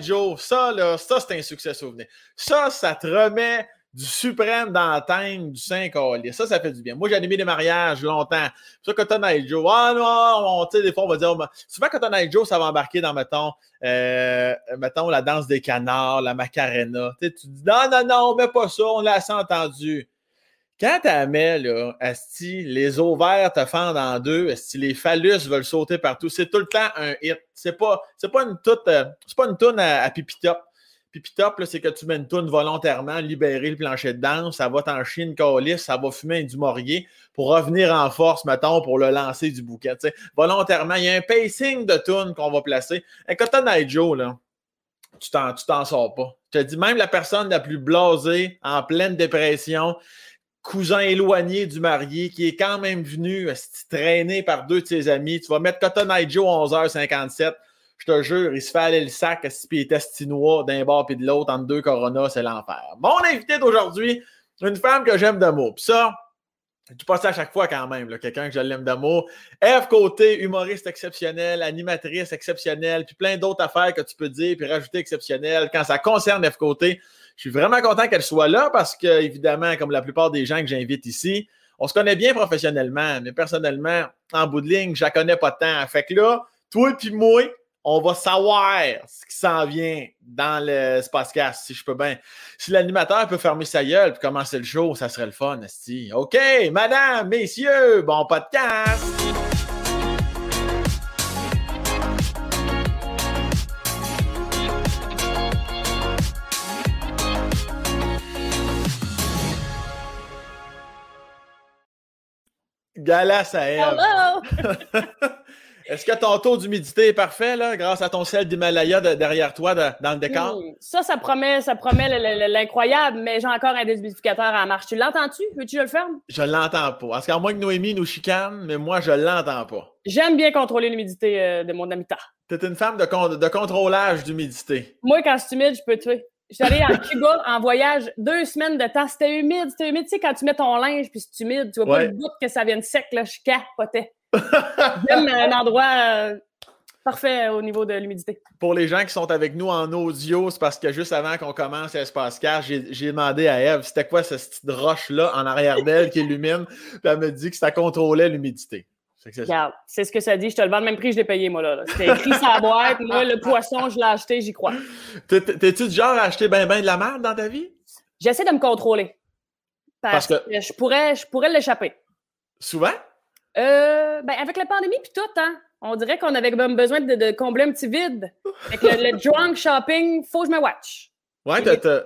Joe. Ça, là, ça, c'est un succès souvenir. Ça, ça te remet du suprême dans la du 5 Ça, ça fait du bien. Moi, j'ai animé des mariages longtemps. Ça, Cotton Joe, ah non, tu sais, des fois, on va dire, souvent, Cotton Joe, ça va embarquer dans, mettons, euh, mettons, la danse des canards, la macarena. Tu, dis, non, non, non, on met pas ça, on l'a assez entendu. Quand tu mets, là, asti, les ovaires te fendent en deux, asti, les phallus veulent sauter partout, c'est tout le temps un hit. C'est pas, c'est pas une toute, euh, c'est pas une toune à, pipi-top. Pipi-top, c'est que tu mets une toune volontairement, libérer le plancher de danse, ça va t'en chier une calice, ça va fumer du morier pour revenir en force, mettons, pour le lancer du bouquet. Volontairement, il y a un pacing de toune qu'on va placer. Et quand t'as Joe, là, tu t'en, tu t'en sors pas. Je te dis, même la personne la plus blasée, en pleine dépression, cousin éloigné du marié qui est quand même venu traîner par deux de ses amis. Tu vas mettre Cotton Eye Joe 11h57. Je te jure, il se fait aller le sac puis il est estinois d'un bord puis de l'autre entre deux coronas, c'est l'enfer. Mon invité d'aujourd'hui, une femme que j'aime d'amour. Puis ça, je pas ça à chaque fois quand même, quelqu'un que je l'aime d'amour. Eve Côté, humoriste exceptionnel, animatrice exceptionnelle, puis plein d'autres affaires que tu peux dire, puis rajouter exceptionnel. Quand ça concerne Eve Côté, je suis vraiment content qu'elle soit là parce que, évidemment, comme la plupart des gens que j'invite ici, on se connaît bien professionnellement, mais personnellement, en bout de ligne, je la connais pas tant. Fait que là, toi et moi, on va savoir ce qui s'en vient dans le podcast, si je peux bien. Si l'animateur peut fermer sa gueule et commencer le show, ça serait le fun, Esti. OK, madame, messieurs, bon podcast! Galas à Hello! Est-ce que ton taux d'humidité est parfait, là, grâce à ton sel d'Himalaya derrière toi dans le décor? Hmm, ça, ça promet, ça promet l'incroyable, mais j'ai encore un déshumidificateur en marche. Tu l'entends-tu? Veux-tu que je le ferme? Je l'entends pas. Parce qu'à moins que Noémie nous chicane, mais moi, je l'entends pas. J'aime bien contrôler l'humidité euh, de mon habitat. T'es une femme de, de contrôlage d'humidité. Moi, quand c'est humide, je peux tuer. Je suis allée à Cuba en voyage deux semaines de temps. C'était humide, c'était humide. Tu sais, quand tu mets ton linge puis c'est humide, tu vois pas le bout que ça vienne sec, là, je capotais. J'aime un endroit euh, parfait au niveau de l'humidité. Pour les gens qui sont avec nous en audio, c'est parce que juste avant qu'on commence Espace Cash, j'ai demandé à Eve c'était quoi cette petite roche-là en arrière d'elle qui illumine? Puis elle me dit que ça contrôlait l'humidité. Regarde, c'est ce que ça dit. Je te le vends le même prix, je l'ai payé, moi, là. C'était écrit sur la boîte. Moi, le poisson, je l'ai acheté, j'y crois. T'es-tu du genre à acheter ben ben de la merde dans ta vie? J'essaie de me contrôler. Parce, que... je pourrais, je pourrais l'échapper. Souvent? Euh, ben, avec la pandémie puis tout, hein, on dirait qu'on avait besoin de, combler un petit vide. Avec le, drunk shopping, faut que je me watch. Ouais, t'as.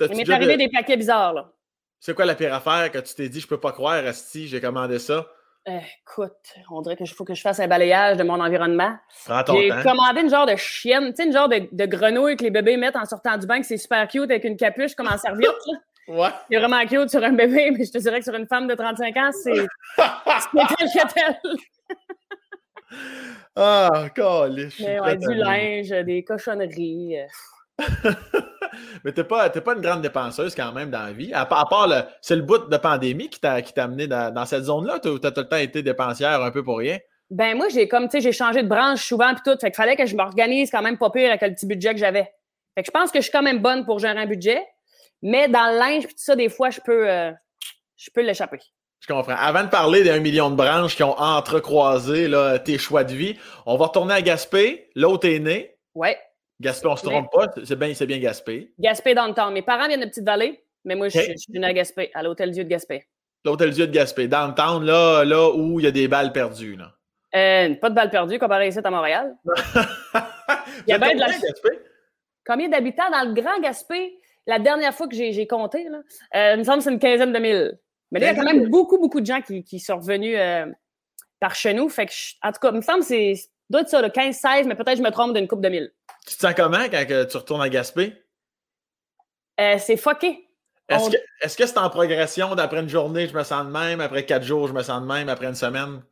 Il m'est arrivé des paquets bizarres, là. C'est quoi la pire affaire que tu t'es dit, je peux pas croire, Asti, j'ai commandé ça? Euh, écoute, on dirait qu'il faut que je fasse un balayage de mon environnement. J'ai commandé une genre de chienne, tu sais, une genre de, de, grenouille que les bébés mettent en sortant du bain, c'est super cute avec une capuche comme en serviette. Ouais. C'est vraiment cute sur un bébé, mais je te dirais que sur une femme de 35 ans, c'est tel tel. ah, calice. Mais ouais, du linge, des cochonneries. mais t'es pas, pas une grande dépenseuse quand même dans la vie. À, part le. C'est le bout de pandémie qui t'a amené dans, dans cette zone-là ou t'as tout le temps été dépensière un peu pour rien? Ben moi, j'ai comme tu sais, j'ai changé de branche souvent puis tout. Fait qu'il fallait que je m'organise quand même pas pire avec le petit budget que j'avais. Fait que je pense que je suis quand même bonne pour gérer un budget. Mais dans le linge puis tout ça, des fois, je peux, euh, je peux l'échapper. Je comprends. Avant de parler d'un million de branches qui ont entrecroisé là, tes choix de vie, on va retourner à Gaspé. L'autre est né. Ouais. Gaspé, on se trompe pas. C'est bien, bien Gaspé. Gaspé dans le temps. Mes parents viennent de Petite-Vallée, mais moi, je, suis venu à Gaspé, à l'Hôtel-Dieu de Gaspé. L'Hôtel-Dieu de Gaspé. Dans le temps, là, là où il y a des balles perdues. Là. Euh, pas de balles perdues comparé ici à Montréal. il y a bien de la... Gaspé? Combien d'habitants dans le Grand Gaspé? la dernière fois que j'ai compté, là, euh, il me semble que c'est une quinzaine de mille. Mais là, il y a quand même beaucoup, beaucoup de gens qui, sont revenus euh, par chez nous. Fait que, en tout cas, il me semble que c'est doit être ça, 15-16, mais peut-être je me trompe d'une coupe de mille. Tu te sens comment quand tu retournes à Gaspé? Euh, c'est fucké. Est-ce que c'est en progression d'après une journée, je me sens de même, après quatre jours, je me sens de même, après une semaine?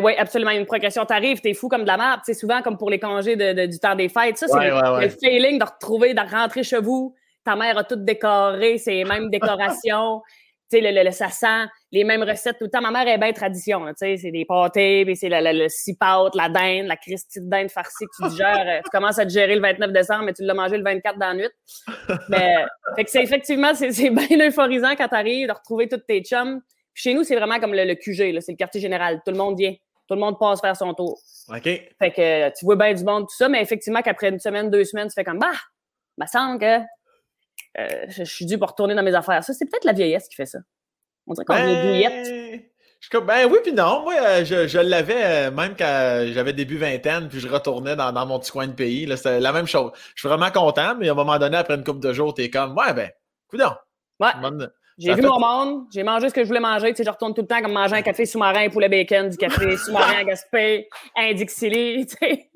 oui, absolument. Une progression. T'arrives, t'es fou comme de la merde. C'est souvent comme pour les congés du temps des fêtes. Ça, c'est le, feeling de retrouver, de rentrer chez vous, ta mère a tout décoré, c'est mêmes décorations. tu sais, le, ça sent les mêmes recettes tout le temps. Ma mère est bien tradition, tu sais, c'est des pâtés, puis c'est le, le, cipote, la dinde, la christie de dinde farcie que tu digères. Euh, tu commences à digérer le 29 décembre, mais tu l'as mangé le 24 dans la nuit. Mais, fait que c'est effectivement, c'est bien euphorisant quand tu arrives de retrouver toutes tes chums. chez nous, c'est vraiment comme le, QG, c'est le quartier général. Tout le monde vient. Tout le monde passe faire son tour. OK. Fait que tu vois bien du monde, tout ça, mais effectivement, qu'après une semaine, deux semaines, tu fais comme, bah, me semble que euh, je, suis dû pour retourner dans mes affaires. Ça, c'est peut-être la vieillesse qui fait ça. On dirait qu'on ben... est vieillette. Ben oui, puis non. Moi, euh, je, je l'avais euh, même quand j'avais début vingtaine, puis je retournais dans, dans mon petit coin de pays. C'était la même chose. Je suis vraiment content, mais à un moment donné, après une couple de jours, t'es comme, ouais, ben, coudons. Ouais. J'ai vu mon monde, j'ai mangé ce que je voulais manger. Tu sais, je retourne tout le temps comme manger un café sous-marin, poulet bacon, du café sous-marin à Gaspé, un Dixili. Tu sais.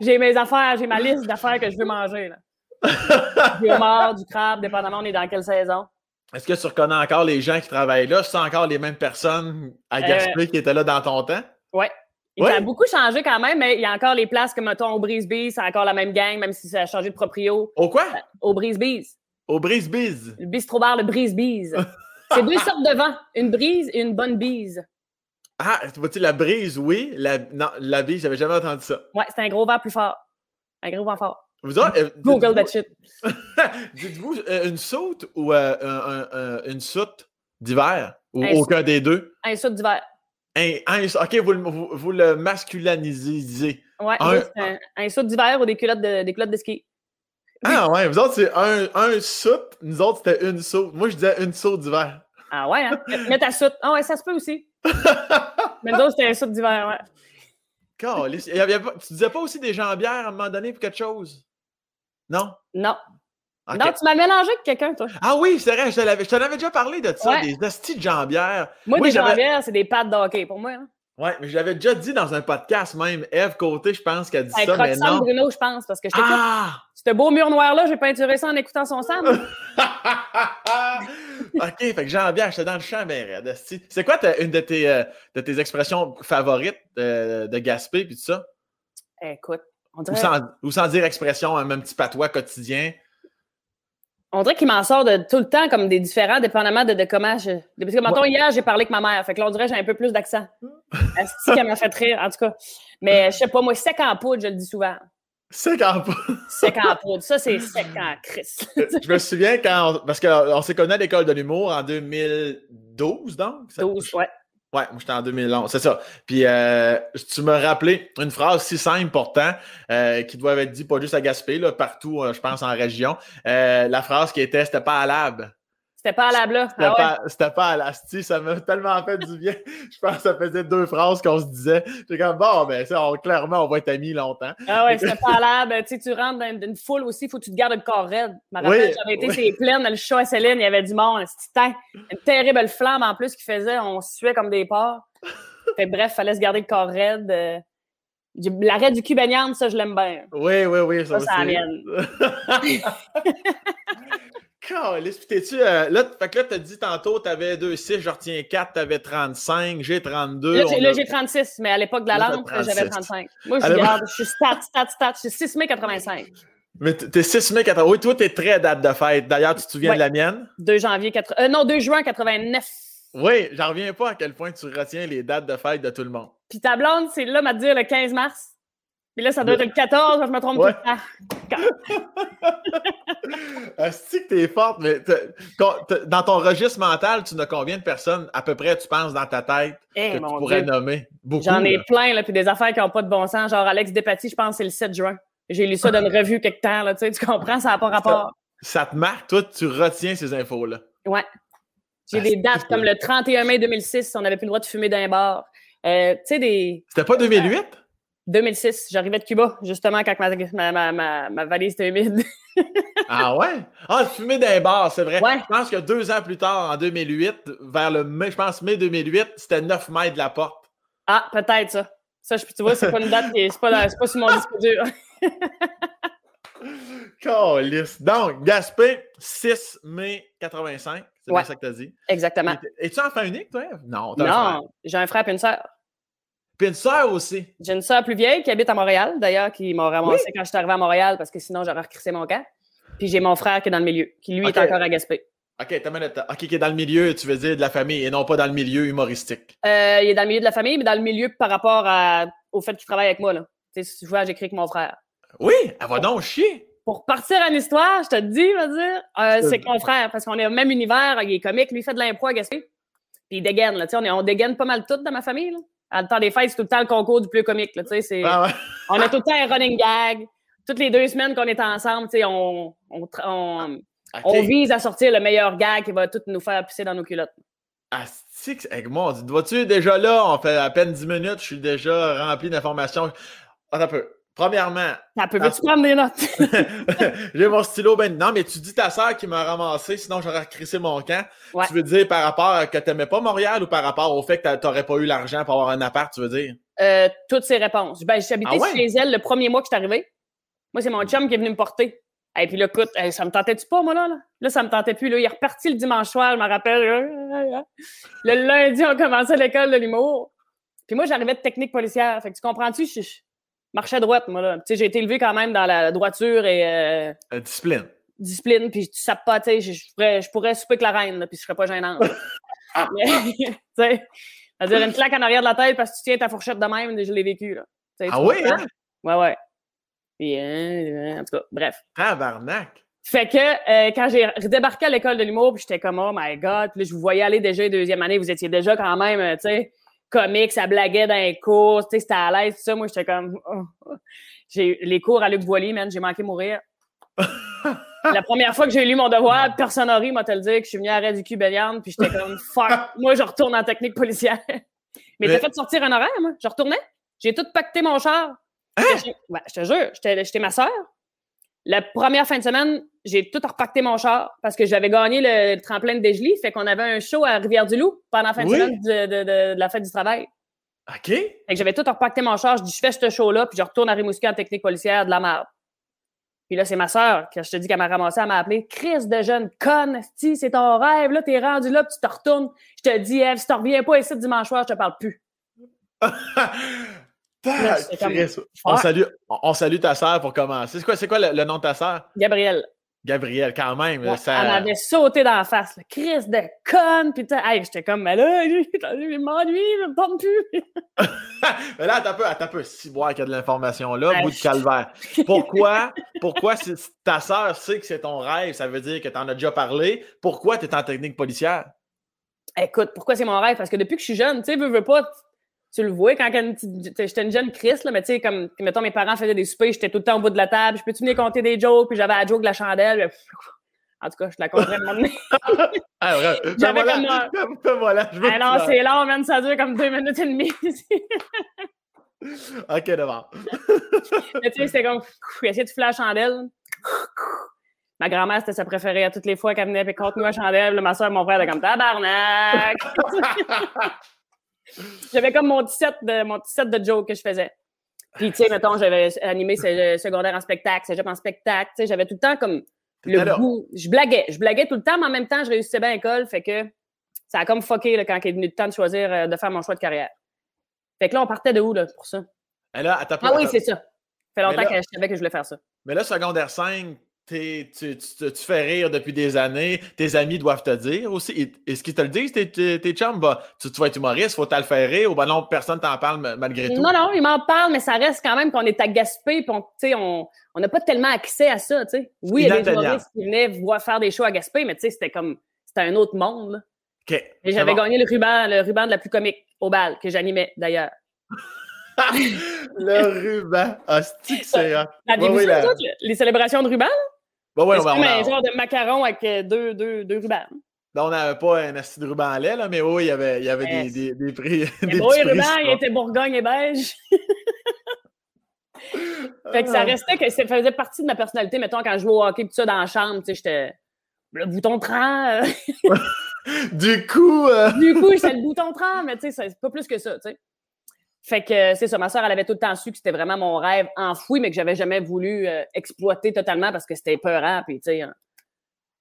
J'ai mes affaires, j'ai ma liste d'affaires que je veux manger. Là. du homard, du crabe, dépendamment on est dans quelle saison. Est-ce que tu reconnais encore les gens qui travaillent là? C'est encore les mêmes personnes à euh, Gaspé qui étaient là dans ton temps? Oui. Il a beaucoup changé quand même, mais il y a encore les places comme, mettons, au Brisbee, c'est encore la même gang, même si ça a changé de proprio. Au quoi? Euh, au Brisbee. Au Brisbee. Le bistrot bar, le Brisbee. c'est deux sortes de vent. Une brise et une bonne bise. Ah, tu vois-tu la brise, oui. La, non, la bise, j'avais jamais entendu ça. Ouais, c'est un gros vent plus fort. Un gros vent fort. Vous euh, Google that shit. Dites-vous euh, une soute ou euh, une soute d'hiver? Ou aucun des deux? Un soute d'hiver. Un, ok, vous, vous, le masculinisez. Ouais, un, un, un saut d'hiver ou des culottes de, des culottes de ski. Ah ouais, vous autres, c'est un, un soute. Nous autres, c'était une soute. Moi, je disais une soute d'hiver. Ah ouais, hein? Mets ta soute. Ah ouais, ça se peut aussi. Mais nous autres, c'était un soute d'hiver, ouais. Tu disais pas aussi des jambières à un moment donné pour quelque chose? Non? Non. Non, tu m'as mélangé avec quelqu'un, toi. Ah oui, c'est vrai, je t'en avais déjà parlé de ça, des hosties de jambières. Moi, des jambières, c'est des pattes d'hockey pour moi. Hein. Oui, mais je l'avais déjà dit dans un podcast même. Eve Côté, je pense qu'elle a dit ça, mais non. Bruno, je pense, parce que je t'écoute. Ah! Ce beau mur noir-là, j'ai peinturé ça en écoutant son sang. OK, fait que Jean-Pierre, j'étais dans le champ, mais C'est quoi une de tes, euh, de tes expressions favorites euh, de Gaspé puis tout ça? Écoute, on dirait... Ou sans, ou sans dire expression, un même petit patois quotidien? On dirait qu'il m'en sort de tout le temps comme des différents, dépendamment de, comment je. Parce que, mettons, hier, j'ai parlé avec ma mère. Fait que là, on dirait que j'ai un peu plus d'accent. C'est qu'elle m'a fait rire, en tout cas. Mais je sais pas, moi, sec en poudre, je le dis souvent. Sec en poudre. sec en poudre. Ça, c'est sec en Christ. je me souviens quand. parce qu'on s'est connus à l'école de l'humour en 2012, donc. 12, ouais. Ouais, moi j'étais en 2011, c'est ça. Puis euh, tu m'as rappelé une phrase si simple pourtant, euh, qui doit être dit pas juste à Gaspé, là, partout, euh, je pense, en région. la phrase qui était C'était pas à l'ab. C'était pas à l'ab là. C'était ah pas, à l'asti, ça m'a tellement fait du bien. Je pense que ça faisait deux phrases qu'on se disait. J'étais comme bon, ben ça, clairement, on va être amis longtemps. Ah ouais, c'était pas à. Tu sais, tu rentres dans une foule aussi, il faut que tu te gardes le corps raide. Je me rappelle, j'avais été c'est plein dans le show à Céline, il y avait du monde, c'était une terrible flamme en plus qui faisait, on suait comme des porcs. Fait bref, fallait se garder le corps raide. L'arrêt du cul ça, je l'aime bien. Oui, oui, oui, ça, ça. Ça t'es-tu. Euh, là, fait que là, t'as dit tantôt, t'avais 2,6, je retiens 4, t'avais 35, j'ai 32. Là, j'ai 36, mais à l'époque de la lampe, j'avais 35. Moi, je regarde, je suis stat, stat, stat, je suis 6 mai 85. Mais t'es 6 mai 85. Oui, toi, t'es très date de fête. D'ailleurs, tu te souviens de la mienne? 2 janvier 80. Euh, non, 2 juin 89. Oui, j'en reviens pas à quel point tu retiens les dates de fête de tout le monde. Puis ta blonde, c'est là, m'a dit le 15 mars. Puis là, ça doit être le 14, je me trompe pas. Est-ce que t'es forte, mais dans ton registre mental, tu n'as combien de personnes à peu près, tu penses, dans ta tête eh, que tu pourrais nommer? Beaucoup. J'en ai plein, là, puis des affaires qui n'ont pas de bon sens. Genre Alex Despatie, je pense que c'est le 7 juin. J'ai lu ça dans une revue quelque temps, là, tu, sais, tu comprends, ça n'a pas rapport. Ça, te marque, toi, tu retiens ces infos-là? Ouais. J'ai des dates comme le 31 mai 2006, on n'avait plus le droit de fumer dans un bar. Euh, tu sais, des. C'était pas 2008? 2006, j'arrivais de Cuba, justement, quand ma, ma, ma, ma valise était humide. ah ouais? Ah, fumer des bars, c'est vrai. Je pense que deux ans plus tard, en 2008, vers le mai, je pense mai 2008, c'était 9 mètres de la porte. Ah, peut-être ça. Ça, tu vois, c'est pas une date qui c'est pas, pas sur mon disque dur. Calice. Donc, Gaspé, 6 mai 85. C'est bien ça que tu as dit. Exactement. Es-tu enfant unique, toi? Non. Non, j'ai un frère et une sœur. Puis une sœur aussi. J'ai une sœur plus vieille qui habite à Montréal, d'ailleurs, qui m'a ramassé quand je suis arrivé à Montréal parce que sinon j'aurais recrissé mon camp. Puis j'ai mon frère qui est dans le milieu, qui lui est encore à Gaspé. OK, t'as OK, qui est dans le milieu, tu veux dire de la famille et non pas dans le milieu humoristique. Euh, il est dans le milieu de la famille, mais dans le milieu par rapport à, au fait qu'il travaille avec moi. Là. Tu sais, souvent, j'écris avec mon frère. Oui, elle va donc chier. Pour partir en histoire, je te dis, va dire, euh, c'est mon frère, parce qu'on est au même univers, il est comique, lui, il fait de l'impro à Gaspé. Puis il dégaine, là, tu sais, on, on dégaine pas mal tout dans ma famille, là. À le temps des fêtes, c'est tout le temps le concours du plus comique, là, c'est... Ah on a tout le temps un running gag. Toutes les deux semaines qu'on est ensemble, on, on, vise à sortir le meilleur gag qui va tout nous faire pisser dans nos culottes. Astix, avec moi, vois-tu, déjà là, on fait à peine 10 minutes, je suis déjà rempli d'informations. Attends un peu. Premièrement. Ça peut tu prendre des notes? J'ai mon stylo. Ben, non, mais tu dis ta soeur qui m'a ramassé, sinon j'aurais crissé mon camp. Tu veux dire par rapport à que tu n'aimais pas Montréal ou par rapport au fait que tu n'aurais pas eu l'argent pour avoir un appart, tu veux dire? Euh, toutes ces réponses. Ben, habité ah chez elle le premier mois que je suis arrivé. Moi, c'est mon chum qui est venu me porter. Et puis là, écoute, ça me tentait-tu pas, moi, là, là? Là, ça me tentait plus. Là. Il est reparti le dimanche soir, je me rappelle. Le lundi, on commençait l'école de l'humour. Puis moi, j'arrivais de technique policière. Fait que tu comprends-tu? Je, marchais à droite, moi, là. Tu sais, j'ai été élevé quand même dans la droiture et... Euh, discipline. Discipline, puis tu sapes pas, tu sais, je, pourrais, je pourrais souper avec la reine, là, puis je serais pas gênante. tu sais, dire une claque en arrière de la tête parce que tu tiens ta fourchette de même, je l'ai vécu, là. ah oui, hein? Ouais, ouais. Puis, hein, en tout cas, bref. Tabarnak! Fait que euh, quand j'ai redébarqué à l'école de l'humour, puis j'étais comme, oh my God, puis là, je vous voyais aller déjà deuxième année, vous étiez déjà quand même, euh, tu sais, comique, ça blaguait dans les cours, tu sais, c'était à l'aise, tout ça. Moi, j'étais comme, oh. j'ai les cours à Luc Boilly, man, j'ai manqué mourir. la première fois que j'ai lu mon devoir, personne n'a ri, te le dire, que je suis venu à du puis j'étais comme, fuck, moi, je retourne en technique policière. Mais, t'as fait sortir un horaire, moi. Je retournais. J'ai tout pacté mon char. Hein? je te jure, j'étais ma soeur. La première fin de semaine, j'ai tout repacté mon char parce que j'avais gagné le, tremplin de Desjely. Fait qu'on avait un show à Rivière-du-Loup pendant la fin de semaine de, la fête du travail. OK. Fait que j'avais tout repacté mon char. Je dis, je fais ce show-là, puis je retourne à Rimouski en technique policière de la merde. Puis là, c'est ma soeur, que je te dis qu'elle m'a ramassé, elle m'a appelé Chris de jeune conne, c'est ton rêve, là, t'es rendu là, puis tu te retournes. Je te dis, Eve, si tu reviens pas ici dimanche soir, je te parle plus. on, salue, on salue ta sœur pour commencer. C'est quoi, c'est quoi le, nom de ta sœur? Gabrielle. Gabrielle, quand même. ça... Elle m'avait sauté dans la face. Chris de conne. Puis hey, j'étais comme, mais là, je m'ennuie, je me tombe plus. mais là, t'as peu, t'as peu. Si boire qu'il y a de l'information là, bout de calvaire. Pourquoi, pourquoi si ta sœur sait que c'est ton rêve, ça veut dire que t'en as déjà parlé, pourquoi t'es en technique policière? Écoute, pourquoi c'est mon rêve? Parce que depuis que je suis jeune, tu sais, veux, veux pas, tu le vois quand j'étais une jeune Chris, là, mais tu sais, comme, mettons, mes parents faisaient des soupers, j'étais tout le temps au bout de la table, je peux-tu venir compter des jokes, puis j'avais la joke de la chandelle, en tout cas, je te la compterais de ah, J'avais comme... Ben voilà, je veux Alors, c'est long, man, ça dure comme deux minutes et demie. ok, d'abord. mais tu sais, c'était comme, essayer de flash la chandelle. Ma grand-mère, c'était sa préférée à toutes les fois qu'elle venait, puis compte-nous la chandelle. ma soeur et mon frère étaient comme tabarnak. J'avais comme mon petit, set de, mon petit set de jokes que je faisais. Puis, tu sais, mettons, j'avais animé ce secondaire en spectacle, cégep en spectacle. Tu sais, j'avais tout le temps comme le goût. Je blaguais. Je blaguais tout le temps, mais en même temps, je réussissais bien à l'école. Fait que ça a comme fucké là, quand il est venu le temps de choisir euh, de faire mon choix de carrière. Fait que là, on partait de où là, pour ça? là, ah oui, c'est ça. Ça fait longtemps que je savais que je voulais faire ça. Mais là, secondaire 5, tu, tu, tu, fais rire depuis des années, tes amis doivent te dire aussi. Est-ce qu'ils te le disent, tes, tes, chums? Bah, tu, vas être humoriste, faut t'en le faire rire, ou ben non, personne t'en parle malgré tout? Non, non, ils m'en parlent, mais ça reste quand même qu'on est à Gaspé, puis on n'a pas tellement accès à ça. sais. Oui, il y a des humoristes qui venaient voir faire des shows à Gaspé, mais c'était comme c'était un autre monde. Là. Et j'avais gagné le ruban, le ruban de la plus comique au bal, que j'animais d'ailleurs. le ruban. Ah, c'est c'est. les célébrations de ruban? Bah ouais, c'est un genre de macaron avec euh, deux, deux, deux rubans. Ben, on n'avait pas un assis de ruban à lait, là, mais oui, il y avait, il y avait des, des, des, prix. Des oui, ruban, il était Bourgogne et beige. fait que ça ah. restait que ça faisait partie de ma personnalité. Mettons, quand je jouais au hockey, tout ça dans la chambre, tu sais, j'étais le bouton 30. du coup. Euh... Du coup, j'étais le bouton 30, mais tu sais, c'est pas plus que ça, tu sais. Fait que c'est ça, ma soeur, elle avait tout le temps su que c'était vraiment mon rêve enfoui, mais que j'avais jamais voulu euh, exploiter totalement parce que c'était peurant. Puis, tu sais, hein.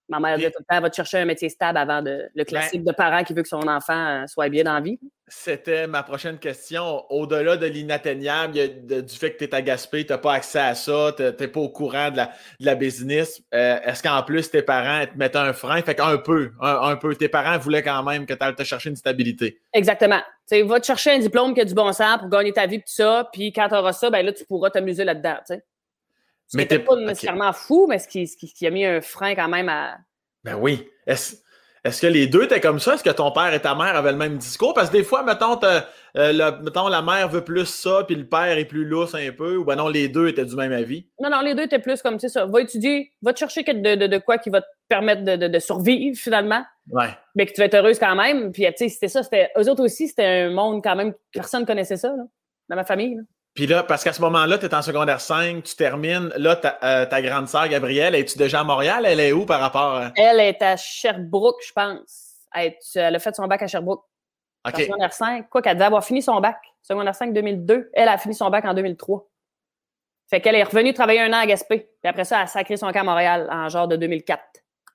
Ma mère disait tout le temps, va te chercher un métier stable avant de, le ben classique de parent qui veut que son enfant euh, soit bien dans la vie. C'était ma prochaine question. Au-delà de l'inatteignable, du fait que tu es à Gaspé, tu n'as pas accès à ça, tu n'es pas au courant de la, business, euh, est-ce qu'en plus tes parents te mettaient un frein? Fait qu'un peu, un, peu. Tes parents voulaient quand même que tu ailles te chercher une stabilité. Exactement. Tu va te chercher un diplôme qui a du bon sens pour gagner ta vie, tout ça, puis quand tu auras ça, ben là, tu pourras t'amuser là-dedans. Mais t'es pas nécessairement fou, mais ce qui, ce qui a mis un frein quand même à. Ben oui. Est-ce est-ce que les deux étaient comme ça? Est-ce que ton père et ta mère avaient le même discours? Parce que des fois, mettons, euh, la mère veut plus ça, puis le père est plus lousse un peu, ou ben non, les deux étaient du même avis? Non, non, les deux étaient plus comme, ça, va étudier, va te chercher de, de, quoi qui va te permettre de, survivre, finalement. Ouais. Mais que tu vas être heureuse quand même. Puis, tu sais, c'était ça, c'était, eux autres aussi, c'était un monde quand même, personne ne connaissait ça, dans ma famille. Puis là, parce qu'à ce moment-là, tu es en secondaire 5, tu termines. Là, ta, euh, ta grande sœur, Gabrielle, es-tu déjà à Montréal? Elle est où par rapport à... Elle est à Sherbrooke, je pense. Elle, a fait son bac à Sherbrooke. OK. En secondaire 5. Quoi qu'elle devait avoir fini son bac. Secondaire 5 2002. Elle a fini son bac en 2003. Fait qu'elle est revenue travailler un an à Gaspé. Puis après ça, elle a sacré son camp à Montréal en genre de 2004.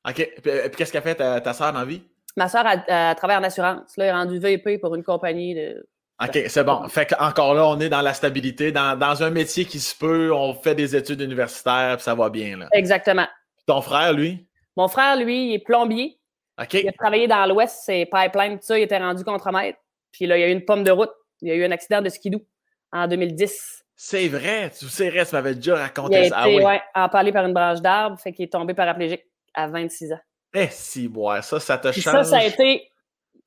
OK. Puis, euh, qu'est-ce qu'a fait ta, ta sœur dans la vie? Ma sœur, a, travaillé en assurance. Là, elle est rendue VP pour une compagnie de OK, c'est bon. Fait qu'encore là, on est dans la stabilité, dans, un métier qui se peut, on fait des études universitaires, puis ça va bien. Là. Exactement. Ton frère, lui? Mon frère, lui, il est plombier. OK. Il a travaillé dans l'Ouest, c'est pipeline, tout ça, il était rendu contre-maître. Puis là, il y a eu une pomme de route. Il y a eu un accident de skidoo en 2010. C'est vrai, tu sais, tu m'avais déjà raconté ça. Il a été, ah, oui. empalé par une branche d'arbre, fait qu'il est tombé paraplégique à 26 ans. Eh si, ouais, ça, ça te change. Ça, ça a été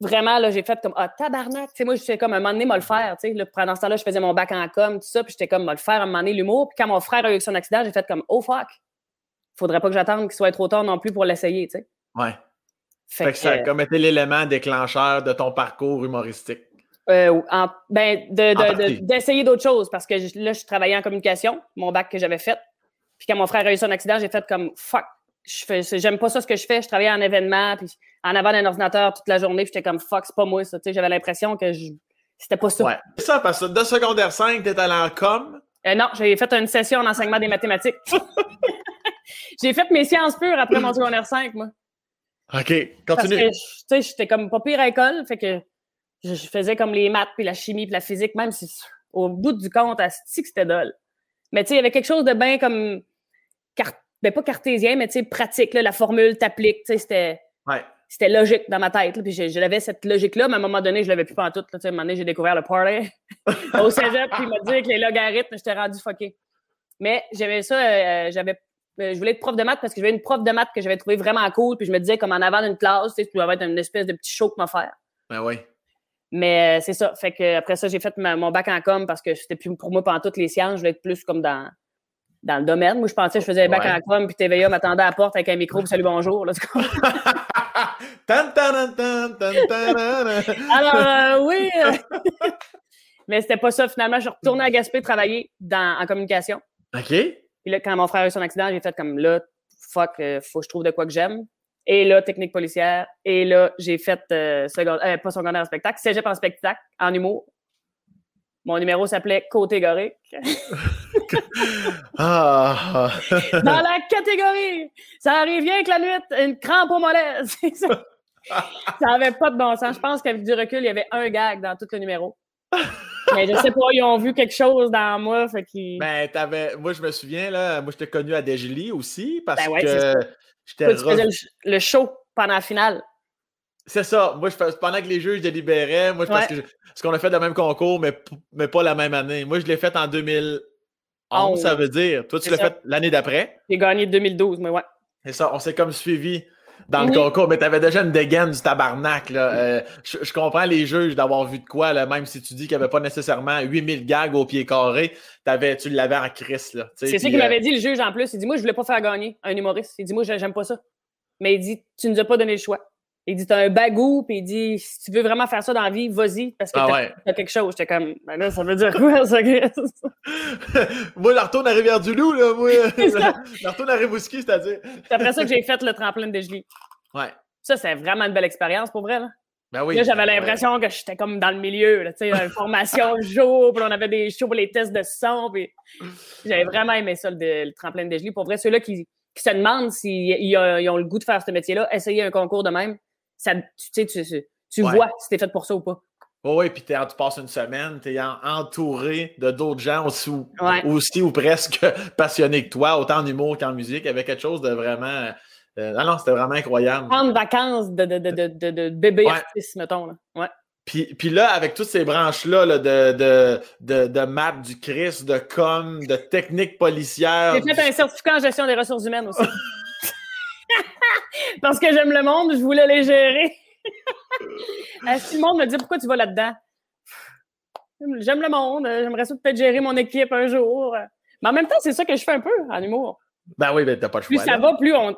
vraiment, là, j'ai fait comme, ah, tabarnak. Tu sais, moi, je suis comme, un moment donné, moi le faire. Tu sais, pendant ce temps-là, je faisais mon bac en com, tout ça, puis j'étais comme, moi le faire, un moment donné, l'humour. Puis quand mon frère a eu son accident, j'ai fait comme, oh fuck. Faudrait pas que j'attende qu'il soit trop tard non plus pour l'essayer, tu sais. Ouais. Fait, que, ça a comme été l'élément déclencheur de ton parcours humoristique. Euh, ben, d'essayer d'autres choses parce que là, je travaillais en communication, mon bac que j'avais fait. Puis quand mon frère a eu son accident, j'ai fait comme fuck, j'aime pas ça ce que je fais. Je travaillais en événement, puis en avant d'un ordinateur toute la journée, j'étais comme fuck, c'est pas moi ça. J'avais l'impression que je... c'était pas ça. Ouais. C'est ça, parce que de secondaire 5, t'es allé en com. Euh, non, j'ai fait une session en enseignement des mathématiques. j'ai fait mes sciences pures après mon secondaire 5, moi. OK, continue. Parce que, j'étais comme pas pire à l'école, fait que je, faisais comme les maths, puis la chimie, puis la physique, même si au bout du compte, à que c'était dole. Mais tu sais, il y avait quelque chose de bien comme ben pas cartésien, mais tu sais, pratique, là, la formule t'applique, tu sais, c'était. C'était logique dans ma tête. puis j'avais cette logique-là, mais à un moment donné, je l'avais plus pas en tout. Là, à un moment donné, j'ai découvert le parlay au cégep, puis il m'a dit que les logarithmes, j'étais rendu fucké. Mais j'avais ça, euh, j'avais euh, je voulais être prof de maths parce que j'avais une prof de maths que j'avais trouvé vraiment cool. Puis je me disais, comme en avant d'une classe, tu sais, tu dois être une espèce de petit show que m'a faire. Ben oui. Mais euh, c'est ça. Fait que après ça, j'ai fait mon bac en com parce que c'était plus pour moi pendant toutes les sciences. Je voulais être plus comme dans, dans le domaine. Moi, je pensais que je faisais un bac en com, puis TVA m'attendait à la porte avec un micro, salut, bonjour. Là, Alors, euh, oui. Mais c'était pas ça. Finalement, je suis retourné à Gaspé travailler dans, en communication. OK. Puis là, quand mon frère a eu son accident, j'ai fait comme là, fuck, euh, faut que je trouve de quoi que j'aime. Et là, technique policière. Et là, j'ai fait euh, secondaire, pas secondaire en spectacle, cégep en spectacle, en humour. Mon numéro s'appelait Catégorique. ah. Dans la catégorie, ça arrive bien que la nuit, une crampe au mollet. ça. n'avait pas de bon sens. Je pense qu'avec du recul, il y avait un gag dans tout le numéro. Mais je sais pas, ils ont vu quelque chose dans moi. Fait ben, t'avais... Moi, je me souviens, là, moi, j'étais connu à Desjoli aussi parce ben que j'étais. Tu faisais le, show pendant la finale. C'est ça. Moi, je fais... pendant que les juges délibéraient, moi, je pense que ce qu'on a fait le même concours, mais, mais pas la même année. Moi, je l'ai fait en 2011, ça veut dire. Toi, tu l'as fait l'année d'après. J'ai gagné 2012, mais ouais. C'est ça. On s'est comme suivi dans le concours, mais tu avais déjà une dégaine du tabarnak. Là. Euh, je, comprends les juges d'avoir vu de quoi, là, même si tu dis qu'il n'y avait pas nécessairement 8000 gags au pied carré, avais, tu l'avais en crise. C'est ça qu'il m'avait euh, dit, le juge, en plus. Il dit Moi, je voulais pas faire gagner un humoriste. Il dit Moi, j'aime pas ça. Mais il dit Tu nous as pas donné le choix. Il dit, t'as un bagou, puis il dit, si tu veux vraiment faire ça dans la vie, vas-y, parce que ah t'as quelque chose. J'étais comme, ben là, ça veut dire quoi, ça, Moi, la retourne à Rivière-du-Loup, là, moi. la retourne à Rimouski, c'est-à-dire. c'est après ça que j'ai fait le tremplin de Geli. Ouais. Ça, c'est vraiment une belle expérience, pour vrai, là. Ben oui. Là, j'avais ben l'impression que j'étais comme dans le milieu, tu sais, une formation jour, puis on avait des shows pour les tests de son, puis j'avais vraiment aimé ça, le, tremplin de Geli. Pour vrai, ceux-là qui, se demandent s'ils ont le goût de faire ce métier-là, essayez un concours de même ça, tu tu, tu vois si t'es fait pour ça ou pas. oui, puis tu passes une semaine, tu es entouré de d'autres gens aussi ou, aussi ou presque passionnés que toi, autant en humour qu'en musique, avec quelque chose de vraiment. Euh, non, non, c'était vraiment incroyable. Prendre vacances de, de, de, de, de bébé artiste, mettons. Là. Ouais. Puis, puis, là, avec toutes ces branches-là là, de, de, de, de maths, du CRIS, de com, de techniques policières. J'ai fait un certificat en gestion des ressources humaines aussi. Parce que j'aime le monde, je voulais les gérer. si le monde me dit pourquoi tu vas là-dedans, j'aime le monde, j'aimerais ça peut-être gérer mon équipe un jour. Mais en même temps, c'est ça que je fais un peu en humour. Ben oui, ben t'as pas le choix. Plus ça va, plus on,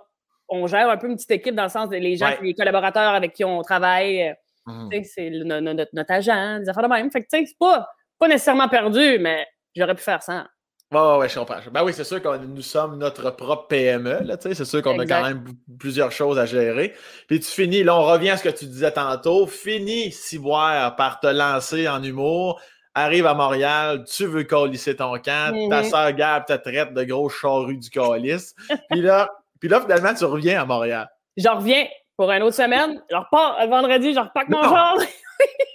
on, gère un peu une petite équipe dans le sens des gens, les collaborateurs avec qui on travaille. Mmh. C'est notre, notre, agent, des affaires de même. Fait que c'est pas, pas nécessairement perdu, mais j'aurais pu faire ça. Ouais, ouais, je comprends. Ben oui, c'est sûr que nous sommes notre propre PME. C'est sûr qu'on a quand même plusieurs choses à gérer. Puis tu finis, là, on revient à ce que tu disais tantôt. Finis, Ciboire, par te lancer en humour. Arrive à Montréal, tu veux colisser ton camp. Ta mm-hmm. soeur Gab te traite de gros charrues du colis. puis, là, puis là, finalement, tu reviens à Montréal. Je reviens pour une autre semaine. Je repars le vendredi, je repack mon genre.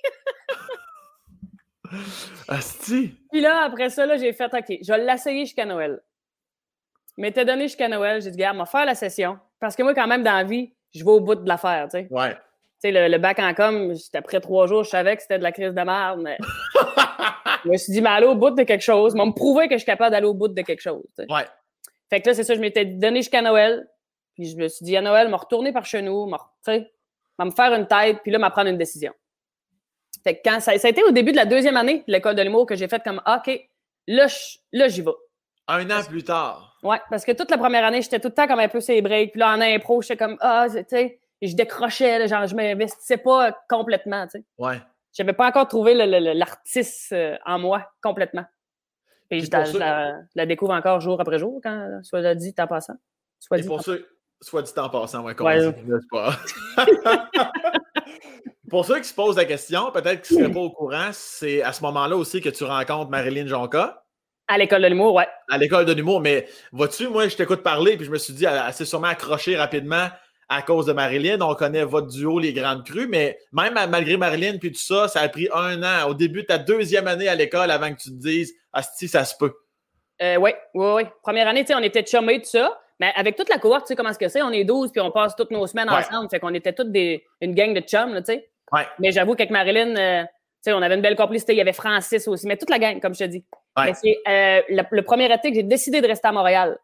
Asti! Puis là, après ça, j'ai fait OK, je vais l'essayer jusqu'à Noël. Mais t'as donné jusqu'à Noël, j'ai dit, gars, on va faire la session. Parce que moi, quand même, dans la vie, je vais au bout de l'affaire, tu sais. Ouais. Tu sais, le, bac en com, après trois jours, je savais que c'était de la crise de merde, mais. je me suis dit, mais aller au bout de quelque chose. Mais me prouver que je suis capable d'aller au bout de quelque chose. Ouais. Fait que là, c'est ça, je m'étais donné jusqu'à Noël. Puis je me suis dit, à Noël, me retourner par chez nous, sais, me faire une tête, puis là, me prendre une décision. Fait que quand ça, ça, a été au début de la deuxième année de l'école de l'humour que j'ai fait comme OK, là, là j'y vais. Un an plus tard. Ouais, parce que toute la première année, j'étais tout le temps comme un peu ces breaks. Puis là, en impro, j'étais comme Ah, tu sais, je décrochais, genre, je m'investissais pas complètement, tu sais. Ouais. J'avais pas encore trouvé l'artiste euh, en moi complètement. Puis je, la, découvre encore jour après jour, quand soit dit en passant. Soit dit, pour ceux, soit dit en passant, ouais, ouais. pas? Pour ceux qui se posent la question, peut-être qu'ils ne seraient pas au courant, c'est à ce moment-là aussi que tu rencontres Marilyn Jonca. À l'école de l'humour, ouais. À l'école de l'humour, mais vois-tu, moi, je t'écoute parler, puis je me suis dit, elle, s'est sûrement accrochée rapidement à cause de Marilyn. On connaît votre duo, les Grandes Crues, mais même malgré Marilyn, puis tout ça, ça a pris un an, au début de ta deuxième année à l'école, avant que tu te dises, ah, si, ça se peut. Euh, oui, oui, oui. Première année, tu sais, on était chummés, tout ça. Mais avec toute la cohorte, tu sais comment est-ce que c'est? On est 12 puis on passe toutes nos semaines ensemble. Fait qu'on était toutes des, une gang de chums, tu sais. Mais j'avoue qu'avec Marilyn, euh, on avait une belle complicité. Il y avait Francis aussi, mais toute la gang, comme je te dis. c'est euh, le, premier été que j'ai décidé de rester à Montréal,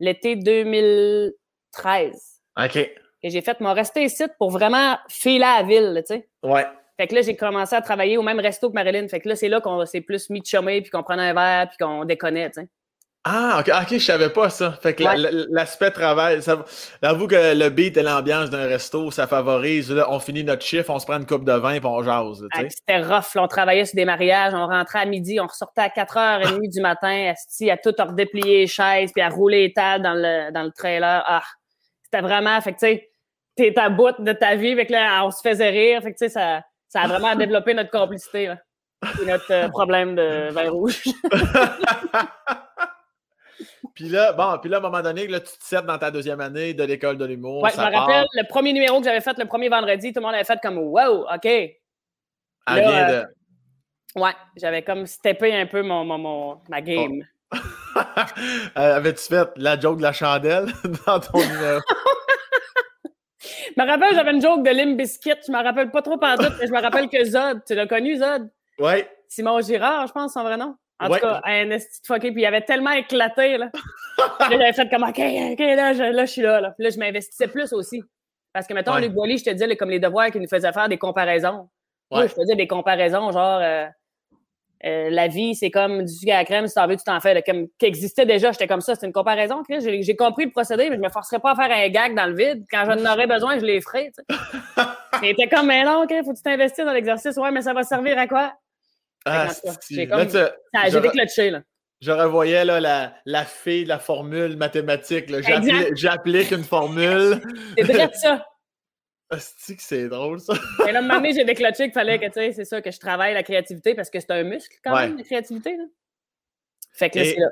l'été 2013. OK. Et j'ai fait mon rester ici pour vraiment filer à la ville, tu sais. Ouais. Fait que là, j'ai commencé à travailler au même resto que Marilyn. Fait que là, c'est là qu'on s'est plus mis de chummer, puis qu'on prenait un verre, puis qu'on déconnait, tu sais. Ah, ok, ok, je savais pas ça. Fait que l'aspect travail, j'avoue que le beat et l'ambiance d'un resto, ça favorise. Là, on finit notre chiffre, on se prend une coupe de vin et on jase. C'était rough. on travaillait sur des mariages, on rentrait à midi, on ressortait à 4h30 du matin, à tout redéplier les chaises puis à rouler les tables dans le, dans le trailer. Ah, c'était vraiment, fait que tu sais, t'es à bout de ta vie, là, on se faisait rire. Fait que tu sais, ça, ça a vraiment développé notre complicité. Là. notre euh, problème de vin rouge. Puis là, bon, puis là, à un moment donné, là, tu te sers dans ta deuxième année de l'école de l'humour. Ouais, je me rappelle, le premier numéro que j'avais fait le premier vendredi, tout le monde avait fait comme Wow, OK. Elle vient de. Euh, ouais, j'avais comme steppé un peu mon, mon, ma game. Euh, avais-tu fait la joke de la chandelle dans ton numéro? je me rappelle, j'avais une joke de Lim Biscuit. Je me rappelle pas trop pendant tout, mais je me rappelle que Zod, tu l'as connu, Zod? Oui. Simon Girard, je pense, son vrai nom. En tout cas, un esti de fucké, puis il avait tellement éclaté, là. j'avais fait comme, OK, OK, là, je, là, je suis là, là. Puis là, je m'investissais plus aussi. Parce que, mettons, Luc Boily, je te disais, comme les devoirs qui nous faisaient faire des comparaisons. Moi, je faisais des comparaisons, genre, euh, euh, la vie, c'est comme du sucre à la crème, si t'en veux, tu t'en fais. comme, qui existait déjà, j'étais comme ça, c'est une comparaison. J'ai compris le procédé, mais je me forcerais pas à faire un gag dans le vide. Quand j'en aurais besoin, je les ferais, tu sais. était comme, mais non, OK, faut que tu t'investir dans l'exercice. Ouais, mais ça va servir à quoi? Ah, j'ai déclenché, là. Je revoyais là, la, la fée de la formule mathématique. J'applique une formule. C'est vrai ça. que c'est drôle, ça. Et là, un j'ai déclenché qu'il fallait que, tu sais, c'est ça, que je travaille la créativité parce que c'est un muscle, quand même, la créativité. Là. Fait que là, c'est là.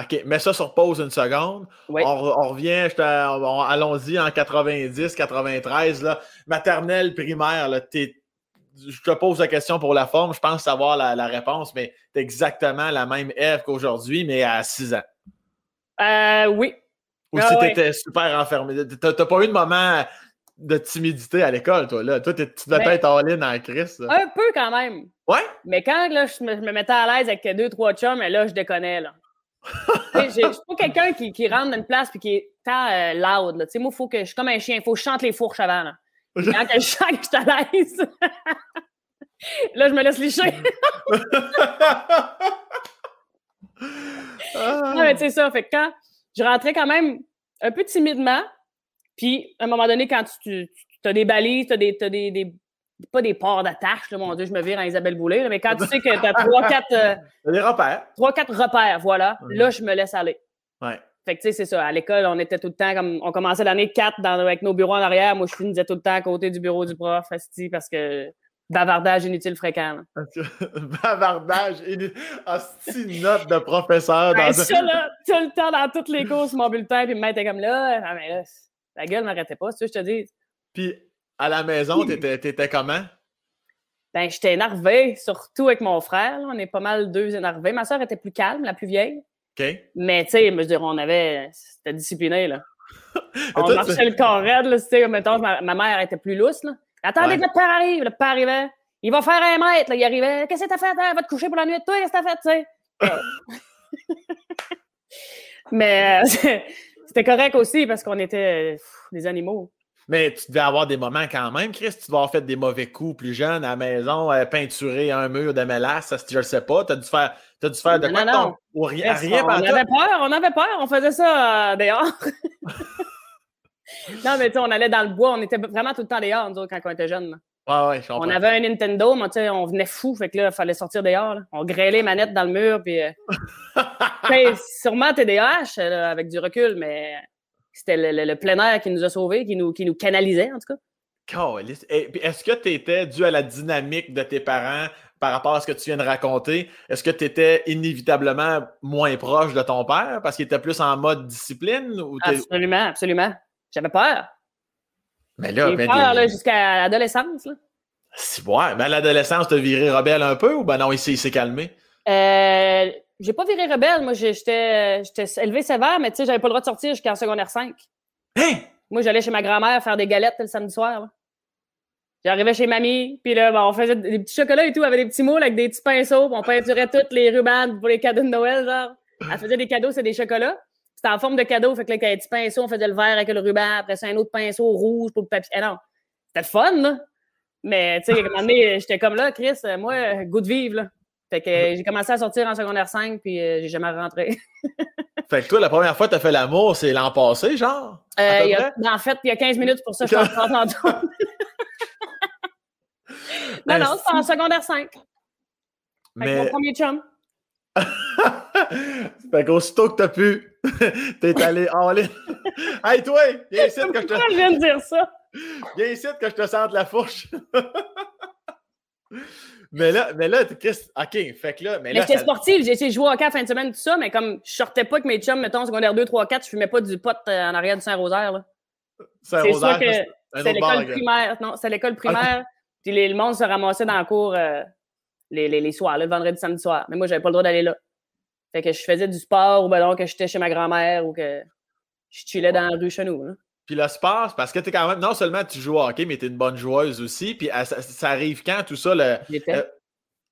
OK, mets ça sur pause une seconde. On, on, revient, allons-y en 90, 93, là, maternelle, primaire, là, t'es je te pose la question pour la forme, je pense savoir la, réponse, mais tu exactement la même Eve qu'aujourd'hui, mais à 6 ans. Euh, oui. Ou si ah tu étais super enfermé. Tu n'as pas eu de moment de timidité à l'école, toi, là? Toi, tu devais ben, être all-in en crise. Un peu quand même. Ouais? Mais quand là, je, me, mettais à l'aise avec deux, trois chums, là, je déconnais, là. Je suis pas quelqu'un qui, qui, rentre dans une place et qui est tant euh, loud. Là. Moi, faut que je suis comme un chien, il faut que je chante les fourches avant. Là. Quand je chante, je suis à l'aise. là, je me laisse licher. non, mais tu sais ça, fait que quand je rentrais quand même un peu timidement, puis à un moment donné, quand tu, tu as des balises, tu as, des, des, pas des ports d'attache, mon Dieu, je me vire à Isabelle Boulay, mais quand tu sais que tu as trois, quatre. Euh, des repères. Trois, quatre repères, voilà. Là, je me laisse aller. Ouais. Fait que, tu sais, c'est ça. À l'école, on était tout le temps comme. On commençait l'année 4 avec nos bureaux en arrière. Moi, je finissais tout le temps à côté du bureau du prof, parce que bavardage inutile fréquent. bavardage inutile. note de professeur. Dans ça, là, tout le temps, dans toutes les courses, mon bulletin, puis me mettait comme là. Ah, mais là, la gueule m'arrêtait pas, tu je te dis. Puis, à la maison, t'étais, étais comment? Ben, j'étais énervé, surtout avec mon frère. On est pas mal deux énervés. Ma soeur était plus calme, la plus vieille. Mais, tu sais, je veux dire, on avait. C'était discipliné, là. on marchait le corps raide, là. Tu sais, mettons, ma, ma, mère était plus lousse, là. Attendez que votre père arrive. Le père arrivait. Il va faire un mètre, là. Il arrivait. Qu'est-ce que t'as fait? Va te coucher pour la nuit. Toi, qu'est-ce que t'as fait, tu sais? Mais euh, c'était correct aussi parce qu'on était des animaux. Mais tu devais avoir des moments quand même, Chris. Tu devais avoir fait des mauvais coups plus jeunes à la maison, euh, peinturer un mur de mélasse, je ne sais pas. Tu as dû faire, as dû faire de quoi? Non, non. rien, rien on avait peur, on avait peur. On faisait ça euh, dehors. non, mais tu sais, on allait dans le bois. On était vraiment tout le temps dehors, nous quand on était jeunes. Ouais, ouais, je on avait un Nintendo, mais tu sais, on venait fou. Fait que là, il fallait sortir dehors. On grêlait les manettes dans le mur. Puis, euh... sûrement TDAH avec du recul, mais c'était le, plein air qui nous a sauvés, qui nous, qui nous canalisait, en tout cas. Est-ce que tu étais dû à la dynamique de tes parents par rapport à ce que tu viens de raconter? Est-ce que tu étais inévitablement moins proche de ton père parce qu'il était plus en mode discipline? Ou absolument, absolument. J'avais peur. Mais là, ben, peur là, jusqu'à l'adolescence. Si, ouais. Mais à l'adolescence, tu as viré rebelle un peu ou ben non, il s'est calmé? Euh, j'ai pas viré rebelle. Moi, j'étais élevé sévère, mais tu sais, j'avais pas le droit de sortir jusqu'en secondaire 5. Hein? Moi, j'allais chez ma grand-mère faire des galettes le samedi soir. J'arrivais chez mamie, puis là, on faisait des petits chocolats et tout, avec des petits moules, avec des petits pinceaux, puis on peinturait toutes les rubans pour les cadeaux de Noël, genre. Elle faisait des cadeaux, c'est des chocolats. C'était en forme de cadeau, fait que là, avait des petits pinceaux, on faisait le vert avec le ruban, après c'est un autre pinceau rouge pour le papier. Eh non, c'était fun, là. Mais, tu sais, à un moment donné, j'étais comme là, Chris, moi, goût de vivre, là. Fait que j'ai commencé à sortir en secondaire 5, puis euh, j'ai jamais rentré. fait que toi, la première fois que tu as fait l'amour, c'est l'an passé, genre? Euh, en fait, il y a 15 minutes pour ça, je suis en non, ben, non, c'est en secondaire 5. Avec mon premier chum. fait qu'aussitôt que t'as pu, t'es allé en ligne. hey, toi, viens ici que je te. je viens de dire ça? Viens ici que je te sente la fourche. Mais là, mais là, Chris, OK, fait que là. Mais, mais j'étais sportive, j'ai essayé de jouer au hockey à fin de semaine, tout ça, mais comme je sortais pas avec mes chums, mettons, secondaire 2, 3, 4, je fumais pas du pot euh, en arrière du Saint-Rosaire, là. Saint-Rosaire, c'est l'école primaire. Non, c'est l'école primaire. Puis les, le monde se ramassait dans la cour euh, les, les, les, soirs, le vendredi, samedi soir. Mais moi, j'avais pas le droit d'aller là. Fait que je faisais du sport ou ben donc que j'étais chez ma grand-mère ou que je chillais dans la rue chez nous. Là. Puis le sport, parce que tu es quand même, non seulement tu joues au hockey, mais tu es une bonne joueuse aussi. Puis ça, arrive quand tout ça? Le, euh,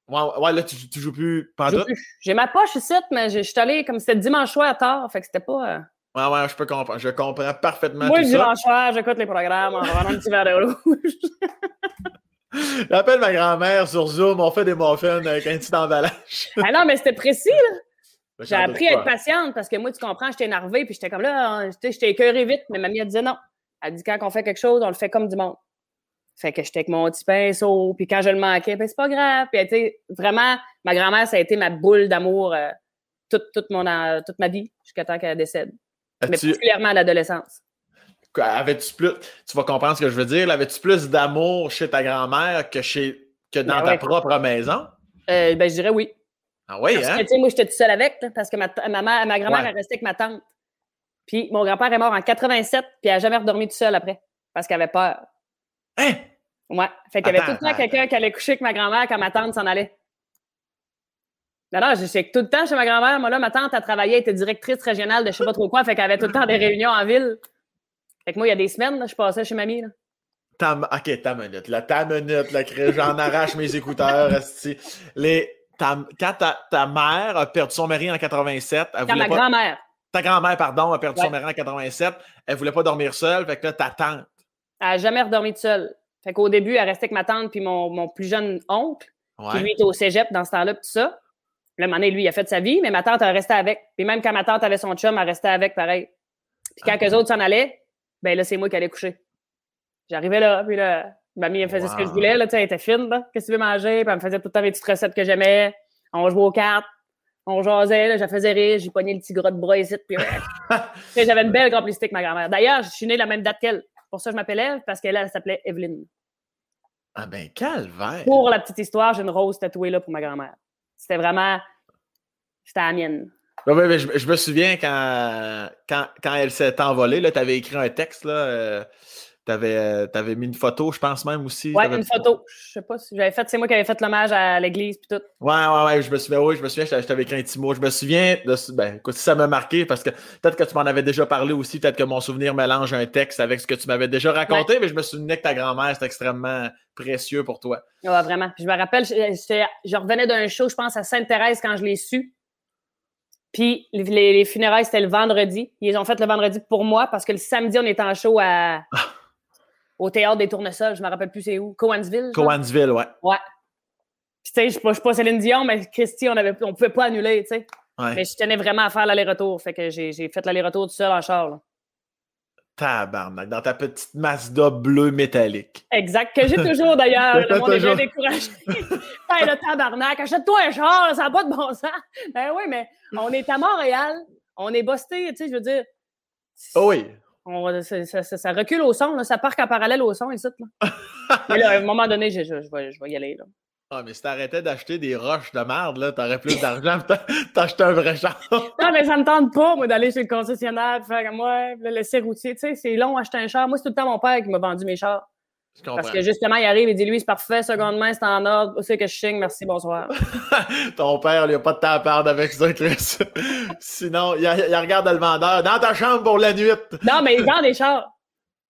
ouais, là, tu, tu joues plus pendant. J'ai ma poche ici, mais je suis allé comme c'était dimanche soir à tard, fait que c'était pas. Euh, ouais, ouais, je peux comprendre. Je comprends parfaitement. Moi, dimanche soir, j'écoute les programmes en prenant un petit verre de rouge. J'appelle ma grand-mère sur Zoom, on fait des muffins avec un petit emballage. ah non, mais c'était précis, là. J'ai appris à être patiente parce que moi, tu comprends, j'étais énervée, puis j'étais comme là, hein, j'étais écœurée vite, mais mamie, elle disait non. Elle dit quand on fait quelque chose, on le fait comme du monde. Fait que j'étais avec mon petit pinceau, puis quand je le manquais, ben c'est pas grave. Puis, tu vraiment, ma grand-mère, ça a été ma boule d'amour euh, toute, toute, mon, euh, toute ma vie, jusqu'à temps qu'elle décède. Mais particulièrement à l'adolescence. Avais-tu plus, tu vas comprendre ce que je veux dire, avais-tu plus d'amour chez ta grand-mère que, chez, que dans ben ta propre maison? Euh, ben, je dirais oui. Ah oui, parce hein? Que, moi, j'étais toute seule avec, parce que ma, ma, ma grand-mère est restée avec ma tante. Puis mon grand-père est mort en 87, puis elle n'a jamais redormi tout seul après, parce qu'elle avait peur. Hein? Ouais. Fait qu'il y avait tout le temps quelqu'un qui allait coucher avec ma grand-mère quand ma tante s'en allait. Non, non, je sais tout le temps chez ma grand-mère. Moi, là, ma tante, a travaillé, elle était directrice régionale de je sais pas trop quoi, fait qu'elle avait tout le temps des réunions en ville. Fait que moi, il y a des semaines, je passais chez mamie. Là. ok, ta minute, là, ta minute, là, j'en arrache mes écouteurs. Les, quand ta, mère a perdu son mari en 87, elle quand ma grand-mère. Ta grand-mère, pardon, a perdu son mari en 87, elle voulait pas dormir seule, fait que là, ta tante. Elle n'a jamais redormi seule. Fait qu'au début, elle restait avec ma tante puis mon, mon plus jeune oncle, qui lui était au cégep dans ce temps-là, tout ça. Le moment lui, il a fait sa vie, mais ma tante, elle restait avec. Puis même quand ma tante avait son chum, elle restait avec, pareil. Puis quand les autres s'en allaient, ben là, c'est moi qui allais coucher. J'arrivais là, puis là, mamie, elle faisait ce que je voulais, là, tu sais, elle était fine, là. Qu'est-ce que tu veux manger? Puis elle me faisait tout le temps les petites recettes que j'aimais. On jouait aux cartes, on jasait, là, je faisais rire, j'ai pogné le petit gros de bras ici, puis j'avais une belle complicité avec ma grand-mère. D'ailleurs, je suis née la même date qu'elle. Pour ça, je m'appelais parce qu'elle, elle, s'appelait Evelyne. Ah ben, calvaire! Pour la petite histoire, j'ai une rose tatouée là pour ma grand-mère. C'était vraiment... C'était la mienne. je, me souviens quand, quand, quand elle s'est envolée, tu avais écrit un texte, là, euh, tu avais, euh, mis une photo, je pense même aussi. Oui, une photo. Je sais pas si j'avais fait, c'est moi qui avais fait l'hommage à l'église puis tout. Ouais, ouais, ouais, je me souviens, oui, je me souviens, je t'avais écrit un petit mot. Je me souviens de ben, écoute, ça m'a marqué parce que peut-être que tu m'en avais déjà parlé aussi, peut-être que mon souvenir mélange un texte avec ce que tu m'avais déjà raconté, mais je me souvenais que ta grand-mère, c'était extrêmement précieux pour toi. Ouais, vraiment. je me rappelle, je, je revenais d'un show, je pense, à Sainte-Thérèse quand je l'ai su. Puis les, funérailles, c'était le vendredi. Ils ont fait le vendredi pour moi parce que le samedi, on était en show à. Au théâtre des Tournesols, je me rappelle plus c'est où. Coansville. Coansville, ouais. Ouais. Puis, tu sais, je ne suis pas Céline Dion, mais Christy, on ne on pouvait pas annuler, tu sais. Mais je tenais vraiment à faire l'aller-retour. Fait que j'ai fait l'aller-retour tout seul en char. Là. Tabarnak, dans ta petite Mazda bleue métallique. Exact, que j'ai toujours d'ailleurs. le monde est bien découragé. hey, le tabarnak, achète-toi un char, ça n'a pas de bon sens. Ben oui, mais on est à Montréal, on est busté, tu sais, je veux dire. Oh oui ça, recule au son, ça part en parallèle au son, ici. Là. mais là, à un moment donné, je, je, vais, je vais y aller. Là. Ah, mais si t'arrêtais d'acheter des roches de merde, là, t'aurais plus d'argent, t'achetais un vrai char. non, mais ça me tente pas, moi, d'aller chez le concessionnaire, faire comme moi, le laisser routier. Tu sais, c'est long acheter un char. Moi, c'est tout le temps mon père qui m'a vendu mes chars. Parce que justement, il arrive et dit lui, c'est parfait, seconde main, c'est en ordre. C'est que je signe, merci, bonsoir. Ton père, il a pas de temps à perdre avec ça, Chris. Sinon, il, regarde le vendeur dans ta chambre pour la nuit. non, mais il vend des chars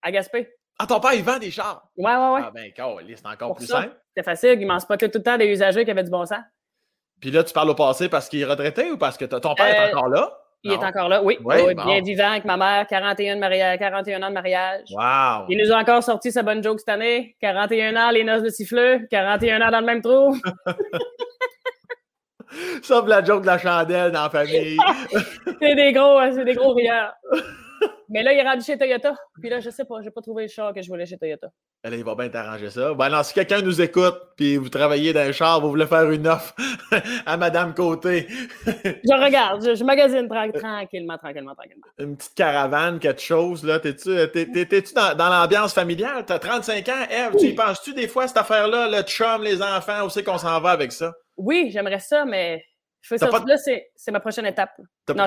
à Gaspé. Ah, ton père, il vend des chars? Ouais, ouais, ouais. Ah, ben, c'est encore plus simple. C'est facile, il m'en spotait tout le temps des usagers qui avaient du bon sens. Puis là, tu parles au passé parce qu'il est retraité ou parce que ton père est euh, encore là? Il est encore là, oui. oui, Bien vivant avec ma mère, 41, 41 ans de mariage. Wow! Il nous a encore sorti sa bonne joke cette année. 41 ans, les noces de siffleux. 41 ans dans le même trou. Sauf la joke de la chandelle dans la famille. c'est des gros, c'est des gros rieurs. Mais là, il est rendu chez Toyota. Puis là, je sais pas, j'ai pas trouvé le char que je voulais chez Toyota. Là, il va bien t'arranger ça. Ben, alors, si quelqu'un nous écoute, puis vous travaillez dans un char, vous voulez faire une offre à Madame Côté. je regarde, je, magasine tranquillement, tranquillement, tranquillement. Une petite caravane, quelque chose, là. T'es-tu dans, dans l'ambiance familiale? T'as 35 ans, Eve, tu y penses-tu des fois, cette affaire-là, le chum, les enfants, où c'est qu'on s'en va avec ça? Oui, j'aimerais ça, mais je fais ça. Là, c'est ma prochaine étape. non,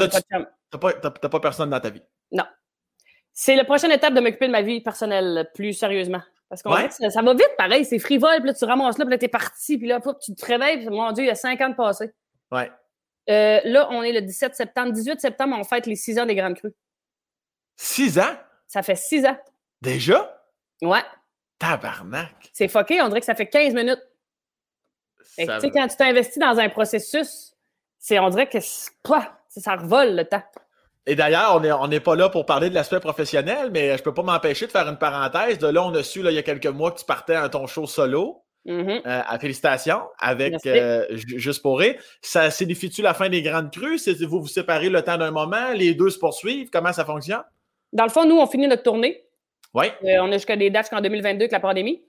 pas. T'as pas personne dans ta vie? Non. C'est la prochaine étape de m'occuper de ma vie personnelle plus sérieusement. Parce que ça, va vite, pareil, c'est frivole, puis là, tu ramasses là, puis là, t'es parti, puis là, tu te réveilles, puis mon Dieu, il y a cinq ans de passé. Ouais. Euh, là, on est le 17 septembre. 18 septembre, on fête les six ans des Grandes Crues. Six ans? Ça fait six ans. Déjà? Ouais. Tabarnak! C'est fucké, on dirait que ça fait 15 minutes. Tu sais, quand tu t'investis dans un processus, c'est, on dirait que ça revole le temps. Et d'ailleurs, on n'est pas là pour parler de l'aspect professionnel, mais je peux pas m'empêcher de faire une parenthèse. De là, on a su là, il y a quelques mois que tu partais à ton show solo. Mm-hmm. Euh, à félicitations avec euh, Juste pour rire. Ça signifie-tu la fin des grandes crues? Vous vous séparez le temps d'un moment, les deux se poursuivent? Comment ça fonctionne? Dans le fond, nous, on finit notre tournée. Oui. Euh, on a jusqu'à des dates jusqu'en 2022 avec la pandémie.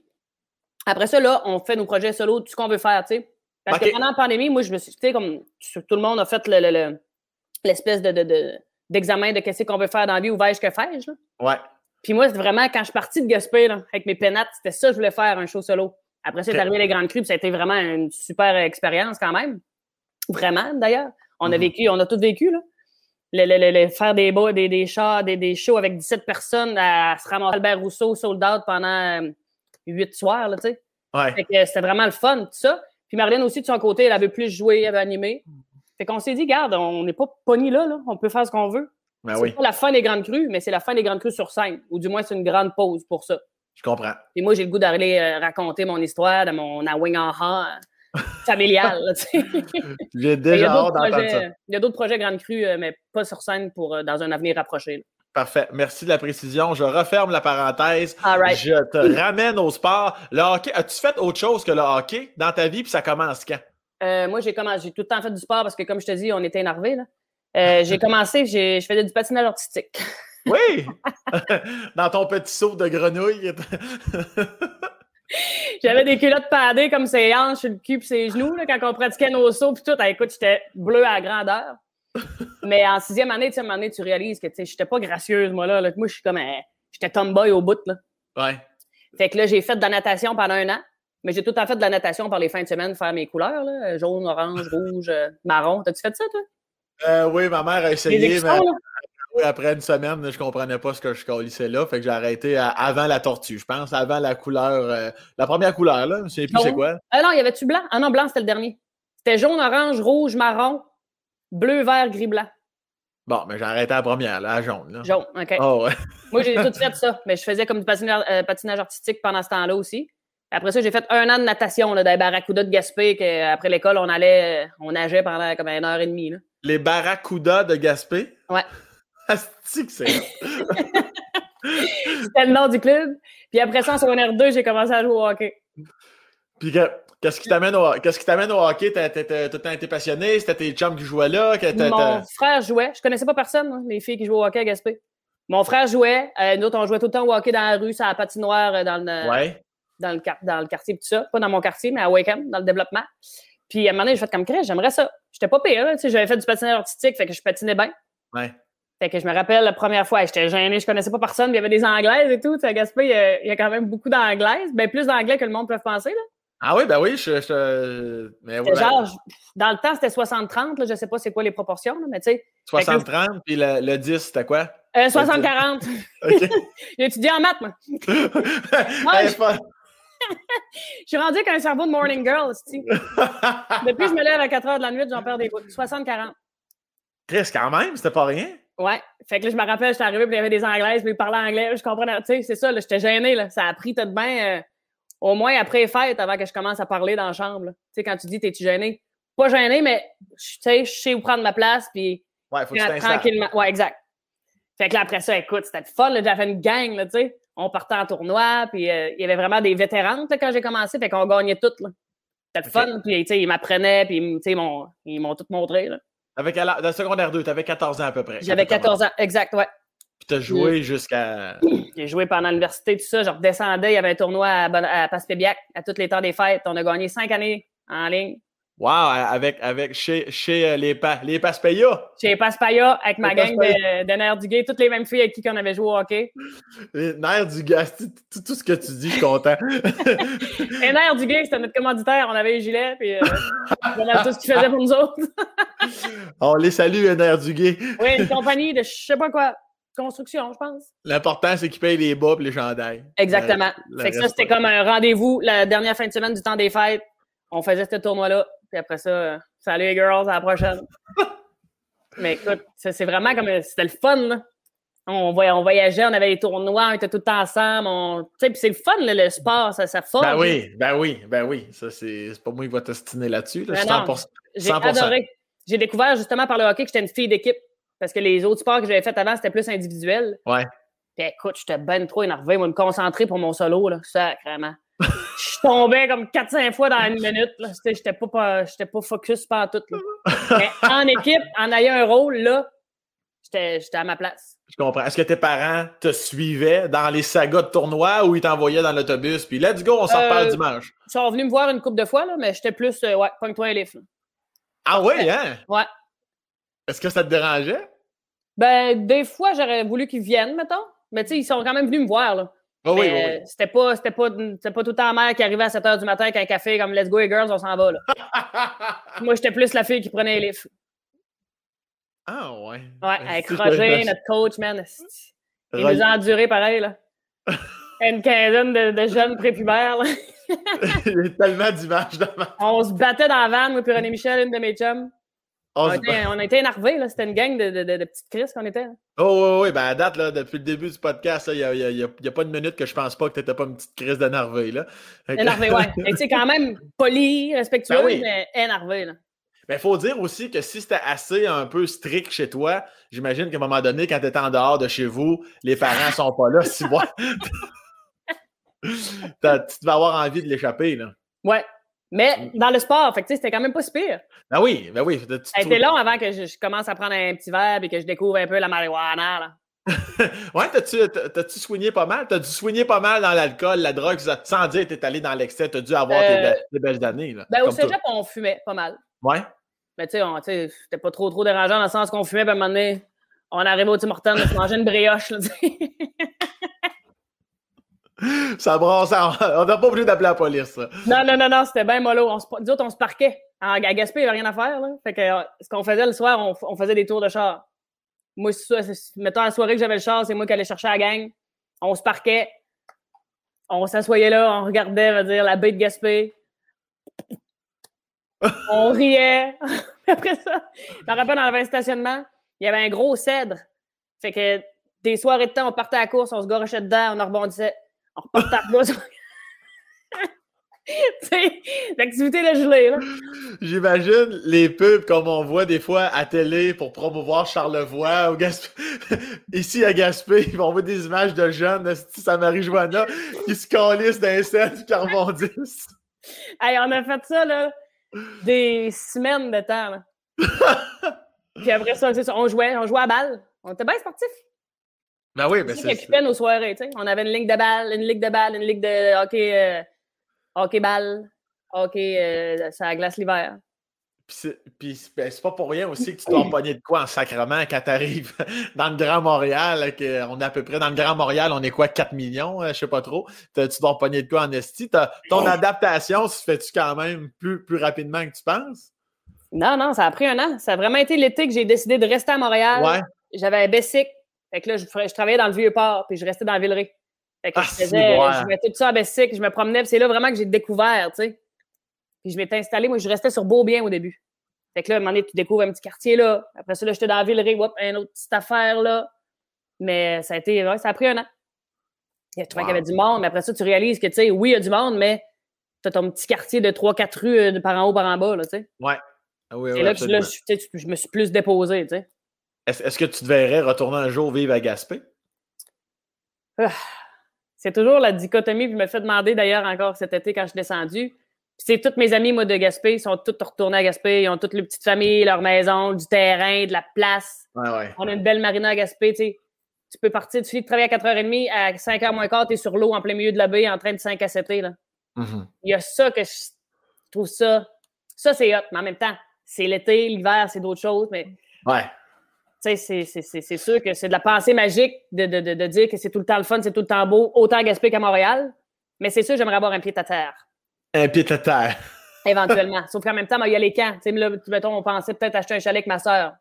Après ça, là, on fait nos projets solo, tout ce qu'on veut faire, tu sais. Parce que pendant la pandémie, moi, je me suis, tu sais, comme tout le monde a fait l'espèce de d'examen de qu'est-ce qu'on veut faire dans la vie, ou vais-je que fais-je? Ouais. Puis moi, c'est vraiment quand je suis partie de Gaspé, avec mes pénates, c'était ça que je voulais faire, un show solo. Après ça, arrivé les Grandes Crues, puis ça a été vraiment une super expérience quand même. Vraiment, d'ailleurs. On a mm-hmm. vécu, on a tout vécu, là. Le, faire des, des, des, chats, des, des shows avec 17 personnes à se ramasser Albert Rousseau sold out pendant huit soirs, là, tu sais. Ouais. C'était vraiment le fun, tout ça. Puis Marlène aussi, de son côté, elle avait plus joué, elle avait animé. Fait qu'on s'est dit, garde, on n'est pas pogné là, là, on peut faire ce qu'on veut. Ben c'est oui, pas la fin des grandes crues, mais c'est la fin des grandes crues sur scène. Ou du moins, c'est une grande pause pour ça. je comprends. Et moi, j'ai le goût d'aller euh, raconter mon histoire de mon Awing Aha familial. tu sais. J'ai déjà hâte d'entendre ça. il y a d'autres projets grandes crues, euh, mais pas sur scène pour, euh, dans un avenir rapproché. là. Parfait. Merci de la précision. Je referme la parenthèse. All right. Je te ramène au sport. Le hockey, as-tu fait autre chose que le hockey dans ta vie, puis ça commence quand? Euh, moi, j'ai commencé, j'ai tout le temps fait du sport parce que, comme je te dis, on était énervés. Là. Euh, j'ai commencé, j'ai, je faisais du patinage artistique. Oui! dans ton petit saut de grenouille. J'avais des culottes padées comme ses hanches sur le cul et ses genoux là, quand on pratiquait nos sauts puis tout. Ah, écoute, j'étais bleu à grandeur. Mais en sixième année, tu donné, tu réalises que sais, j'étais pas gracieuse, moi, là. là. Moi, je suis comme un- J'étais tomboy au bout, là. ouais. Fait que là, j'ai fait de la natation pendant un an. Mais j'ai tout temps fait de la natation par les fins de semaine, faire mes couleurs, là. Jaune, orange, rouge, euh, marron. T'as-tu fait ça, toi? Euh, oui, ma mère a essayé, mais oui, après une semaine, je comprenais pas ce que je colissais là. Fait que j'ai arrêté à- avant la tortue, je pense, avant la couleur, euh, la première couleur, là. Je sais plus c'est quoi. Ah non, il y avait-tu blanc? Ah non, blanc, c'était le dernier. C'était jaune, orange, rouge, marron, bleu, vert, gris, blanc. Bon, mais j'ai arrêté à la première, là, à jaune. Là. Jaune, OK. Oh, ouais. Moi, j'ai tout fait ça. Mais je faisais comme du patinage, euh, patinage artistique pendant ce temps-là aussi. Après ça, j'ai fait un an de natation là, dans les barracudas de Gaspé. Que, après l'école, on allait, euh, on nageait pendant comme une heure et demie. Là. Les barracudas de Gaspé? Ouais. Asti que c'est. C'était le nom du club. Puis après ça, en secondaire 2, j'ai commencé à jouer au hockey. Puis que- qu'est-ce qui t'amène au, qu'est-ce qui t'amène au hockey? T'as, tout le temps été passionné? C'était tes chums qui jouaient là? Mon frère jouait. Je connaissais pas personne, moi, les filles qui jouaient au hockey à Gaspé. Mon frère jouait. Euh, nous autres, on jouait tout le temps au hockey dans la rue, sur la patinoire, euh, dans le, Ouais. Dans le, dans le quartier, tout ça. Pas dans mon quartier, mais à Wakeham, dans le développement. Puis à un moment donné, j'ai fait comme crèche, j'aimerais ça. J'étais pas pire, tu sais, j'avais fait du patinage artistique, fait que je patinais bien. Ouais. Fait que je me rappelle la première fois, j'étais gênée, je connaissais pas personne, il y avait des Anglaises et tout. Tu sais, à Gaspé, il y a, il y a quand même beaucoup d'Anglaises. Ben, plus d'Anglais que le monde peut penser, là. Ah oui, ben oui, je. je- mais ouais, C'était genre, je- dans le temps, c'était 60-30, là, je sais pas c'est quoi les proportions, là, mais tu sais. 60-30, puis le, le 10, c'était quoi? Euh, 60-40. OK. J'ai étudié en maths, moi. Hey, je- pas- Je suis rendu avec un cerveau de morning girl. Depuis que je me lève à 4 heures de la nuit, j'en perds des bouts. 60-40. Chris, quand même, c'était pas rien. Ouais. Fait que là, je me rappelle, j'étais arrivé, puis il y avait des Anglaises, puis ils parlaient anglais. Je comprenais. Tu sais, c'est ça, là, j'étais gênée, là. Ça a pris tout de bien, euh, au moins après les fêtes, avant que je commence à parler dans la chambre. Tu sais, quand tu dis, t'es-tu gêné? Pas gêné, mais, tu sais, je sais où prendre ma place, puis Ouais, faut que tu tranquillement. Ouais, exact. Fait que là, après ça, écoute, c'était fun, là. J'avais une gang, là, tu sais. On partait en tournoi, puis euh, il y avait vraiment des vétérantes, là, quand j'ai commencé. Fait qu'on gagnait toutes. C'était le fun, puis, tu ils m'apprenaient, puis, tu ils m'ont- ils m'ont tout montré, là. Avec dans le secondaire 2, t'avais 14 ans à peu près. J'avais 14 ans, exact, ouais. Puis t'as joué jusqu'à. J'ai joué pendant l'université, tout ça. Je redescendais, il y avait un tournoi à, à Passepébiac à tous les temps des fêtes. On a gagné cinq années en ligne. Wow, avec, avec chez, chez euh, les, pa, les Paspaya. Chez Passepaya, avec ma Les gang Paspaya. de, de nerfs du gay, toutes les mêmes filles avec qui on avait joué au hockey. Les du. Tout, tout- ce que tu dis, je suis content. Les nerfs du gay, c'était notre commanditaire. On avait les gilets, puis euh, voilà tout ce qu'ils faisaient pour nous autres. On les salue, les nerfs du gay. oui, une compagnie de je sais pas quoi, construction, je pense. L'important, c'est qu'ils payent les bas et les chandails. Exactement. Le- le fait que ça, c'était comme un rendez-vous la dernière fin de semaine du temps des fêtes. On faisait ce tournoi-là. Puis après ça, euh, salut les girls, à la prochaine. Mais écoute, ça, c'est vraiment comme. euh, C'était le fun, là. On, voy- on voyageait, on avait les tournois, on était tout le temps ensemble. on- Tu sais, puis c'est le fun, là, le sport, ça, ça forge. Ben oui, ben oui, ben oui. Ça, c'est pas moi qui va t'ostiner là-dessus. Là. Ben 100%. J'ai 100%. adoré. J'ai découvert justement par le hockey que j'étais une fille d'équipe. Parce que les autres sports que j'avais fait avant, c'était plus individuel. Ouais. Puis écoute, j'étais ben trop énervé, moi, me concentrer pour mon solo, là. Sacrément. Je tombais comme 4-5 fois dans une minute. J'étais pas, pas, pas focus pas tout. Là. Mais en équipe, en ayant un rôle, là, j'étais à ma place. Je comprends. Est-ce que tes parents te suivaient dans les sagas de tournoi ou ils t'envoyaient dans l'autobus? Puis let's go, on s'en Euh, reparle dimanche? Ils sont venus me voir une couple de fois, là, mais j'étais plus, euh, ouais, pogne-toi un livre. Ah oui, hein? Ouais. Est-ce que ça te dérangeait? Ben, des fois, j'aurais voulu qu'ils viennent, mettons. Mais tu sais, ils sont quand même venus me voir, là. Ah oui, Mais, oui, oui. C'était pas, c'était pas, c'était pas tout le temps la mère qui arrivait à 7 h du matin avec un café comme Let's go les girls, on s'en va, là. Moi, j'étais plus la fille qui prenait les livres. ah ouais. Ouais, Ben, avec Roger, notre coach, man. Il nous a enduré pareil, là. Une quinzaine de, jeunes prépubères. Il y a tellement d'images dans On se battait dans la van, moi puis René Michel, une de mes chums. On, a été, on, énervés, là. C'était une gang de, de, de, petites crises qu'on était. Oh, oui, oui. Ben, à date, là, depuis le début du podcast, il n'y a, y a, pas une minute que je pense pas que tu n'étais pas une petite crise d'énervé, là. Énervé, ouais. Mais tu sais, quand même poli, respectueux, ben mais énervé, là. Mais il faut dire aussi que si c'était assez un peu strict chez toi, j'imagine qu'à un moment donné, quand tu étais en dehors de chez vous, les parents sont pas là. Si moi, tu vas avoir envie de l'échapper, là. Ouais, mais mm. dans le sport, fait c'était quand même pas si pire. Ben oui, ben oui. Ça a été long avant que je, commence à prendre un petit verre et que je découvre un peu la marijuana. Là. ouais, t'as-tu soigné pas mal? T'as dû soigner pas mal dans l'alcool, la drogue, sans dire que t'es allé dans l'excès, t'as dû avoir euh, tes, belles années. Là, ben, au cégep, on fumait pas mal. Ouais. Mais tu sais, c'était pas trop trop dérangeant dans le sens qu'on fumait, puis à un moment donné, on arrivait au Tim Hortons, on mangeait une brioche. Là, ça brasse. On n'a pas obligé d'appeler la police. Non, non, non, non, c'était bien mollo. On se, on se parquait. À Gaspé, il n'y avait rien à faire. Là. Fait que, euh, ce qu'on faisait le soir, on, faisait des tours de char. Moi, mettons la soirée que j'avais le char, c'est moi qui allais chercher la gang. On se parquait. On s'assoyait là, on regardait, va dire, la baie de Gaspé. on riait. Après ça, je me rappelle, dans le stationnement, il y avait un gros cèdre. Fait que des soirées de temps, on partait à la course, on se garochait dedans, on rebondissait on repart à L'activité de gelée, là. J'imagine les pubs comme on voit des fois à télé pour promouvoir Charlevoix ou Gaspé. Ici à Gaspé, ils vont voir des images de jeunes, ça Marie-Joanna, qui se calissent d'un set qui rebondissent. Hey, on a fait ça, là, des semaines de temps, là. Puis après ça, on jouait, on jouait à balle. On était bien sportifs. Ben oui, ben c'est ça. nos soirées, tu sais. On avait une ligue de balle, une ligue de balle, une ligue de hockey, euh, hockey balle, hockey, euh, ça la glace l'hiver. Puis ben, c'est pas pour rien aussi que tu t'en pogné de quoi en sacrement quand t'arrives dans le Grand Montréal, que on est à peu près dans le Grand Montréal, on est quoi, 4 millions, euh, je sais pas trop. Tu t'en pogné de quoi en esti? Ton adaptation se fait-tu quand même plus, plus rapidement que tu penses? Non, non, ça a pris un an. Ça a vraiment été l'été que j'ai décidé de rester à Montréal. Ouais. J'avais un Bessic, fait que là, je, travaillais dans le Vieux-Port, puis je restais dans Villeray. Fait que ah, je faisais, je mettais tout ça à Bessic, je me promenais, puis c'est là vraiment que j'ai découvert, tu sais. Puis je m'étais installé, moi, je restais sur Beaubien au début. Fait que là, à un moment donné, tu découvres un petit quartier là. Après ça, là, j'étais dans Villeray, hop, une autre petite affaire là. Mais ça a été, ça a pris un an. Je trouvais qu'il y avait du monde, mais après ça, tu réalises que, tu sais, oui, il y a du monde, mais tu as ton petit quartier de 3-4 rues euh, de par en haut, par en bas, là, tu sais. Ouais. Ah oui, Et là, là je, je, me suis plus déposé, tu sais. Est-ce que tu te verrais retourner un jour vivre à Gaspé? Ah, c'est toujours la dichotomie. Je me fais demander d'ailleurs encore cet été quand je suis descendu. C'est toutes mes amis, moi, de Gaspé, ils sont tous retournés à Gaspé. Ils ont toutes les petites familles, leur maison, du terrain, de la place. On a une belle marina à Gaspé. Tu, sais. tu peux partir, tu finis de travailler à 4h30, à 5h moins quart, tu es sur l'eau en plein milieu de la baie en train de 5 à 7 là. Mm-hmm. Il y a ça que je trouve ça. Ça, c'est hot, mais en même temps, c'est l'été, l'hiver, c'est d'autres choses. Mais ouais c'est sûr que c'est de la pensée magique de, de, de, dire que c'est tout le temps le fun, c'est tout le temps beau, autant à Gaspé qu'à Montréal. Mais c'est sûr, j'aimerais avoir un pied à terre. Un pied à terre. Éventuellement. Sauf qu'en même temps, il y a les camps. Là, mettons, on pensait peut-être acheter un chalet avec ma soeur.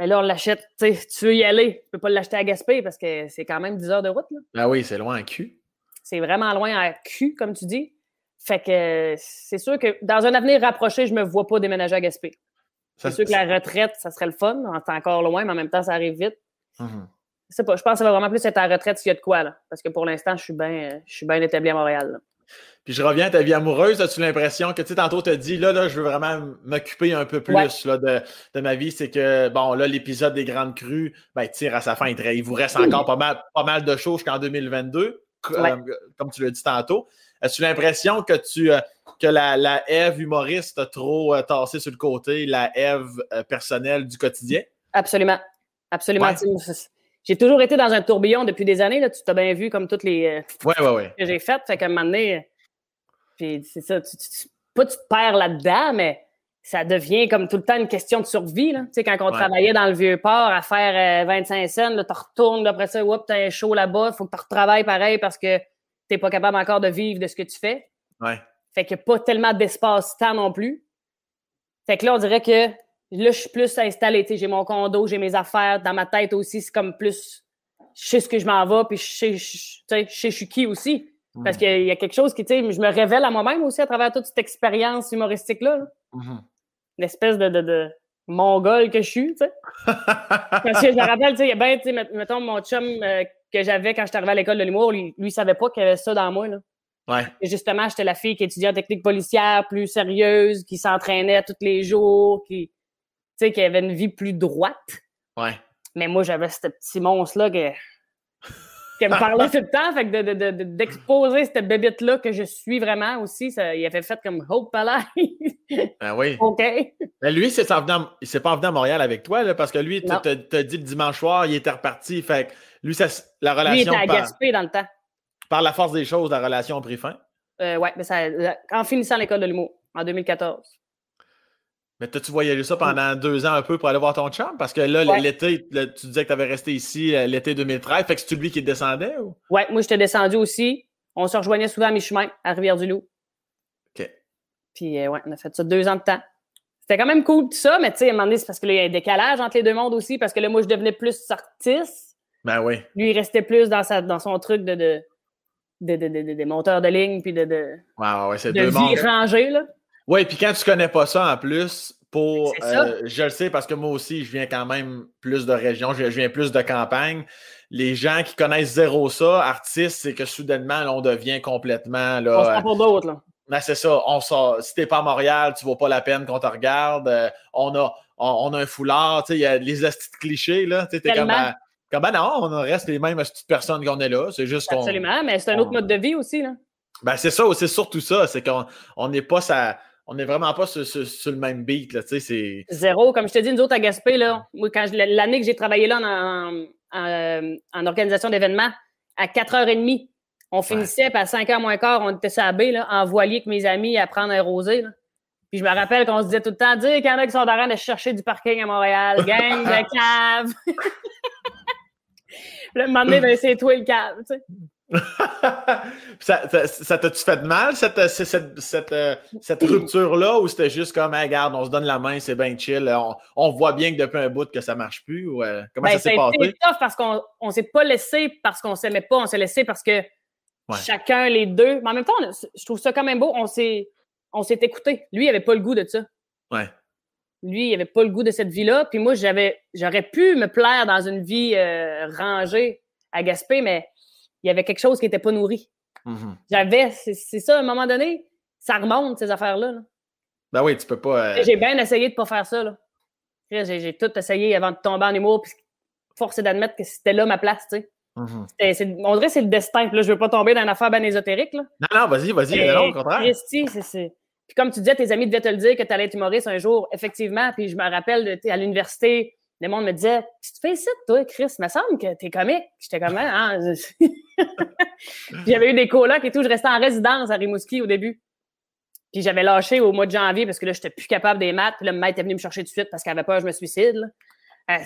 Mais là, on l'achète. Tu veux y aller. Tu peux pas l'acheter à Gaspé parce que c'est quand même 10 heures de route. Là. Ah oui, c'est loin à cul. C'est vraiment loin à cul, comme tu dis. Fait que c'est sûr que dans un avenir rapproché, je me vois pas déménager à Gaspé. C'est sûr que la retraite, ça serait le fun. C'est encore loin, mais en même temps, ça arrive vite. Mm-hmm. Je sais pas, je pense que ça va vraiment plus être à la retraite s'il y a de quoi, là. Parce que pour l'instant, je suis bien bien établi à Montréal. Puis je reviens à ta vie amoureuse. As-tu l'impression que, tu sais, tantôt, tu as dit, là, là, je veux vraiment m'occuper un peu plus là, de, de, ma vie. C'est que, bon, là, l'épisode des Grandes Crues, ben, tire à sa fin. Il vous reste encore pas mal, pas mal de choses jusqu'en 2022, euh, comme tu l'as dit tantôt. As-tu l'impression que tu euh, que la, la Ève humoriste a trop euh, tassé sur le côté la Ève euh, personnelle du quotidien? Absolument. Absolument. J'ai toujours été dans un tourbillon depuis des années. Là. Tu t'as bien vu comme toutes les ouais, ouais, ouais. que j'ai faites. Fait qu'à un moment donné, puis c'est ça, tu, pas tu te perds là-dedans, mais ça devient comme tout le temps une question de survie. Là. Tu sais, quand on travaillait dans le vieux port à faire 25 cents, tu retournes, après ça, tu un show là-bas, il faut que tu retravailles pareil parce que t'es pas capable encore de vivre de ce que tu fais. Ouais. Fait qu'il n'y a pas tellement d'espace-temps non plus. Fait que là, on dirait que là, je suis plus installé. J'ai mon condo, j'ai mes affaires. Dans ma tête aussi, c'est comme plus je sais ce que je m'en vais, puis je sais, je, sais, je suis qui aussi. Parce qu'il y a quelque chose qui, tu sais, je me révèle à moi-même aussi à travers toute cette expérience humoristique-là. Une espèce de, de, de, mongol que je suis, tu sais. Parce que je me rappelle, tu sais, il y a bien, tu sais, mettons, mon chum euh, que j'avais quand j'étais arrivé à l'école de l'humour, lui, il savait pas qu'il y avait ça dans moi, là. Ouais. Et justement, j'étais la fille qui étudiait en technique policière, plus sérieuse, qui s'entraînait tous les jours, qui, qui avait une vie plus droite. Ouais. Mais moi, j'avais ce petit monstre-là que qui me parlait tout le temps. Fait que d'exposer de, cette bébête-là que je suis vraiment aussi, ça, il avait fait comme Hope Palais. ben oui. OK. Ben lui, il s'est pas venu à Montréal avec toi, là, parce que lui, tu t'as dit le dimanche soir, il était reparti. Fait que lui, ça, la relation. Lui, il était à Gaspé dans le temps. Par la force des choses, la relation a pris fin. Euh, oui, mais ça, en finissant l'école de l'humour, en 2014. Mais t'as-tu voyagé ça pendant deux ans un peu pour aller voir ton chum? Parce que là, l'été, tu disais que tu avais resté ici euh, l'été 2013. Fait que c'est lui qui descendait? Ou? Oui, moi, j'étais descendu aussi. On se rejoignait souvent à mi-chemin, à Rivière-du-Loup. OK. Puis, euh, ouais, on a fait ça deux ans de temps. C'était quand même cool, tout ça, mais tu sais, à un moment donné, c'est parce qu'il y a un décalage entre les deux mondes aussi, parce que là, moi, je devenais plus artiste. Ben oui. Lui, il restait plus dans, sa, dans son truc de, de, de, de, de monteurs de ligne, puis de, de, ouais, ouais, c'est de vie rangée, là. Oui, puis quand tu connais pas ça en plus, pour. Euh, je le sais parce que moi aussi, je viens quand même plus de régions, je, viens plus de campagne. Les gens qui connaissent zéro ça, artistes, c'est que soudainement, on devient complètement. Là, on se pour d'autres, là. Ben, c'est ça. On sort, si t'es pas à Montréal, tu vaut pas la peine qu'on te regarde. Euh, on, a, on, a un foulard, il y a les astuces clichés, là. Tu comme, ben, comme ben non, on reste les mêmes petites personnes qu'on est là. C'est juste. Absolument, mais c'est un autre mode de vie aussi, là. Ben, c'est ça, c'est surtout ça. C'est qu'on n'est pas ça. On n'est vraiment pas sur, le même beat, là, tu sais, Zéro. Comme je te dis, nous autres, à Gaspé, là, quand l'année que j'ai travaillé là en, en, organisation d'événements, à 4h30, on finissait, puis à 5h moins quart, on était sur là, en voilier avec mes amis à prendre un rosé, là. Puis je me rappelle qu'on se disait tout le temps, dire qu'il y en a qui sont en train de chercher du parking à Montréal, gang de cave. un moment donné, ben, c'est toi le cave, tu ça, ça, t'a-tu fait mal, cette, cette, cette, euh, cette rupture-là, ou c'était juste comme, regarde, on se donne la main, c'est bien chill, on, on, voit bien que depuis un bout que ça marche plus, ou euh, comment ben, ça s'est passé? C'est tough parce qu'on ne s'est pas laissé parce qu'on s'aimait pas, on s'est laissé parce que chacun, les deux, mais en même temps, je trouve ça quand même beau, on s'est, on s'est écouté. Lui, il avait pas le goût de ça. Ouais. Lui, il avait pas le goût de cette vie-là, puis moi, j'avais, j'aurais pu me plaire dans une vie euh, rangée à Gaspé, mais il y avait quelque chose qui n'était pas nourri. Mm-hmm. J'avais, c'est ça, à un moment donné, ça remonte, ces affaires-là. Ben oui, tu peux pas. Euh, j'ai bien essayé de ne pas faire ça. Là. J'ai, tout essayé avant de tomber en humour, puis force d'admettre que c'était là ma place, tu sais. Mm-hmm. on dirait que c'est le destin. Là, je veux pas tomber dans une affaire bien ésotérique. Là. Non, non, vas-y, vas-y, non, au contraire. Christy, c'est, Puis comme tu disais, tes amis devaient te le dire que tu allais être humoriste un jour, effectivement. Puis je me rappelle, à l'université, le monde me disait Tu te fais ça, toi, Chris, il me semble que t'es comique. J'étais comme hein? J'avais eu des colocs et tout. Je restais en résidence à Rimouski au début. Puis j'avais lâché au mois de janvier parce que là, j'étais plus capable des maths. Puis là, le maître est venu me chercher tout de suite parce qu'il avait peur que je me suicide. Là. Euh,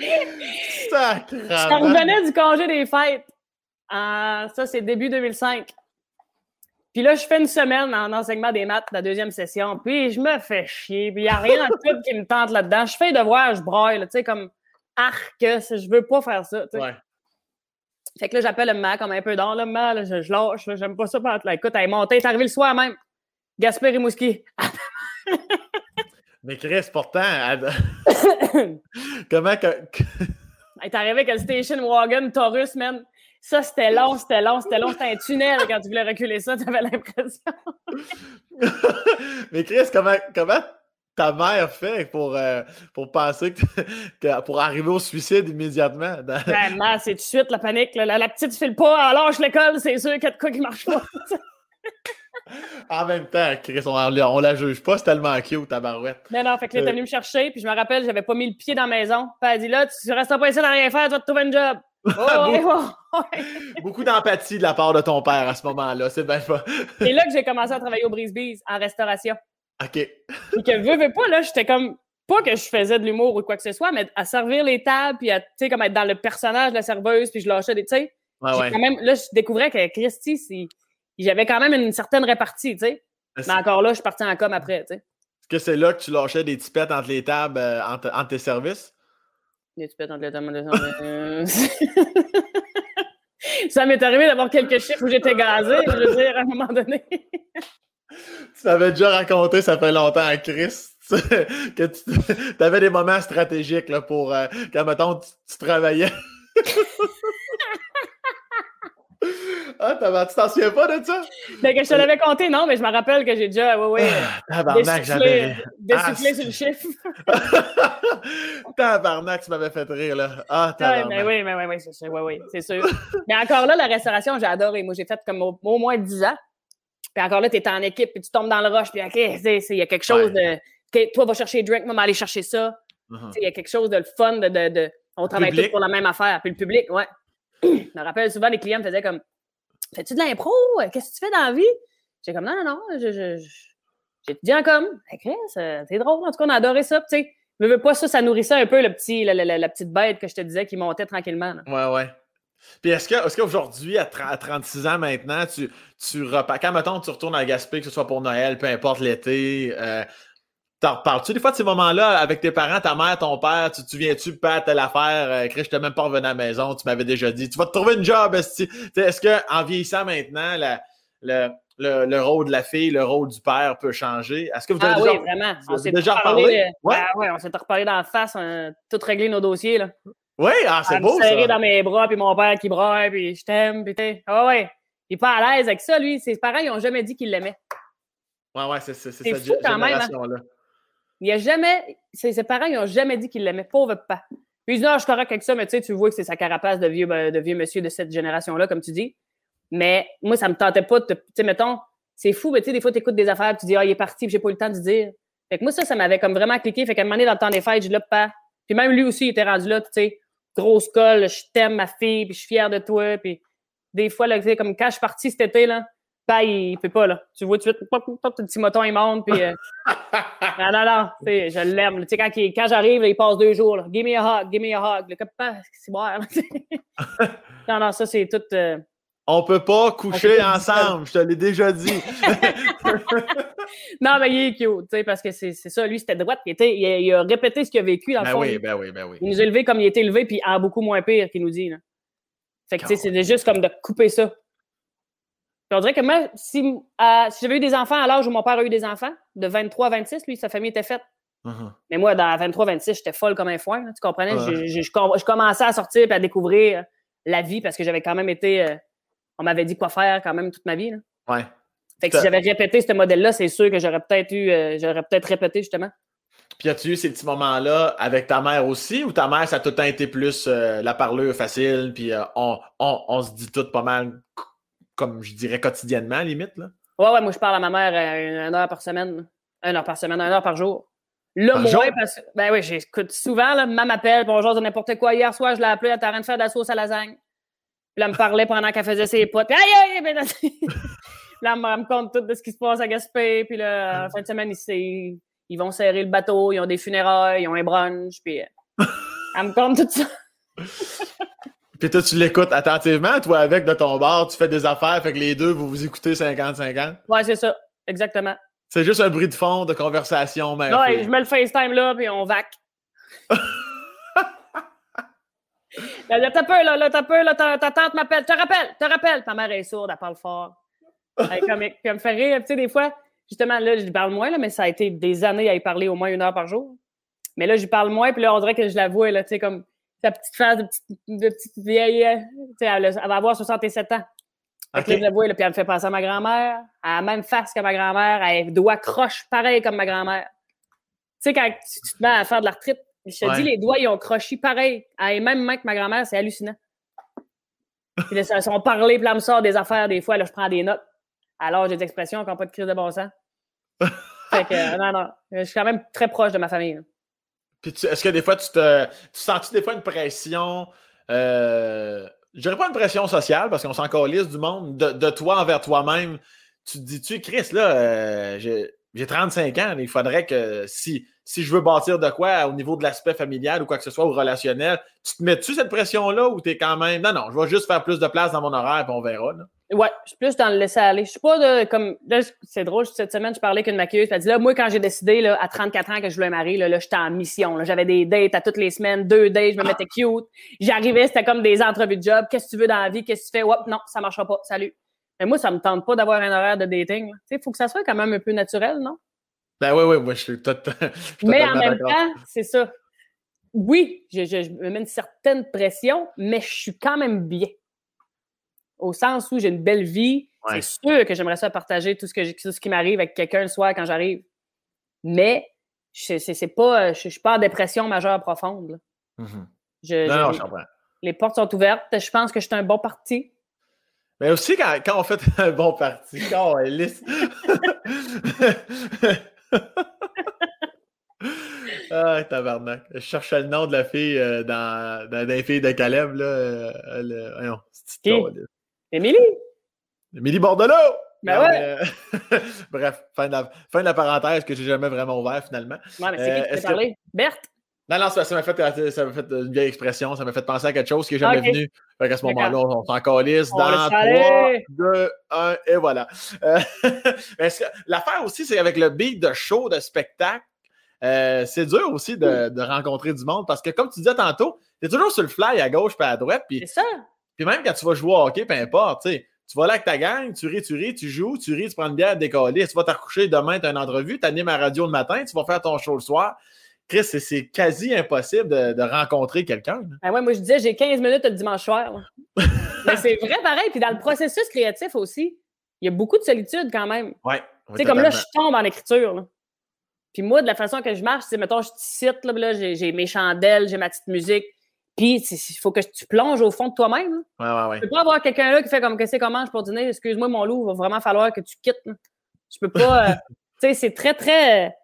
je revenais du congé des fêtes. Euh, ça, c'est début 2005. Puis là, je fais une semaine en enseignement des maths, la deuxième session, puis je me fais chier, puis il n'y a rien en tout qui me tente là-dedans. Je fais devoir, je broille, tu sais, comme arc, je veux pas faire ça. Ouais. Fait que là, j'appelle le mac comme un peu dans le mal, je, je lâche, j'aime pas ça. Là. Écoute, elle est montée, elle est arrivée le soir même. Gaspard et Mouski. Mais Chris, pourtant, comment que. elle est arrivée avec le station wagon Taurus, man. Ça, c'était long, c'était long, c'était long. C'était un tunnel quand tu voulais reculer ça, tu avais l'impression. Mais Chris, comment, comment ta mère fait pour, euh, pour penser que, pour arriver au suicide immédiatement? Vraiment, c'est tout de suite la panique. La, la, petite file pas, alors je l'école, c'est sûr qu'il y a de quoi qui marche pas. en même temps, Chris, on, on, la juge pas, c'est tellement cute, ta barouette. Non, non, fait que là, t'es euh, venu me chercher, puis je me rappelle, j'avais pas mis le pied dans la maison. Puis elle dit là, tu restes pas ici à rien faire, tu vas te trouver un job. Oh, Beaucoup d'empathie de la part de ton père à ce moment-là, c'est bien pas. C'est là que j'ai commencé à travailler au Brise en restauration. OK. Et que veux, veux pas, là, j'étais comme. Pas que je faisais de l'humour ou quoi que ce soit, mais à servir les tables, puis à, tu sais, comme être dans le personnage de la serveuse, puis je lâchais des, tu sais. Ouais, même, là, je découvrais que Christy, j'avais quand même une certaine répartie, tu sais. Mais encore là, je suis parti en com après, tu sais. Est-ce que c'est là que tu lâchais des tipettes entre les tables, euh, entre, tes services? Ça m'est arrivé d'avoir quelques chiffres où j'étais gazé, je veux dire, à un moment donné. tu m'avais déjà raconté, ça fait longtemps à Chris, que tu avais des moments stratégiques là, pour euh, quand, mettons, tu travaillais. Ah, tu t'en souviens pas de ça? Ben, que je te l'avais compté, non, mais je me rappelle que j'ai déjà, oui, oui. Ah, tabarnak, j'avais. Dessoufflé ah, sur le chiffre. tabarnak, tu m'avais fait rire, là. Ah, tabarnak. mais oui, mais oui, oui, c'est sûr. C'est sûr. mais encore là, la restauration, j'ai adoré. Moi, j'ai fait comme au, moins 10 ans. Puis encore là, tu es en équipe, puis tu tombes dans le rush, puis OK, il y a quelque chose de. toi, va chercher drink, moi, aller chercher ça. Uh-huh. Il y a quelque chose de fun, de. de, de on travaille tous pour la même affaire. Puis le public, ouais. Je me rappelle souvent, les clients me faisaient comme Fais-tu de l'impro? Qu'est-ce que tu fais dans la vie? J'ai comme, non, non, non, j'étudie en com. c'est drôle. En tout cas, on a adoré ça. Tu sais, veux pas ça, ça nourrissait un peu le petit, la, la, petite bête que je te disais qui montait tranquillement. Ouais, ouais. Puis est-ce, qu'aujourd'hui, à, 36 ans maintenant, tu, tu repars, quand mettons tu retournes à Gaspé, que ce soit pour Noël, peu importe l'été, euh, T'en reparles-tu des fois de ces moments-là avec tes parents, ta mère, ton père? Tu te souviens-tu, pas telle affaire? Euh, Chris, je t'ai même pas revenu à la maison, tu m'avais déjà dit. Tu vas te trouver une job, est-ce qu'en vieillissant maintenant, le, le, rôle de la fille, le rôle du père peut changer? Est-ce que vous avez ah, déjà, oui, vraiment. on s'est déjà reparlé? Ouais. Ah, ouais, on s'est reparlé dans la face, on a tout réglé nos dossiers. Là. Oui, ah, c'est beau. serré dans mes bras, puis mon père qui braille, puis je t'aime, puis t'es. Ah ouais. Il est pas à l'aise avec ça, lui. Ses parents, ils n'ont jamais dit qu'ils l'aimaient. Ouais, ouais, c'est cette hein. Il a jamais, ses, parents, ils n'ont jamais dit qu'ils l'aimaient. Pauvre pas. Puis il dit, non, je suis correct avec ça, mais tu sais, tu vois que c'est sa carapace de vieux, ben, de vieux monsieur de cette génération-là, comme tu dis. Mais moi, ça me tentait pas de, tu sais, mettons, c'est fou, mais tu sais, des fois, tu écoutes des affaires, tu dis, ah, il est parti, puis j'ai pas eu le temps de dire. Fait que moi, ça, ça m'avait comme vraiment cliqué. Fait qu'à un moment donné, dans le temps des fêtes, je l'ai pas. Puis même lui aussi, il était rendu là, tu sais, grosse colle, je t'aime, ma fille, puis je suis fière de toi. Puis des fois, là, comme quand je suis parti cet été, là, ben, il peut pas, là. Tu vois tout de suite, le petit moton, il monte, puis... Euh... non, non, non, je l'aime. Tu sais, quand, quand j'arrive, il passe deux jours, là. Give me a hug, give me a hug. Le copain, c'est bon, Non, non, ça, c'est tout... Euh... On peut pas coucher ensemble, je te l'ai déjà dit. non, mais il est cute, tu sais, parce que c'est ça, lui, c'était droite. Il, était, il, a, répété ce qu'il a vécu, dans le ben fond. Oui, ben oui, ben oui. Il nous a élevé comme il était élevé, puis en beaucoup moins pire qu'il nous dit, là. Fait que, tu sais, c'est juste comme de couper ça on dirait que moi, si, si j'avais eu des enfants à l'âge où mon père a eu des enfants, de 23 à 26, lui, sa famille était faite. Uh-huh. Mais moi, dans 23-26, j'étais folle comme un foin. tu comprenais? Je, commençais à sortir et à découvrir la vie parce que j'avais quand même été. Euh, on m'avait dit quoi faire quand même toute ma vie. Là. Ouais. Fait que si j'avais répété ce modèle-là, c'est sûr que j'aurais peut-être eu. Euh, j'aurais peut-être répété justement. Puis as-tu eu ces petits moments-là avec ta mère aussi ou ta mère, ça a tout le temps été plus euh, la parleur facile, puis on, on, on, se dit tout pas mal comme je dirais quotidiennement, limite. Là. Ouais, ouais, moi je parle à ma mère euh, une heure par semaine. Une heure par semaine, une heure par jour. Là, par moins, parce que. Ben oui, j'écoute souvent, là, maman m'appelle, bonjour de n'importe quoi. Hier soir, je l'ai appelé, elle était en train de faire de la sauce à lasagne. Puis là, elle me parlait pendant qu'elle faisait ses potes. Puis aïe, aïe, ben, là, elle me compte tout de ce qui se passe à Gaspé. Puis là, en fin de semaine, ils, ils vont serrer le bateau, ils ont des funérailles, ils ont un brunch. Puis euh, elle me compte tout ça. Puis toi, tu l'écoutes attentivement, toi, avec de ton bar, tu fais des affaires, fait que les deux, vous vous écoutez 50-50. Ouais, c'est ça. Exactement. C'est juste un bruit de fond de conversation, mais. Ouais, je mets le FaceTime là, puis on vac. là, t'as peur, là, là, t'as peur, là, ta, tante m'appelle. Te rappelle, te rappelle. Ta mère est sourde, elle parle fort. Elle, comme, elle me fait rire, tu sais, des fois, justement, là, je parle moins, là, mais ça a été des années à y parler au moins une heure par jour. Mais là, je parle moins, puis là, on dirait que je la vois, là, tu sais, comme sa petite face de petite, de petite vieille. Euh, elle, elle, va avoir 67 ans. Okay. je vois, puis elle me fait penser à ma grand-mère. Elle a la même face que ma grand-mère. Elle doigts croche pareil comme ma grand-mère. Tu sais, quand tu, te mets à faire de l'arthrite, je te dis, les doigts, ils ont croché pareil. Elle a les mêmes mains que ma grand-mère, c'est hallucinant. Puis là, sont parlés, puis là, elle me sort des affaires des fois, là, je prends des notes. Alors, j'ai des expressions qui n'ont pas de crise de bon sens. fait que, non, non, je suis quand même très proche de ma famille. Est-ce que des fois, tu te. Tu sens-tu des fois une pression. Euh, je dirais pas une pression sociale, parce qu'on s'en calisse du monde, de, toi envers toi-même. Tu te dis-tu, Chris, là, euh, J'ai 35 ans. Il faudrait que si, je veux bâtir de quoi au niveau de l'aspect familial ou quoi que ce soit ou relationnel, tu te mets-tu cette pression-là ou tu es quand même. Non, non, je vais juste faire plus de place dans mon horaire et on verra. Ouais, je suis plus dans le laisser aller. Je suis pas de comme c'est drôle, cette semaine, je parlais avec une maquilleuse, elle dit là, moi, quand j'ai décidé là, à 34 ans que je voulais marier, là, là j'étais en mission. J'avais des dates à toutes les semaines, deux dates, je me mettais cute. J'arrivais, c'était comme des entrevues de job. Qu'est-ce que tu veux dans la vie? Qu'est-ce que tu fais? Hop, non, ça marchera pas. Salut. Mais moi, ça me tente pas d'avoir un horaire de dating. Il faut que ça soit quand même un peu naturel, non? Ben oui, oui, moi, je suis, tout, Mais en même temps, c'est ça. Oui, je, je, me mets une certaine pression, mais je suis quand même bien. Au sens où j'ai une belle vie. C'est sûr que j'aimerais ça partager tout ce, que ce qui m'arrive avec quelqu'un le soir quand j'arrive. Mais c'est pas, je, suis pas en dépression majeure profonde. Mm-hmm. non, non, je comprends. Les portes sont ouvertes. Je pense que je suis un bon parti. Mais aussi, quand, quand on fait un bon parti, quand on est lisse. ah, tabarnak. Je cherchais le nom de la fille euh, dans, dans, les filles de Caleb. Là, euh, Qui? Émilie? Émilie Bordelot! Ben ouais. Euh, bref, fin de, la, fin de la parenthèse que j'ai jamais vraiment ouvert finalement. Ouais, mais c'est qui qui t'a parlé? Berthe? Non, non, ça, m'a fait, ça fait une vieille expression, ça m'a fait penser à quelque chose qui n'est jamais venu. à ce moment-là, on, s'en calisse dans 3, 2, 1, et voilà. Euh, l'affaire aussi, c'est avec le beat de show, de spectacle, euh, c'est dur aussi de, de, rencontrer du monde parce que, comme tu disais tantôt, tu es toujours sur le fly à gauche puis à droite. C'est ça. Puis même quand tu vas jouer au hockey, peu importe, tu sais, tu vas là avec ta gang, tu ris, tu ris, tu joues, tu ris, tu prends une bière, décoller, tu vas t'accoucher demain, tu as une entrevue, tu animes à radio le matin, tu vas faire ton show le soir. Chris, c'est quasi impossible de, rencontrer quelqu'un. Ben ouais, moi, je disais, j'ai 15 minutes le dimanche soir. Mais c'est vrai, pareil. Puis dans le processus créatif aussi, il y a beaucoup de solitude quand même. Ouais. Tu sais, comme là, je tombe en écriture. Puis moi, de la façon que je marche, c'est, mettons, je cite, là, là j'ai mes chandelles, j'ai ma petite musique. Puis il faut que tu plonges au fond de toi-même. Ouais, ouais, ouais. Tu peux pas avoir quelqu'un là qui fait comme, que c'est comment je pour dîner? Excuse-moi, mon loup, il va vraiment falloir que tu quittes. Je peux pas. Euh, tu sais, c'est très, très.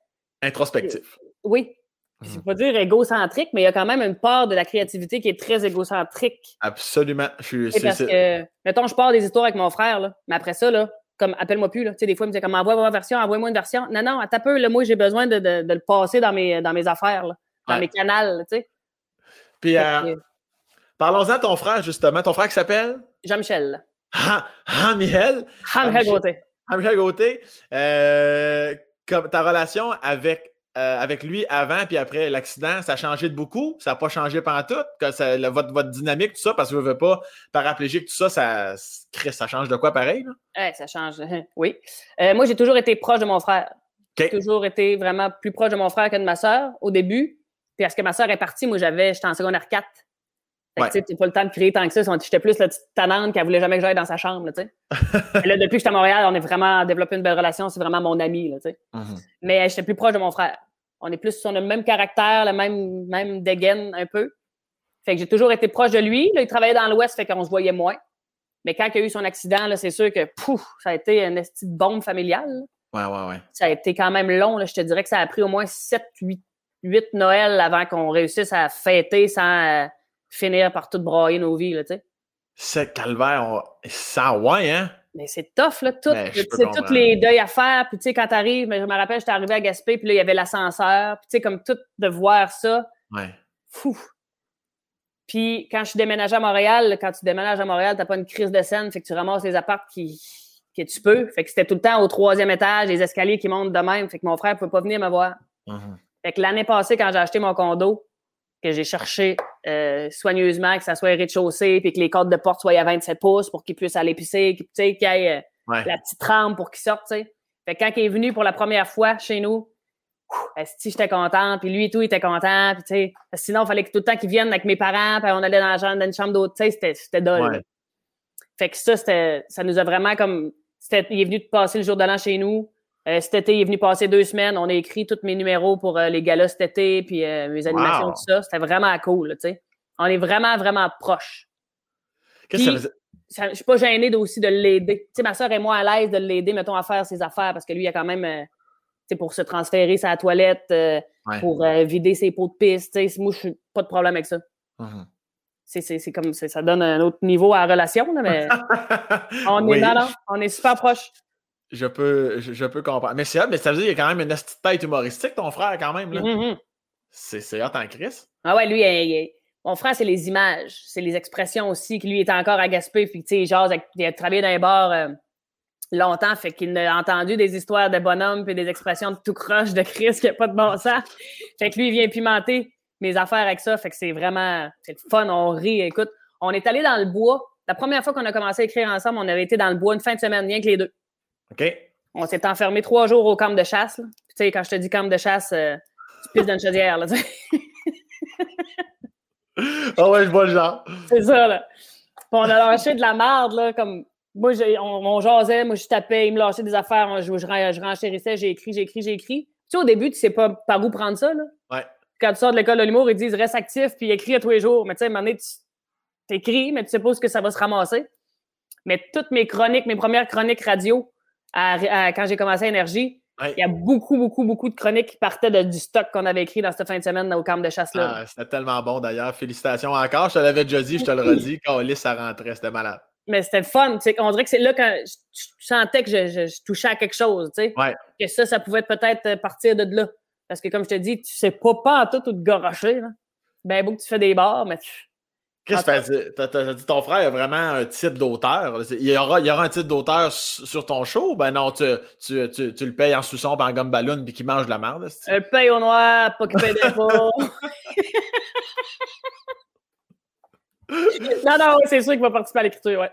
Introspectif. Oui. Je ne veux pas dire égocentrique, mais il y a quand même une part de la créativité qui est très égocentrique. Absolument. Je suis, parce que, mettons, je pars des histoires avec mon frère, là, mais après ça, là, comme appelle-moi plus. Là. Tu sais, des fois, il me dit comme envoie une version, envoie-moi une version. Non, non, à peu, là, moi, j'ai besoin de, de, de, le passer dans mes, dans mes affaires, là, dans mes canals. Tu sais. Puis, euh, parlons-en de ton frère, justement. Ton frère qui s'appelle? Jean-Michel. Han-Michel. Han-Michel Gauthier. Han-Michel Gauthier. Euh, comme ta relation avec euh, avec lui avant puis après l'accident, ça a changé de beaucoup? Ça n'a pas changé pendant tout? Que ça, votre, votre, dynamique, tout ça, parce que je ne veux pas, paraplégique, tout ça, ça, ça change de quoi pareil? Là? ça change, oui. Euh, moi, j'ai toujours été proche de mon frère. J'ai toujours été vraiment plus proche de mon frère que de ma soeur au début. Puis parce que ma soeur est partie, moi, j'avais, j'étais en secondaire 4. Fait que, tu pas le temps de créer tant que ça. J'étais plus la petite tanante qui voulait jamais que j'aille dans sa chambre, là, là, depuis que j'étais à Montréal, on est vraiment développé une belle relation. C'est vraiment mon ami, là, mm-hmm. Mais j'étais plus proche de mon frère. On est plus sur le même caractère, le même, même dégaine un peu. Fait que j'ai toujours été proche de lui. Là, il travaillait dans l'Ouest, fait qu'on se voyait moins. Mais quand il a eu son accident, là, c'est sûr que pouf, ça a été une petite bombe familiale. Ouais, ouais, ouais. Ça a été quand même long. Là. Je te dirais que ça a pris au moins 7, 8, 8 Noël avant qu'on réussisse à fêter sans, euh, finir par tout broyer nos vies, là, tu sais. Ce calvaire, ça, ouais, hein? Mais c'est tough, là, tout. C'est tous les deuils à faire. Puis, tu sais, quand t'arrives, je me rappelle, j'étais arrivé à Gaspé, puis là, il y avait l'ascenseur. Puis, tu sais, comme tout, de voir ça. Ouais. Fou. Puis, quand je suis déménagé à Montréal, quand tu déménages à Montréal, t'as pas une crise de scène, fait que tu ramasses les apparts qui, que tu peux. Fait que c'était tout le temps au troisième étage, les escaliers qui montent de même. Fait que mon frère pouvait pas venir me voir. Mm-hmm. Fait que l'année passée, quand j'ai acheté mon condo, que j'ai cherché euh, soigneusement, que ça soit rez-de-chaussée, puis que les cordes de porte soient à 27 pouces pour qu'il puisse aller pisser, qu'il y ait euh, la petite rampe pour qu'il sorte, tu sais. Fait quand il est venu pour la première fois chez nous, si j'étais contente, puis lui et tout, il était content, puis tu sais, sinon, il fallait que tout le temps qu'il vienne avec mes parents, puis on allait dans, dans une chambre d'hôtel, tu sais, c'était, c'était dole. Fait que ça, c'était, ça nous a vraiment comme, il est venu passer le jour de l'an chez nous, euh, cet été, il est venu passer deux semaines. On a écrit tous mes numéros pour euh, les galas cet été, puis euh, mes animations, tout ça. C'était vraiment cool, tu sais. On est vraiment, vraiment proches. Qu'est-ce que ça faisait? Je suis pas gênée aussi de l'aider. Tu sais, ma soeur est moins à l'aise de l'aider, mettons, à faire ses affaires, parce que lui, il a quand même, tu sais, pour se transférer sa toilette, pour vider ses pots de piste, tu sais. Moi, je suis pas de problème avec ça. Mm-hmm. C'est comme, ça donne un autre niveau à la relation, mais on est, non, non, on est super proches. Je peux, je, peux comprendre. Mais c'est mais ça veut dire qu'il y a quand même une tête humoristique, ton frère, quand même. Là. Mm-hmm. C'est hot en Chris. Ah ouais, lui, mon frère, c'est les images, c'est les expressions aussi, qui lui est encore à Gaspé, puis tu sais, genre, il a travaillé dans les bars euh, longtemps, fait qu'il a entendu des histoires de bonhommes puis des expressions de tout croche de Chris qui n'a pas de bon sens. Fait que lui, il vient pimenter mes affaires avec ça, fait que c'est vraiment, c'est fun, on rit. Écoute, on est allé dans le bois. La première fois qu'on a commencé à écrire ensemble, on avait été dans le bois une fin de semaine, rien que les deux. OK? On s'est enfermé trois jours au camp de chasse. Tu sais, quand je te dis camp de chasse, euh, tu pisses dans une chaudière, là, Ah ouais, je vois le genre. C'est ça, là. on a lâché de la merde, là, comme. Moi, on, on, jasait, moi, je tapais, il me lâchait des affaires, je, je, je renchérissais, j'ai écrit, j'ai écrit, j'ai écrit. Tu sais, au début, tu sais pas par où prendre ça, là. Ouais. Quand tu sors de l'école de l'humour, ils disent reste actif puis écris à tous les jours. Mais tu sais, à un moment donné, tu écris, mais tu sais pas où que ça va se ramasser. Mais toutes mes chroniques, mes premières chroniques radio, quand j'ai commencé à Énergie, il y a beaucoup, beaucoup, beaucoup de chroniques qui partaient du stock qu'on avait écrit dans cette fin de semaine au camp de chasse-là. Ah, c'était tellement bon d'ailleurs. Félicitations encore. Je te l'avais déjà dit, je te le redis. Quand ça rentrait, c'était malade. Mais c'était fun. On dirait que c'est là quand je, sentais que je, touchais à quelque chose. Que ça, ça pouvait peut-être partir de là. Parce que comme je te dis, tu sais pas pas en tout ou te gorocher. Ben beau que tu fais des bars, mais tu, Qu'est-ce que tu as dit? Ton frère a vraiment un titre d'auteur? Il y, aura, il y aura un titre d'auteur sur ton show? Ben non, tu, tu, tu, tu le payes en sous-son en gomme ballon puis qu'il mange de la merde. Je le paye au noir, pas qu'il paye d'impôts. non, non, c'est sûr qu'il va participer à l'écriture, ouais.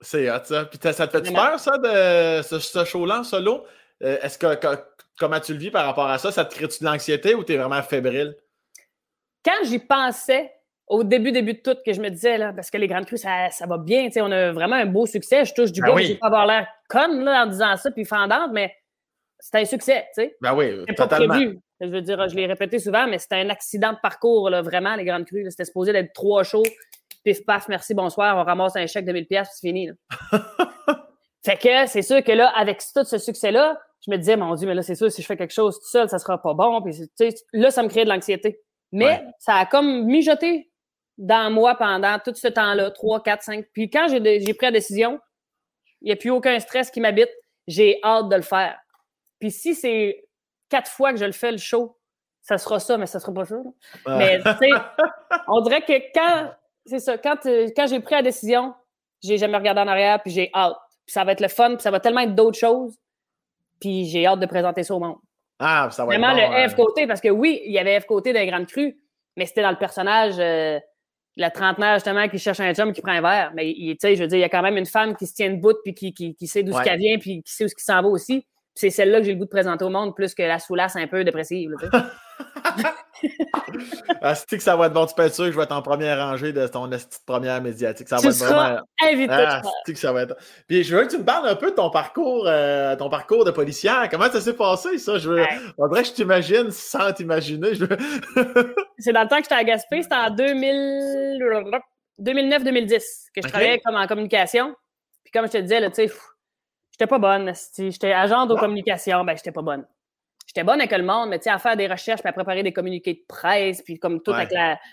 C'est hot, ça. Puis ça te fait peur, ça, de ce, show-là en solo? Euh, est-ce que, comment tu le vis par rapport à ça? Ça te crée-tu de l'anxiété ou tu es vraiment fébrile? Quand j'y pensais, au début, début de tout, que je me disais, là, parce que les Grandes Crues, ça, ça va bien, on a vraiment un beau succès. Je touche du ben bois, je vais pas avoir l'air conne là, en disant ça, puis fendante, mais c'est un succès, tu sais. Ben oui, totalement. Pas prévu. Je veux dire, je l'ai répété souvent, mais c'était un accident de parcours, là, vraiment, les Grandes Crues. C'était supposé d'être trois shows, pif paf, merci, bonsoir, on ramasse un chèque de 1000$, puis c'est fini. fait que c'est sûr que là, avec tout ce succès-là, je me disais, mon Dieu, mais là, c'est sûr, si je fais quelque chose tout seul, ça sera pas bon. Puis, là, ça me créait de l'anxiété. Mais ça a comme mijoté dans moi pendant tout ce temps-là, 3, 4, 5. Puis quand j'ai pris la décision, il n'y a plus aucun stress qui m'habite. J'ai hâte de le faire. Puis si c'est quatre fois que je le fais le show, ça sera ça, mais ça sera pas ça. Mais tu sais, on dirait que quand c'est ça, quand, euh, quand j'ai pris la décision, j'ai jamais regardé en arrière, puis j'ai hâte. Puis ça va être le fun, puis ça va tellement être d'autres choses. Puis j'ai hâte de présenter ça au monde. Ah, ça va Vraiment être le F côté, parce que oui, il y avait F côté d'un Grand Cru, mais c'était dans le personnage. Euh, la trentenaire, justement, qui cherche un chum qui prend un verre. Mais, tu sais, je veux dire, il y a quand même une femme qui se tient debout puis qui, qui, qui sait d'où ce qu'elle vient puis qui sait où ce qui s'en va aussi. C'est celle-là que j'ai le goût de présenter au monde plus que la soulasse un peu dépressive. ah, que ça va être bon. Tu peux être sûr que je vais être en première rangée de ton première médiatique. Ça va être vraiment. Invité. Ah, que ça va être. Puis je veux que tu me parles un peu de ton parcours, euh, ton parcours de policière. Comment ça s'est passé, ça? Je veux. Vrai, je t'imagine sans t'imaginer. C'est dans le temps que j'étais à Gaspé, c'était en 2000... 2009-2010 que je travaillais comme en communication. Puis comme je te disais, tu sais, j'étais pas bonne. J'étais agent de communication, ben j'étais pas bonne j'étais bonne avec le monde, mais tu sais, à faire des recherches, puis à préparer des communiqués de presse, puis comme tout avec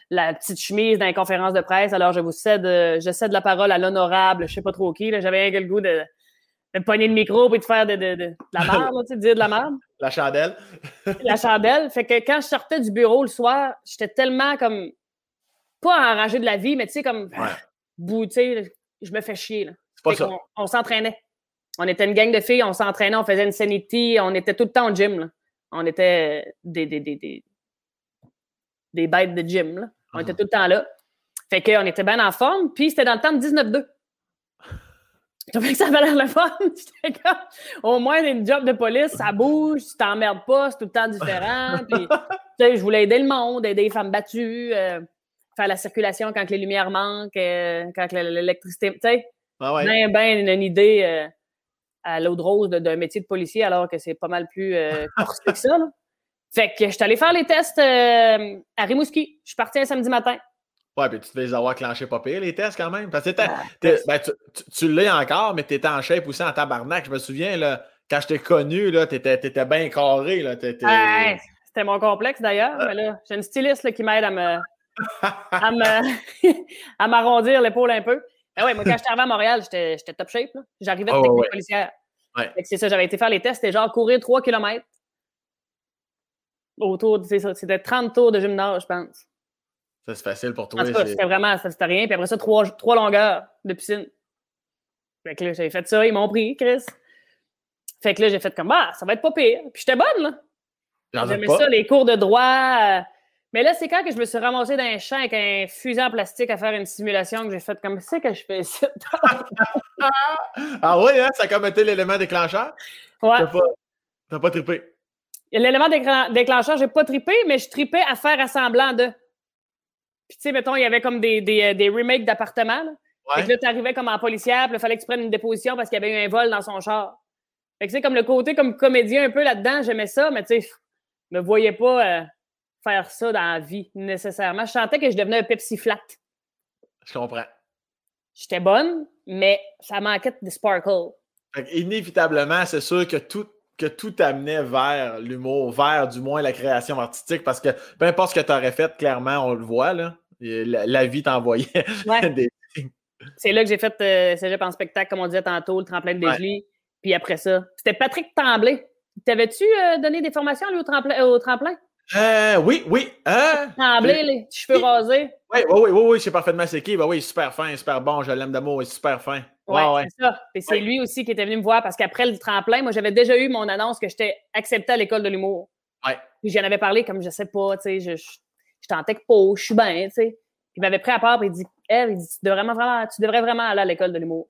la, petite chemise dans les conférences de presse. Alors, je vous cède, je cède la parole à l'honorable, je sais pas trop qui. J'avais un le goût de, de pogner le micro puis de faire de, de, la merde, tu sais, de dire de la merde. La chandelle. la chandelle. Fait que quand je sortais du bureau le soir, j'étais tellement comme, pas enragé de la vie, mais tu sais, comme, bout, tu sais, je me fais chier. Là. Pas ça. On, s'entraînait. On était une gang de filles, on s'entraînait, on faisait une sanity, on était tout le temps au gym. Là on était des, des, des, des, bêtes de gym. Là. On était tout le temps là. Fait qu'on était bien en forme, puis c'était dans le temps de 19-2. Je trouvais que ça avait l'air le fun. au moins, une job de police, ça bouge, tu t'emmerdes pas, c'est tout le temps différent. Puis, je voulais aider le monde, aider les femmes battues, euh, faire la circulation quand les lumières manquent, euh, quand l'électricité. Tu sais, ah bien, bien une, idée. Euh, à l'eau de rose d'un métier de policier alors que c'est pas mal plus euh, que ça. Fait que je suis allé faire les tests euh, à Rimouski. Je suis parti un samedi matin. Ouais, puis tu devais les avoir clenchés pas pire, les tests quand même. Parce que ah, ben, tu, tu, l'es encore, mais tu étais en shape aussi en tabarnak. Je me souviens, là, quand je t'ai connu, tu étais, étais, bien carré. C'était mon complexe d'ailleurs. mais là, j'ai une styliste qui m'aide à me à m'arrondir l'épaule un peu. Ah ouais, moi, quand j'étais arrivé à Montréal, j'étais top shape. J'arrivais de oh, technique policière. C'est ça, j'avais été faire les tests, c'était genre courir 3 km. Autour, c'était 30 tours de gymnase, je pense. Ça, c'est facile pour toi. c'était vraiment, c'était rien. Puis après ça, trois, trois longueurs de piscine. Fait que là, j'avais fait ça, ils m'ont pris, Chris. Fait que là, j'ai fait comme, ah, ça va être pas pire. Puis j'étais bonne, là. J'aimais ça, les cours de droit. Mais là, c'est quand que je me suis ramassé dans un champ avec un fusil en plastique à faire une simulation que j'ai fait comme, c'est que je fais ça? ah oui, hein? Ça a comme été l'élément déclencheur? Ouais. T'as pas, t'as pas trippé? L'élément déclencheur, j'ai pas trippé, mais je tripais à faire assemblant de. Puis, tu sais, mettons, il y avait comme des, des, euh, des remakes d'appartements. Ouais. Fait que là, t'arrivais comme en policière, puis il fallait que tu prennes une déposition parce qu'il y avait eu un vol dans son char. Fait que, c'est comme le côté comme comédien un peu là-dedans, j'aimais ça, mais tu sais, je me voyais pas euh, faire ça dans la vie nécessairement. Je sentais que je devenais un Pepsi flat. Je comprends. J'étais bonne, mais ça manquait de sparkle. Fait inévitablement, c'est sûr que tout que tout amenait vers l'humour, vers du moins la création artistique, parce que peu importe ce que tu aurais fait, clairement, on le voit, là. La, vie t'envoyait des C'est là que j'ai fait euh, cégep en spectacle, comme on disait tantôt, le tremplin de Desjolies. Puis après ça, c'était Patrick Tremblay. T'avais-tu euh, donné des formations, lui, au tremplin? Au tremplin? Euh, oui, oui. Euh, Tremblay, les cheveux rasés. Oui, oui, oui, oui, oui, c'est parfaitement c'est qui. Ben oui, super fin, super bon, je l'aime d'amour, il est super fin. Ouais, c'est ça. Et c'est lui aussi qui était venu me voir parce qu'après le tremplin, moi, j'avais déjà eu mon annonce que j'étais accepté à l'école de l'humour. Ouais. Puis j'en avais parlé comme je sais pas, tu sais, je, je, je tentais que pas, je suis bien, tu sais. Puis il m'avait pris à part et il dit, elle, il dit, tu devrais vraiment, tu devrais vraiment aller à l'école de l'humour.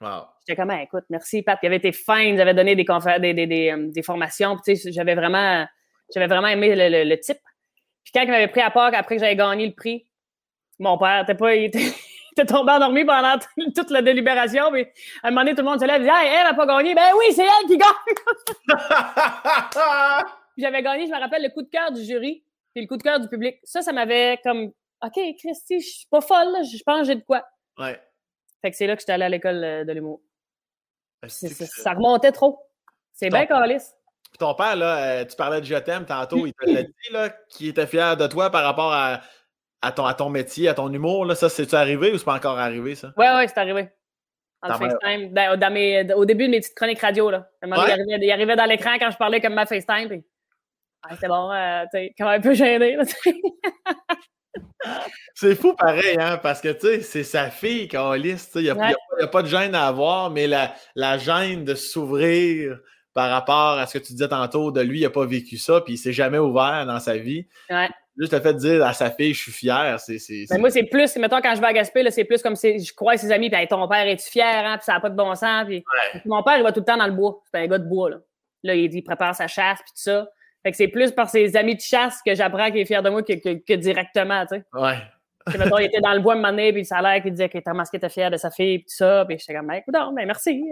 Wow. J'étais comme, ah, écoute, merci, Pat. Il avait été fin, il avait donné des, des, des, des, euh, des formations. Puis, tu sais, j'avais vraiment, j'avais vraiment aimé le, le, type. Puis quand il m'avait pris à part, après que j'avais gagné le prix, mon père, pas, il était, était tombé endormi pendant toute la délibération. Puis à un moment donné, tout le monde se lève et dit hey, elle n'a pas gagné. Ben oui, c'est elle qui gagne. j'avais gagné, je me rappelle, le coup de cœur du jury puis le coup de cœur du public. Ça, ça m'avait comme OK, Christy, je suis pas folle, je pense que j'ai de quoi. Ouais. Fait que c'est là que j'étais allé à l'école euh, de l'humour. Ça remontait trop. C'est bien calice. Puis ton père, là, euh, tu parlais de Je t'aime tantôt, il t'a dit qu'il était fier de toi par rapport à, à, ton, à ton métier, à ton humour. Là. Ça, c'est-tu arrivé ou c'est pas encore arrivé, ça? Oui, oui, c'est arrivé. En FaceTime. Dans, mes, au début de mes petites chroniques radio, là. il, arrivait, il, arrivait, dans l'écran quand je parlais comme ma FaceTime. Puis... Ah, c'est bon, euh, tu sais, quand même un peu gêné. c'est fou pareil, hein, parce que tu sais, c'est sa fille, Calis. Il n'y a, a, pas de gêne à avoir, mais la, la gêne de s'ouvrir par rapport à ce que tu disais tantôt, de lui, il n'a pas vécu ça, puis il s'est jamais ouvert dans sa vie. Ouais. Juste le fait de dire à sa fille, je suis fier, c'est. Mais moi, c'est plus, mettons, quand je vais à Gaspé, c'est plus comme si je crois ses amis, puis ton père, es-tu fier, hein, puis ça n'a pas de bon sens. Puis, mon père, il va tout le temps dans le bois. C'est un gars de bois, là. Là, il, il prépare sa chasse, puis tout ça. Fait que c'est plus par ses amis de chasse que j'apprends qu'il est fier de moi que, que, directement, tu sais. Ouais. Mettons, il était dans le bois un moment donné, puis ça a l'air qu'il disait que Thomas était fier de sa fille, puis tout ça. Puis j'étais comme, ben, écoute, ben, merci.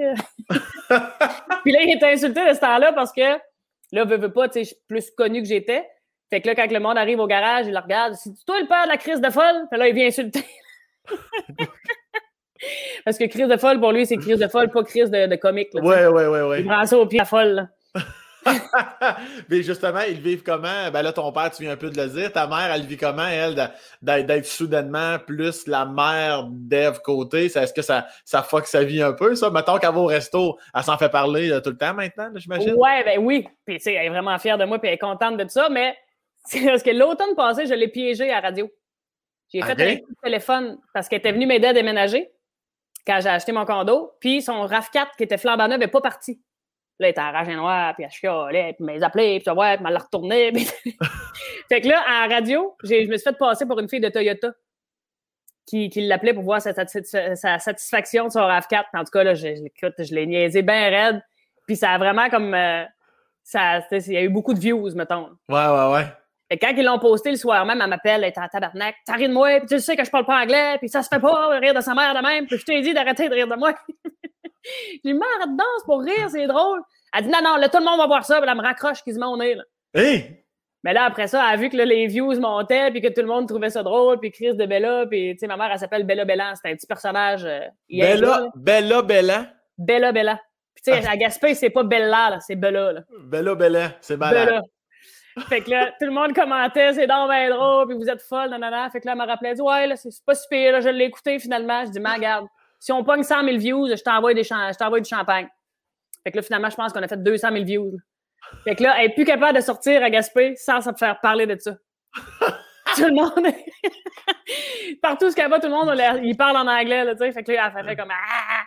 puis là, il était insulté de ce temps-là parce que, là, veux, veux pas, tu sais, je suis plus connu que j'étais. Fait que là, quand le monde arrive au garage, il le regarde. C'est toi le père de la crise de folle? Puis là, il vient insulter. Parce que crise de folle, pour lui, c'est crise de folle, pas crise de, de comique. Là, ouais, ouais, ouais, ouais. Il prend ça au pied à folle. Mais justement, ils vivent comment? Ben là, ton père, tu viens un peu de le dire. Ta mère, elle vit comment, elle, d'être soudainement plus la mère d'Ève côté? Est-ce que ça, ça fuck sa vie un peu, ça? Mettons qu'elle va au resto, elle s'en fait parler tout le temps maintenant, j'imagine? Ouais, ben oui. Puis, tu sais, elle est vraiment fière de moi, puis elle est contente de tout ça, mais c'est parce que l'automne passé, je l'ai piégée à la radio. J'ai fait un coup de téléphone parce qu'elle était venue m'aider à déménager quand j'ai acheté mon condo. Puis son RAV4 qui était flambant neuf n'est pas parti. Là, elle était en rage noir, puis elle chialait, puis elle appelé, puis tu vois, puis elle l'a retourné. fait que là, la radio, je me suis fait passer pour une fille de Toyota qui, qui l'appelait pour voir sa, satisfaction de son RAV4. En tout cas, là, je, je l'ai niaisé bien raide. Puis ça a vraiment comme... Euh, ça, il y a eu beaucoup de views, mettons. Ouais, ouais, ouais. Et quand ils l'ont posté le soir même, elle m'appelle, elle est en tabarnak. T'as ri de moi, puis tu sais que je parle pas anglais, puis ça se fait pas rire de sa mère de même, puis je t'ai dit d'arrêter de rire de moi. J'ai arrête de danse pour rire, c'est drôle. Elle dit, non, non, là, tout le monde va voir ça, puis elle me raccroche quasiment au nez. Là. Hey! Mais là, après ça, elle a vu que là, les views montaient, puis que tout le monde trouvait ça drôle, puis Chris de Bella, puis tu sais, ma mère, elle s'appelle Bella Bella, c'est un petit personnage. Euh, Bella, Bella Bella? Bella Bella. Puis tu sais, ah. à Gaspé, c'est pas Bella, là, c'est Bella. Là. Bella Bella, c'est malade. Bella. Fait que là, tout le monde commentait, c'est donc bien drôle, puis vous êtes folle, nanana. Fait que là, elle m'a rappelé, dit, ouais, là, c'est pas si pire, là, je l'ai écouté finalement. Je dis, mais regarde, si on pogne 100 000 views, je t'envoie, des je t'envoie du champagne. Fait que là, finalement, je pense qu'on a fait 200 000 views. Fait que là, elle est plus capable de sortir à Gaspé sans se faire parler de ça. tout le monde. Partout où qu'elle va, tout le monde, il parle en anglais, tu sais. Fait que là, elle fait comme. Ah!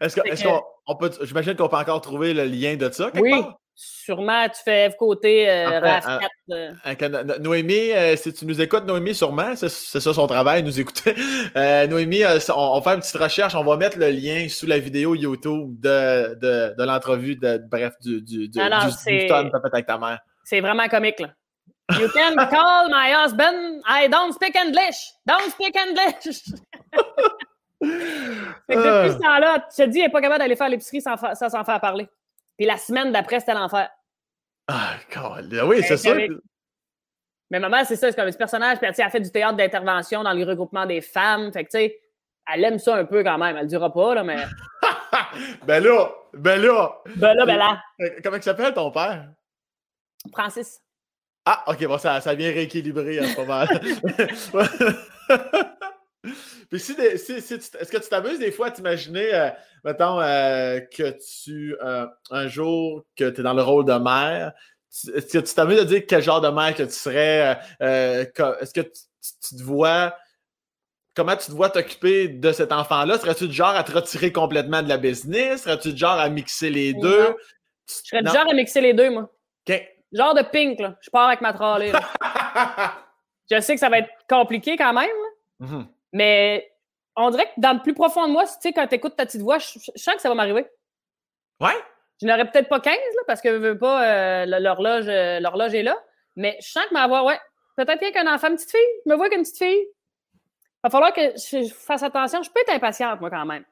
Est-ce qu'on peut. J'imagine qu'on peut encore trouver le lien de ça. Oui. Sûrement, tu fais côté euh, RAF4. Euh. Noémie, euh, si tu nous écoutes, Noémie, sûrement, c'est ça son travail, nous écouter. Noémie, on, faire une petite recherche, on va mettre le lien sous la vidéo YouTube de, de, de l'entrevue, de, bref, du, du, du, Alors, du, avec ta mère. C'est vraiment comique, là. You can call my husband. I don't speak English. Don't speak English. fait que depuis ce temps-là, tu te dis, elle n'est pas capable d'aller faire l'épicerie sans, s'en faire parler. Puis la semaine d'après, c'était l'enfer. Ah, oui, c'est ça. Mais maman, c'est ça, c'est comme un personnage. Puis elle a fait du théâtre d'intervention dans le regroupement des femmes. Fait que, tu sais, elle aime ça un peu quand même. Elle ne dira pas, là, mais. ben là, ben là. Ben là, ben là. Comment il s'appelle ton père? Francis. Ah, ok, bon, ça, ça vient rééquilibrer hein, pas mal. Puis si, est-ce que tu t'amuses des fois à t'imaginer, euh, mettons, euh, que tu, euh, un jour, que tu es dans le rôle de mère, est-ce que tu t'amuses de dire quel genre de mère que tu serais? est-ce que tu, te vois, comment tu te vois t'occuper de cet enfant-là? Serais-tu du genre à te retirer complètement de la business? Serais-tu du genre à mixer les deux? Je serais du genre à mixer les deux, moi. OK. Genre de pink, là. Je pars avec ma trolley. je sais que ça va être compliqué quand même, mm-hmm. Mais on dirait que dans le plus profond de moi, tu sais, quand tu écoutes ta petite voix, je, sens que ça va m'arriver. Ouais? Je n'aurais peut-être pas 15, là, parce que je veux pas, euh, l'horloge, euh, l'horloge est là, mais je sens que ma voix, ouais, peut-être bien qu'un enfant, une petite fille, je me vois qu'une petite fille. Il va falloir que je fasse attention. Je peux être impatiente, moi, quand même.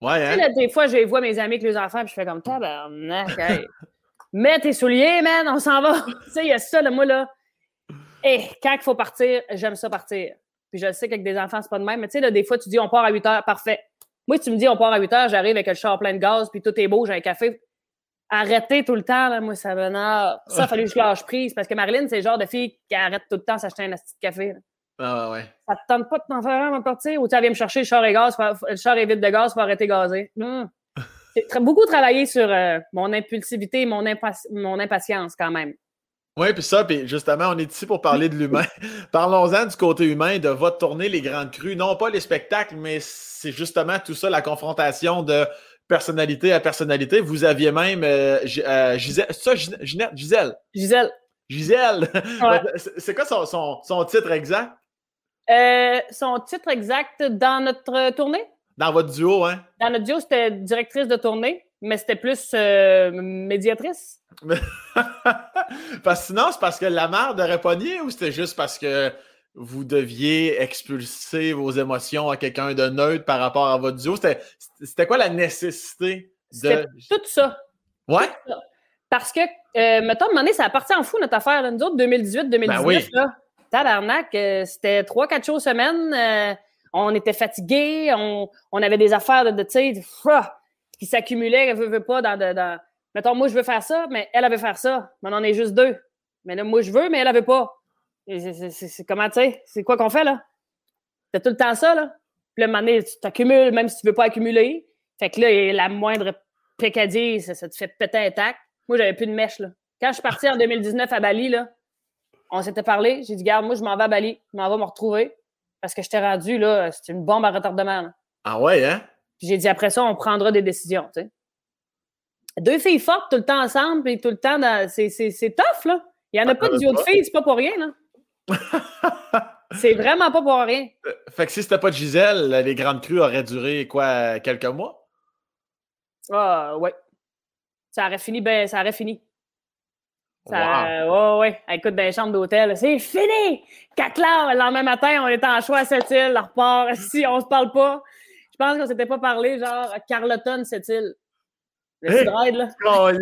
Ouais, hein? des fois, je vois mes amis avec les enfants, puis je fais comme tabarnak, hey. Mets tes souliers, man, on s'en va. tu sais, il y a ça, là, moi, là. Et eh, quand il faut partir, j'aime ça partir. Puis je sais qu'avec des enfants, c'est pas de même. Mais tu sais, là, des fois, tu dis on part à 8 heures, parfait. Moi, tu me dis on part à 8 heures, j'arrive avec le char plein de gaz, puis tout est beau, j'ai un café. Arrêtez tout le temps, là, moi, ça m'énerve. Ça, il fallait que je lâche prise. Parce que Marilyn, c'est le genre de fille qui arrête tout le temps s'acheter un petit café. Ah ouais. Ça te tente pas de t'en faire un à partir? Ou tu viens me chercher le char et gaz, le char est vide de gaz, faut arrêter de gazer. J'ai beaucoup travaillé sur euh, mon impulsivité et mon, mon impatience quand même. Oui, puis ça, puis justement, on est ici pour parler de l'humain. Parlons-en du côté humain de votre tournée Les Grandes Crues. Non pas les spectacles, mais c'est justement tout ça, la confrontation de personnalité à personnalité. Vous aviez même euh, euh, Gisèle, ça, Ginette, Gisèle? Gisèle. Gisèle. c'est quoi son, son, titre exact? son titre exact dans notre tournée? Dans votre duo, hein? Dans notre duo, c'était directrice de tournée, mais c'était plus euh, médiatrice. parce que sinon, c'est parce que la mère de pogné ou c'était juste parce que vous deviez expulser vos émotions à quelqu'un de neutre par rapport à votre duo? C'était quoi la nécessité de. Tout ça. Ouais? Parce que, euh, mettons, à un moment donné, ça a parti en fou notre affaire. Nous autres, 2018-2019, ben oui. là, tabarnak, euh, c'était 3-4 jours semaine. Euh, on était fatigués, on, avait des affaires de, de tu sais, qui s'accumulaient, elle veut, veut pas dans, dans, Mettons, moi, je veux faire ça, mais elle, avait faire ça. Mais on est juste deux. Mais là, moi, je veux, mais elle, avait pas. C'est comment, tu sais, c'est quoi qu'on fait, là? C'est tout le temps ça, là. Puis là, tu t'accumules, même si tu veux pas accumuler. Fait que là, la moindre pécadille, ça, te fait péter un tac. Moi, j'avais plus de mèche, là. Quand je suis partie en 2019 à Bali, là, on s'était parlé. J'ai dit, garde, moi, je m'en vais à Bali. Je m'en vais me retrouver. Parce que je t'ai rendu, là, c'est une bombe à retardement. Ah ouais, hein? Puis j'ai dit, après ça, on prendra des décisions, tu sais. Deux filles fortes tout le temps ensemble, puis tout le temps, c'est tough, là. Il n'y en a pas de duo de filles, c'est pas pour rien, là. c'est vraiment pas pour rien. Euh, fait que si c'était pas de Gisèle, les grandes crues auraient duré, quoi, quelques mois? Ah, ouais. Ça aurait fini, ben, ça aurait fini. Ça, wow. ouais, ouais. Écoute, dans les chambres d'hôtel, c'est fini! Quatre heures, le lendemain matin, on était en choix à Sept-Îles, la repart. Si on se parle pas, je pense qu'on s'était pas parlé, genre, Carleton, Sept-Îles. Le hey, ride, là.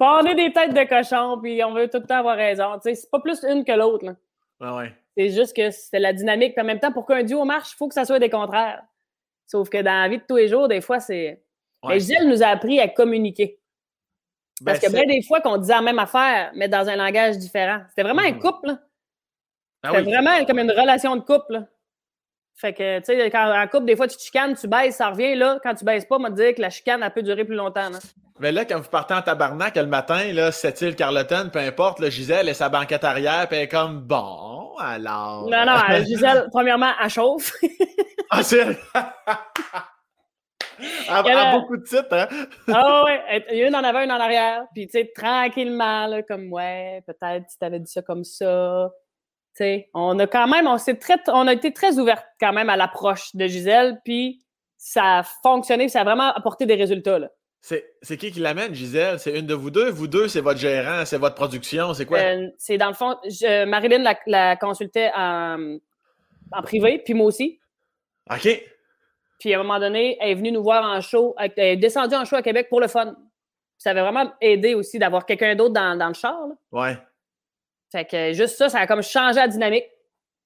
on est des têtes de cochon, puis on veut tout le temps avoir raison. C'est pas plus une que l'autre. Ah ouais. C'est juste que c'est la dynamique. en même temps, pour qu'un duo marche, il faut que ça soit des contraires. Sauf que dans la vie de tous les jours, des fois, c'est. Ouais. Gilles nous a appris à communiquer. Parce ben, que bien des fois qu'on disait la même affaire, mais dans un langage différent. C'était vraiment un mhm. couple. Ben C'était vraiment comme une relation de couple. Fait que, tu sais, quand en couple, des fois, tu te chicanes, tu baisses, ça revient. Là, quand tu baisses pas, on va te dire que la chicane, elle peut durer plus longtemps. Mais là, quand vous partez en tabarnak le matin, là, cette île Carleton, peu importe, là, Gisèle et sa banquette arrière, puis elle est comme bon, alors. Non, non, Gisèle, premièrement, elle chauffe. ah, c'est. Elle a beaucoup de titres, hein? ah ouais, une en avant, une en arrière. Puis, tu sais, tranquillement, là, comme, ouais, peut-être si t'avais dit ça comme ça. On a quand même, on, très, on a été très ouverte quand même à l'approche de Gisèle, puis ça a fonctionné, ça a vraiment apporté des résultats, là. C'est qui qui l'amène, Gisèle? C'est une de vous deux? Vous deux, c'est votre gérant, c'est votre production, c'est quoi? Euh, c'est dans le fond, Marilyn la, la consultait en, en, privé, puis moi aussi. OK. Puis à un moment donné, elle est venue nous voir en show, elle est descendue en show à Québec pour le fun. Ça avait vraiment aidé aussi d'avoir quelqu'un d'autre dans, dans, le char. Là. Ouais. Fait que juste ça, ça a comme changé la dynamique.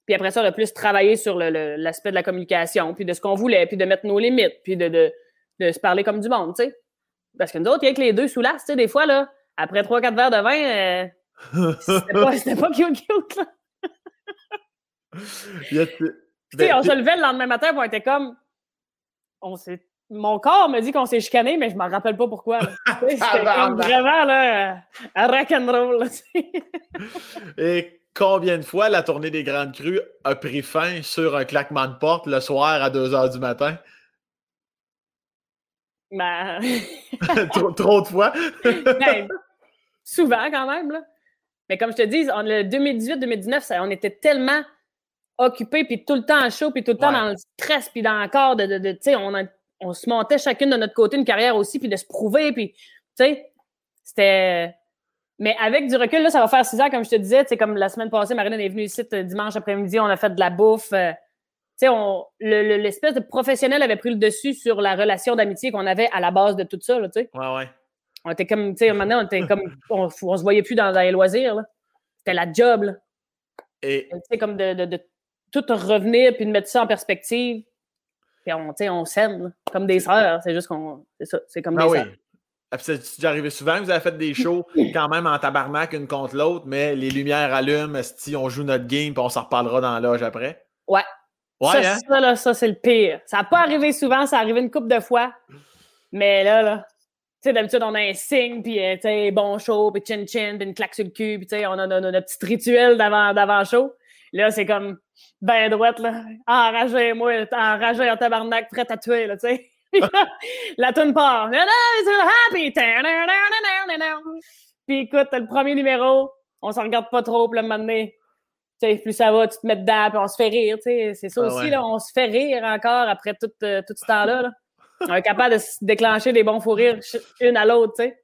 Puis après ça, on a plus travaillé sur l'aspect de la communication, puis de ce qu'on voulait, puis de mettre nos limites, puis de, de, de se parler comme du monde, tu sais. Parce que nous autres, il y a que les deux sous l'as, tu sais, des fois, là, après trois, quatre verres de vin, euh, c'était pas, pas cute, cute, là. tu sais, on se levait le lendemain matin, puis on était comme, on s'est mon corps me dit qu'on s'est chicané, mais je m'en rappelle pas pourquoi. C'était comme vraiment là, un rock'n'roll. Et combien de fois la tournée des Grandes Crues a pris fin sur un claquement de porte le soir à 2 h du matin? Ben... trop, de fois? Ben, souvent quand même. Là. Mais comme je te dis, en 2018-2019, on était tellement occupés, puis tout le temps en chaud, puis tout le temps dans le stress, puis dans le corps de, de, tu sais, on, on, se montait chacune de notre côté une carrière aussi, puis de se prouver, puis, tu sais, c'était... Mais avec du recul, là, ça va faire six ans, comme je te disais, tu sais, comme la semaine passée, Marine est venue ici dimanche après-midi, on a fait de la bouffe, euh, tu sais, l'espèce de professionnel avait pris le dessus sur la relation d'amitié qu'on avait à la base de tout ça, tu sais. Ouais, ouais. On était comme, tu sais, maintenant, on était comme, on, on, se voyait plus dans, les loisirs, là. C'était la job, là. Et. Tu sais, comme de, de, de, tout revenir puis de mettre ça en perspective. Puis on, on s'aime comme des sœurs. C'est juste qu'on. C'est ça. C'est comme ah des oui. sœurs. Ah, c'est déjà arrivé souvent, vous avez fait des shows quand même en tabarnak une contre l'autre, mais les lumières allument, si on joue notre game, puis on s'en reparlera dans l'âge après? Ouais. Ouais, ça, hein? ça, là, ça c'est le pire. Ça n'a pas arrivé souvent, ça arrivé une couple de fois. Mais là, là, tu sais, d'habitude, on a un signe, puis, euh, tu sais, bon show, puis chin-chin, puis une claque sur le cul, puis, tu sais, on a notre petit rituel d'avant-show. Là, c'est comme, ben droite, là. Enragé, moi, enragé en tabarnak, prêt à tuer, là, tu sais. la tune part. Happy. Puis écoute, le premier numéro, on s'en regarde pas trop, puis le moment donné, tu sais, plus ça va, tu te mets dedans, puis on se fait rire, tu sais. C'est ça ah aussi, là, on se fait rire encore après tout, euh, tout ce temps-là, là. On est capable de se déclencher des bons fous rires une à l'autre, tu sais.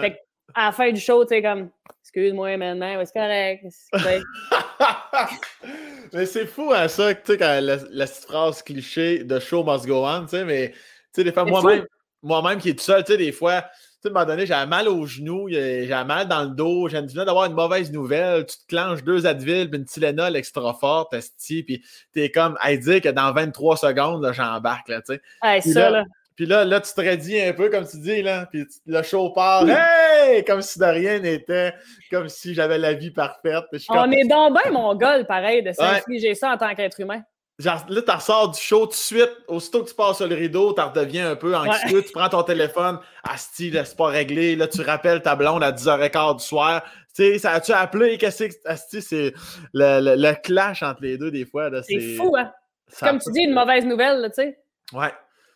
Fait à la fin du show, tu sais, comme, excuse-moi maintenant, c'est correct. mais c'est fou, hein, ça, tu sais, quand la, petite phrase cliché de show must go on, tu sais, mais, tu sais, des fois, moi-même, moi-même qui est tout seul, tu sais, des fois, tu sais, à un moment donné, j'avais mal aux genoux, j'avais mal dans le dos, j'ai viens d'avoir une mauvaise nouvelle, tu te clenches deux Advil, puis une Tylenol extra forte, puis t'es comme, à dire que dans 23 secondes, là, j'embarque, là, tu sais. ça, là puis là, là, tu te redis un peu, comme tu dis, là. Puis le show part, hey! Comme si de rien n'était, comme si j'avais la vie parfaite. On est donc bien mongol, pareil, de s'infliger ça en tant qu'être humain. Genre, là, tu ressors du show tout de suite. Aussitôt que tu passes sur le rideau, tu redeviens un peu anxieux. Tu prends ton téléphone. Asti, c'est pas réglé. Là, tu rappelles ta blonde à 10h15 du soir. Tu sais, ça a-tu appelé? Qu'est-ce que Asti, c'est le, le, clash entre les deux, des fois. C'est fou, hein? Comme tu dis, une mauvaise nouvelle, tu sais. Ouais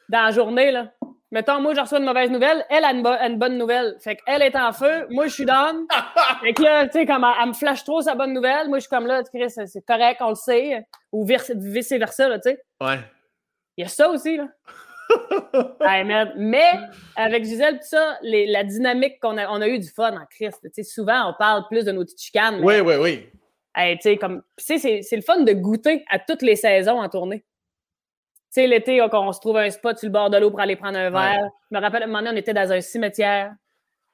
dans la journée, là. Mettons, moi, je reçois une mauvaise nouvelle, elle a une, bonne nouvelle. Fait qu'elle est en feu, moi, je suis down. fait que là, tu sais, comme elle, me flash trop sa bonne nouvelle, moi, je suis comme là, Chris, c'est correct, on le sait. Ou vice-versa, là, tu sais. Ouais. Il y a ça aussi, là. mais avec Gisèle, tout ça, la dynamique qu'on a, on a eu du fun en Christ. Tu sais, souvent, on parle plus de nos petites chicanes. Oui, oui, oui. tu sais, comme, c'est le fun de goûter à toutes les saisons en tournée. Tu sais, l'été, on se trouve un spot sur le bord de l'eau pour aller prendre un verre. Je me rappelle, à un moment donné, on était dans un cimetière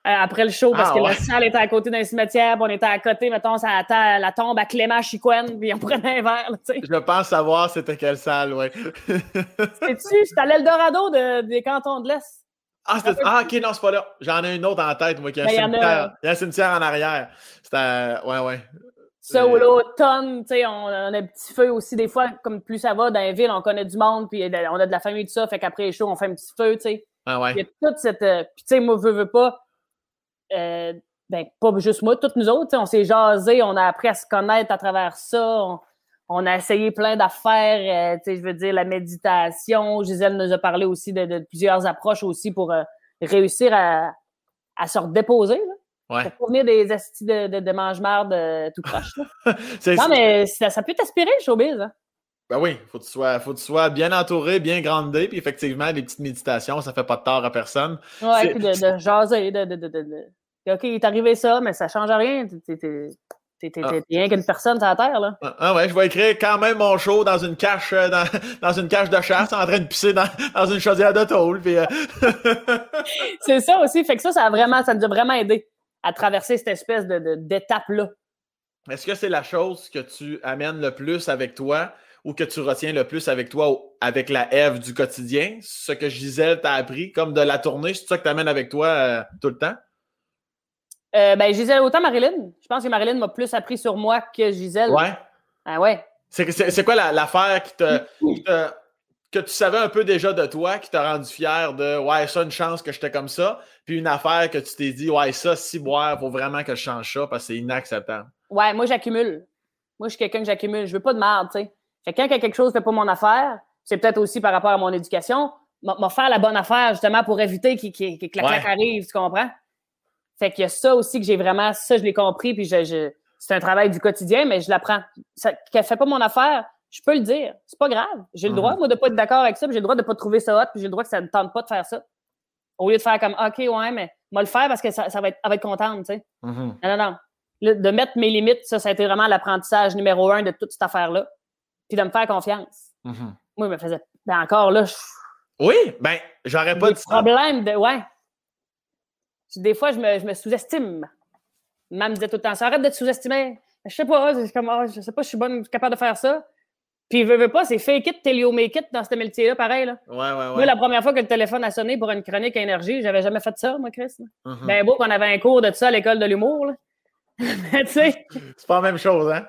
euh, après le show parce ah, que la salle était à côté d'un cimetière, puis on était à côté, mettons, ça la tombe à Clément Chicoine, puis on prenait un verre, tu sais. Je pense savoir c'était quelle salle, oui. C'est-tu? C'était à l'Eldorado de, des cantons de l'Est. Ah, ah, ok, non, c'est pas là. J'en ai une autre en tête, moi, qui a un, ben, cimetière. Il y a un cimetière en arrière. C'était. Ouais, ouais. Ça ou l'automne, tu sais, on, a un petit feu aussi. Des fois, comme plus ça va dans les villes, on connaît du monde, puis on a de la famille, tout ça. Fait qu'après les shows, on fait un petit feu, tu sais. Ah ouais. Il y a toute cette. Euh, puis, tu sais, moi, veux, veux pas. Euh, ben, pas juste moi, toutes nous autres, on s'est jasé, on a appris à se connaître à travers ça. On, a essayé plein d'affaires, euh, sais, je veux dire, la méditation. Gisèle nous a parlé aussi de, plusieurs approches aussi pour réussir à, à se redéposer. Là. Ouais. Pour venir des astis de, de, de mange-marde euh, tout proche. non, mais ça, peut t'aspirer, le showbiz. Hein? Ben oui, faut que tu sois, faut que tu sois bien entouré, bien grandé, puis effectivement, des petites méditations, ça fait pas de tort à personne. Ouais, puis de, de jaser, de, de, de, OK, il est arrivé ça, mais ça change rien. T'es ah. rien qu'une personne sur la terre, là. Ah, ah ouais, je vais écrire quand même mon show dans une cache, euh, dans, dans une cache de chasse, en train de pisser dans, dans une chaudière de tôle. Puis, euh, c'est ça aussi. Fait que ça, ça a vraiment, ça nous a vraiment aidé à traverser cette espèce de, d'étape-là. Est-ce que c'est la chose que tu amènes le plus avec toi ou que tu retiens le plus avec toi avec la Ève du quotidien? Ce que Gisèle t'a appris, comme de la tournée, c'est ça que tu amènes avec toi euh, tout le temps? Euh, ben, Gisèle, autant Marilyn. Je pense que Marilyn m'a plus appris sur moi que Gisèle. Ouais. Ah ouais. C'est quoi l'affaire qui te, que tu savais un peu déjà de toi, qui t'a rendu fier de Ouais, ça, une chance que j'étais comme ça, puis une affaire que tu t'es dit Ouais, ça, si boire, faut vraiment que je change ça parce que c'est inacceptable. Ouais, moi, j'accumule. Moi, je suis quelqu'un que j'accumule. Je veux pas de merde, tu sais. Fait quand quelque chose fait pas mon affaire, c'est peut-être aussi par rapport à mon éducation, m'a faire la bonne affaire justement pour éviter que la claque arrive, tu comprends? Fait qu'il y a ça aussi que j'ai vraiment, ça, je l'ai compris, puis je, c'est un travail du quotidien, mais je l'apprends. Qu'elle fait pas mon affaire, je peux le dire. C'est pas grave. J'ai le droit, mhm. moi, de pas être d'accord avec ça, puis j'ai le droit de pas trouver ça hot, puis j'ai le droit que ça ne tente pas de faire ça. Au lieu de faire comme, OK, ouais, mais moi le faire parce que ça, va être, elle va être contente, tu sais. Mhm. Non, non, non. de mettre mes limites, ça, ça a été vraiment l'apprentissage numéro un de toute cette affaire-là. Puis de me faire confiance. Mhm. Moi, il me faisait. Ben encore là, je... Oui, ben, j'aurais pas dit problème de. Ouais. Des fois, je me, je me sous-estime. Maman me disait tout le temps, ça arrête de te sous-estimer. Je sais pas, comme, oh, je sais pas, je suis bonne, capable de faire ça. Puis, veux, veux pas, c'est fake it till you make it dans ce métier-là, pareil. Là. Ouais, ouais, ouais. Moi, la première fois que le téléphone a sonné pour une chronique à énergie, j'avais jamais fait ça, moi, Chris. Mm-hmm. Ben, beau qu'on avait un cours de ça à l'école de l'humour. Mais tu sais. C'est pas la même chose, hein?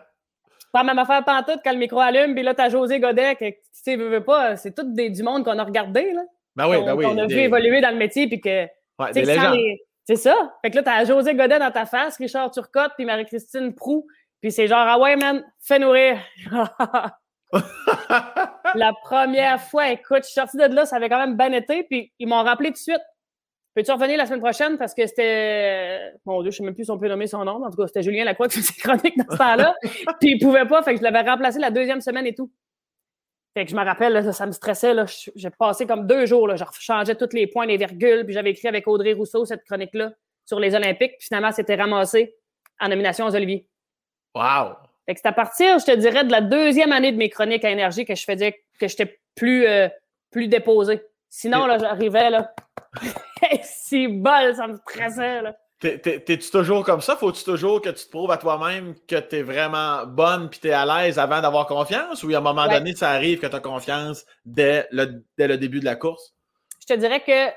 C'est pas la même affaire pantoute quand le micro allume, puis là, t'as José Godet, que tu sais, veux, veux pas, c'est tout des, du monde qu'on a regardé, là. Ben oui, ben oui. On a vu évoluer dans le métier, puis que. Ouais, des légendes. C'est ça. Fait que là, t'as José Godet dans ta face, Richard Turcotte, puis Marie-Christine Prou. Puis c'est genre, ah ouais, man, fais nourrir. la première fois, écoute, je suis sortie de là, ça avait quand même bien été, puis ils m'ont rappelé tout de suite. Peux-tu revenir la semaine prochaine? Parce que c'était. Mon Dieu, je ne sais même plus si on peut nommer son nom. En tout cas, c'était Julien Lacroix qui faisait chronique dans ce temps-là. puis il ne pouvait pas, fait que je l'avais remplacé la deuxième semaine et tout. Fait que je me rappelle, ça me stressait. J'ai passé comme deux jours. Là, je changeais tous les points, les virgules. Puis j'avais écrit avec Audrey Rousseau cette chronique-là sur les Olympiques. Puis finalement, c'était ramassé en nomination aux Olivier. Wow! Fait que c'est à partir, je te dirais, de la deuxième année de mes chroniques à énergie que je faisais que j'étais plus, euh, plus déposé. Sinon, là, j'arrivais, là. si bol, ça me stressait, là. T'es-tu toujours comme ça? Faut-tu toujours que tu te prouves à toi-même que tu es vraiment bonne puis tu es à l'aise avant d'avoir confiance? Ou à un moment donné, ça arrive que tu as confiance dès le, dès le début de la course? Je te dirais que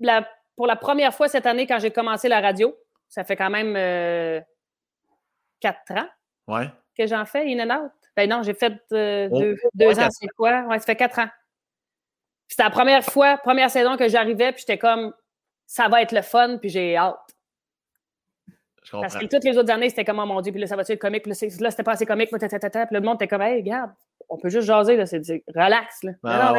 la, pour la première fois cette année, quand j'ai commencé la radio, ça fait quand même euh, quatre ans ouais. Que j'en fais, in and out. Ben non, j'ai fait euh, oh. deux, ans, c'est quoi? Ouais, ça fait quatre ans. C'était la première fois, première saison que j'arrivais, puis j'étais comme, ça va être le fun, puis j'ai hâte. Parce que toutes les autres années, c'était comme, oh mon Dieu, puis là, ça va être comique, là, c'était pas assez comique, puis le monde était comme, hey, regarde, on peut juste jaser, là, c'est relax, là. Ah,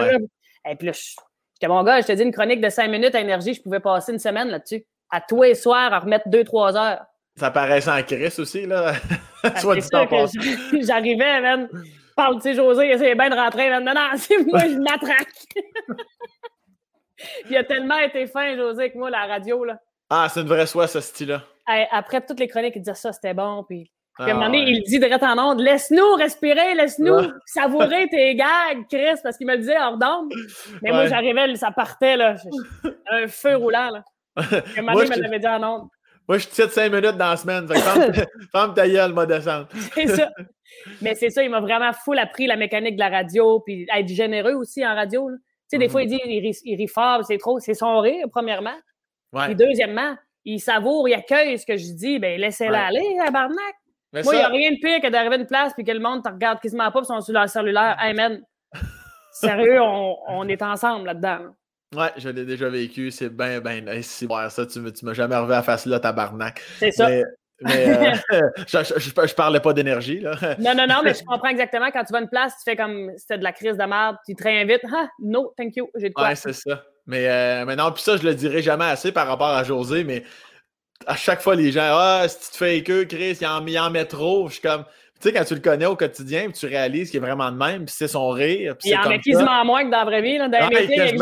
Et puis là, j'étais mon gars, je te dis, une chronique de cinq minutes à énergie, je pouvais passer une semaine là-dessus. À tous les soirs, à remettre deux, trois heures. Ça paraissait en crise aussi, là. Ben, Soit du temps J'arrivais, man. Parle, tu sais, José, essayez bien de rentrer, man. Non, non, c'est moi, je m'attraque. Il a tellement été fin, José, avec moi, la radio, là. Ah, c'est une vraie soie, ce style-là. Après toutes les chroniques, il disait ça, c'était bon. Puis, à un ah, moment donné, il dit direct en onde laisse-nous respirer, laisse-nous savourer tes gags, Chris, parce qu'il me le disait hors d'onde. Mais moi, j'arrivais, ça partait, là. Un feu roulant, là. À un moment donné, il me l'avait dit en onde. Moi, je suis de 5 minutes dans la semaine. Femme ta gueule, descendre. c'est ça. Mais c'est ça, il m'a vraiment full appris la mécanique de la radio, puis être généreux aussi en radio. Tu sais, des fois, mhm. il dit il rit, il rit fort, c'est trop. C'est son rire, premièrement. Ouais. Puis deuxièmement, il savoure, il accueille ce que je dis, ben laissez-la aller, la barnac. Moi, il n'y a rien de pire que d'arriver à une place et que le monde te regarde quasiment pas et sont sur leur cellulaire. Hey man, sérieux, on, est ensemble là-dedans. Ouais, je l'ai déjà vécu. C'est bien, bien nice. ça, tu ne m'as jamais revu à face là, tabarnak. C'est ça. Mais, euh, je, je, parlais pas d'énergie. là. non, non, non, mais je comprends exactement. Quand tu vas à une place, tu fais comme c'était de la crise de merde, tu te réinvites. Ah, no, thank you, j'ai de quoi. Ouais, c'est ça. Mais, euh, mais non, puis ça, je le dirai jamais assez par rapport à José, mais à chaque fois, les gens, ah, si tu te fais que Chris, il en, il en met trop. Je suis comme, tu sais, quand tu le connais au quotidien, puis tu réalises qu'il est vraiment de même, puis c'est son rire. il en met quasiment moins que dans la vraie vie. Là, dans les métiers,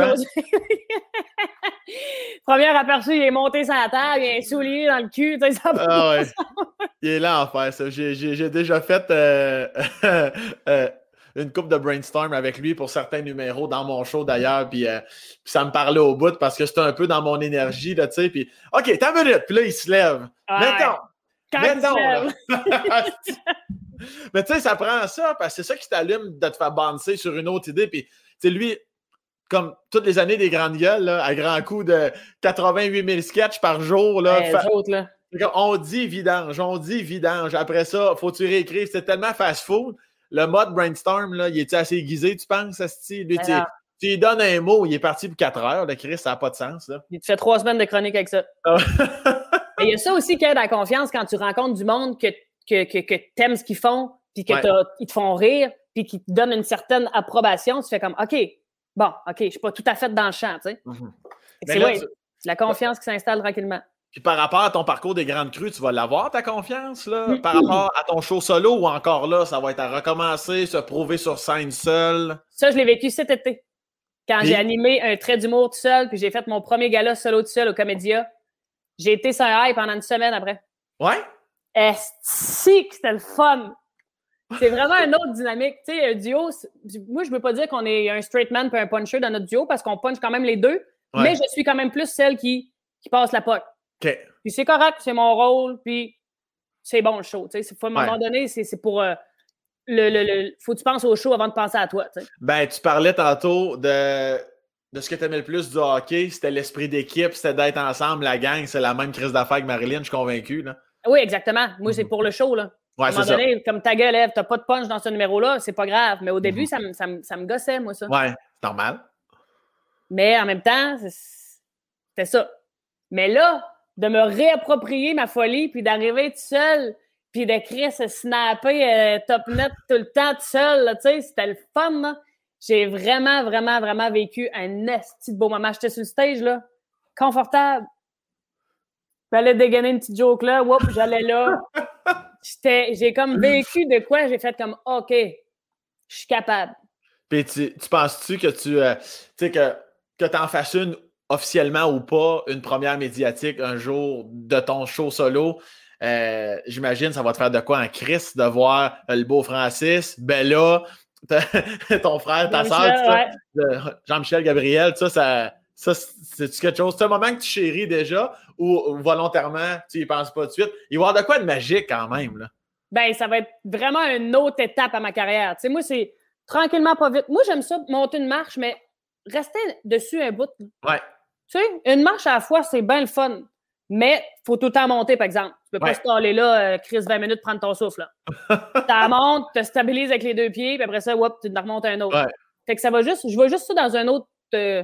Premier aperçu, il est monté sur la table, il est soulier dans le cul. Tu sais, ça ah ouais. il est là en faire ça. J'ai déjà fait euh, euh, une coupe de brainstorm avec lui pour certains numéros dans mon show d'ailleurs. Puis, euh, ça me parlait au bout parce que c'était un peu dans mon énergie. Là, puis, OK, t'as une minute. Puis là, il se lève. Mettons. Mettons. Mais tu sais, ça prend ça parce que c'est ça qui t'allume de te faire bouncer sur une autre idée. Puis, tu sais, lui, comme toutes les années des grandes gueules, là, à grand coup de 88 000 sketchs par jour. Là, On dit vidange, on dit vidange. Après ça, faut tu réécrire. C'est tellement fast-food. Le mode brainstorm, là, il est assez aiguisé, tu penses, Asti? Lui, tu, lui donnes un mot, il est parti pour 4 heures. Le Chris, ça n'a pas de sens. Là. Il te fait trois semaines de chronique avec ça. Ah il y a ça aussi qui aide à la confiance quand tu rencontres du monde que, que, que, que t'aimes ce qu'ils font, puis qu'ils te font rire, puis qu'ils te donnent une certaine approbation. Tu fais comme, OK, bon, OK, je ne suis pas tout à fait dans le champ. Tu sais. Mhm. C'est la confiance qui s'installe tranquillement. Puis par rapport à ton parcours des grandes crues, tu vas l'avoir, ta confiance, là? Par rapport à ton show solo ou encore là, ça va être à recommencer, se prouver sur scène seul? Ça, je l'ai vécu cet été. Quand j'ai animé un trait d'humour tout seul, puis j'ai fait mon premier gala solo tout seul au Comédia. J'ai été sur un high pendant une semaine après. Ouais? Est-ce que c'était le fun? C'est vraiment une autre dynamique. Tu sais, un duo, moi, je ne veux pas dire qu'on est un straight man et un puncher dans notre duo parce qu'on punch quand même les deux, mais je suis quand même plus celle qui, qui passe la pote. Puis c'est correct, c'est mon rôle, puis c'est bon le show. Tu sais, à un moment donné, c'est pour. Euh, le, le, faut que tu penses au show avant de penser à toi. Tu Ben, tu parlais tantôt de, de ce que tu aimais le plus du hockey, c'était l'esprit d'équipe, c'était d'être ensemble, la gang, c'est la même crise d'affaires que Marilyn, je suis convaincu. Là. Oui, exactement. Moi, c'est mhm. pour le show. Là. Ouais, à un moment donné, comme ta gueule, tu t'as pas de punch dans ce numéro-là, c'est pas grave. Mais au début, mhm. ça, me, ça, me, ça, me gossait, moi, ça. Ouais, c'est normal. Mais en même temps, c'était ça. Mais là, de me réapproprier ma folie, puis d'arriver tout seul, puis d'écrire se snapper euh, top net tout le temps tout seul, tu sais, c'était le fun, J'ai vraiment, vraiment, vraiment vécu un esti de beau moment. J'étais sur le stage, là, confortable. J'allais dégainer une petite joke là, whoop, j'allais là. J'ai comme vécu de quoi? J'ai fait comme OK, je suis capable. Puis tu, penses-tu que tu euh, sais que, que tu en fasses une officiellement ou pas, une première médiatique un jour de ton show solo, euh, j'imagine ça va te faire de quoi en crise de voir le beau Francis, Bella, ton frère, ta soeur, Jean-Michel Gabriel, ça, ça, ça c'est quelque chose? C'est un moment que tu chéris déjà ou volontairement, tu y penses pas tout de suite? Il va y avoir de quoi de magique quand même. Là. Ben, ça va être vraiment une autre étape à ma carrière. Tu sais, moi, c'est tranquillement, pas vite. Moi, j'aime ça, monter une marche, mais rester dessus un bout. Ouais. Tu sais, une marche à la fois, c'est bien le fun. Mais il faut tout le temps monter, par exemple. Tu peux pas se aller là, euh, Chris, 20 minutes, prendre ton souffle. tu montes, tu te stabilises avec les deux pieds, puis après ça, whoop, tu te remontes un autre. Fait que ça va juste, je vois juste ça dans un autre, euh,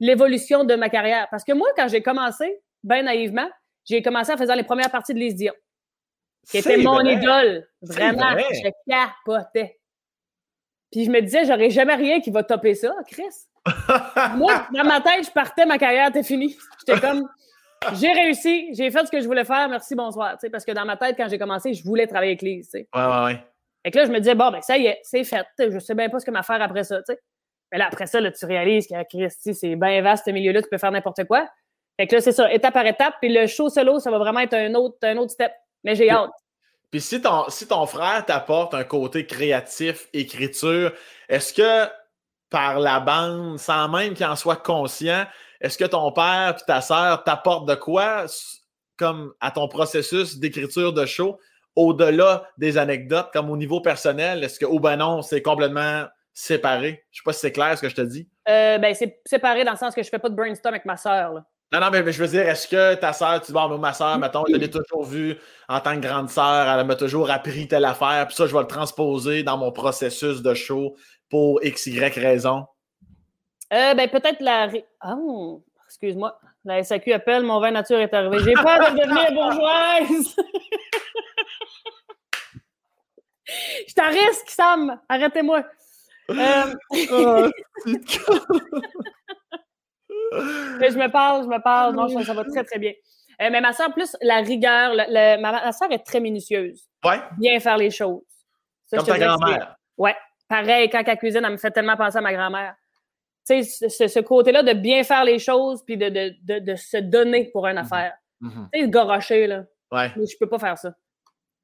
l'évolution de ma carrière. Parce que moi, quand j'ai commencé, bien naïvement, j'ai commencé en faisant les premières parties de Les Dion, qui était mon idole. Vraiment, je capotais. Puis je me disais, j'aurais jamais rien qui va topper ça, Chris. Moi, dans ma tête, je partais, ma carrière était finie. J'étais comme, j'ai réussi, j'ai fait ce que je voulais faire, merci, bonsoir. parce que dans ma tête, quand j'ai commencé, je voulais travailler avec Lise. Ouais, ouais, ouais. Et que là, je me disais, bon, ben ça y est, c'est fait. Je sais bien pas ce que m'a faire après ça. Mais là, après ça, là, tu réalises que Christy, c'est bien vaste ce milieu-là, tu peux faire n'importe quoi. Fait que là, c'est ça, étape par étape. Puis le show solo, ça va vraiment être un autre, un autre step. Mais j'ai hâte. Puis si ton, si ton frère t'apporte un côté créatif, écriture, est-ce que par la bande, sans même qu'il en soit conscient, est-ce que ton père et ta sœur t'apportent de quoi comme à ton processus d'écriture de show au-delà des anecdotes, comme au niveau personnel? Est-ce que, ou ben non, c'est complètement séparé? Je sais pas si c'est clair ce que je te dis. Euh, ben, c'est séparé dans le sens que je fais pas de brainstorm avec ma sœur. Non, non, mais, je veux dire, est-ce que ta soeur, tu vois, ma soeur, mettons, je l'ai toujours vue en tant que grande sœur, elle m'a toujours appris telle affaire, puis ça, je vais le transposer dans mon processus de show pour X, Y raison? Euh, ben, peut-être la. Oh, excuse-moi. La SAQ appelle, mon vin nature est arrivé. J'ai peur de devenir bourgeoise! je t'en risque, Sam! Arrêtez-moi! Euh... Oh, je me parle, je me parle. Non, ça, va très, très bien. Euh, mais ma soeur, plus la rigueur, ma, soeur est très minutieuse. Ouais. Bien faire les choses. Comme ta grand-mère. Ouais. Pareil, quand elle cuisine, elle me fait tellement penser à ma grand-mère. Tu sais, ce, côté-là de bien faire les choses puis de, de, de, se donner pour une mhm. affaire. Mhm. Tu sais, gorocher, là. Ouais. Mais je peux pas faire ça.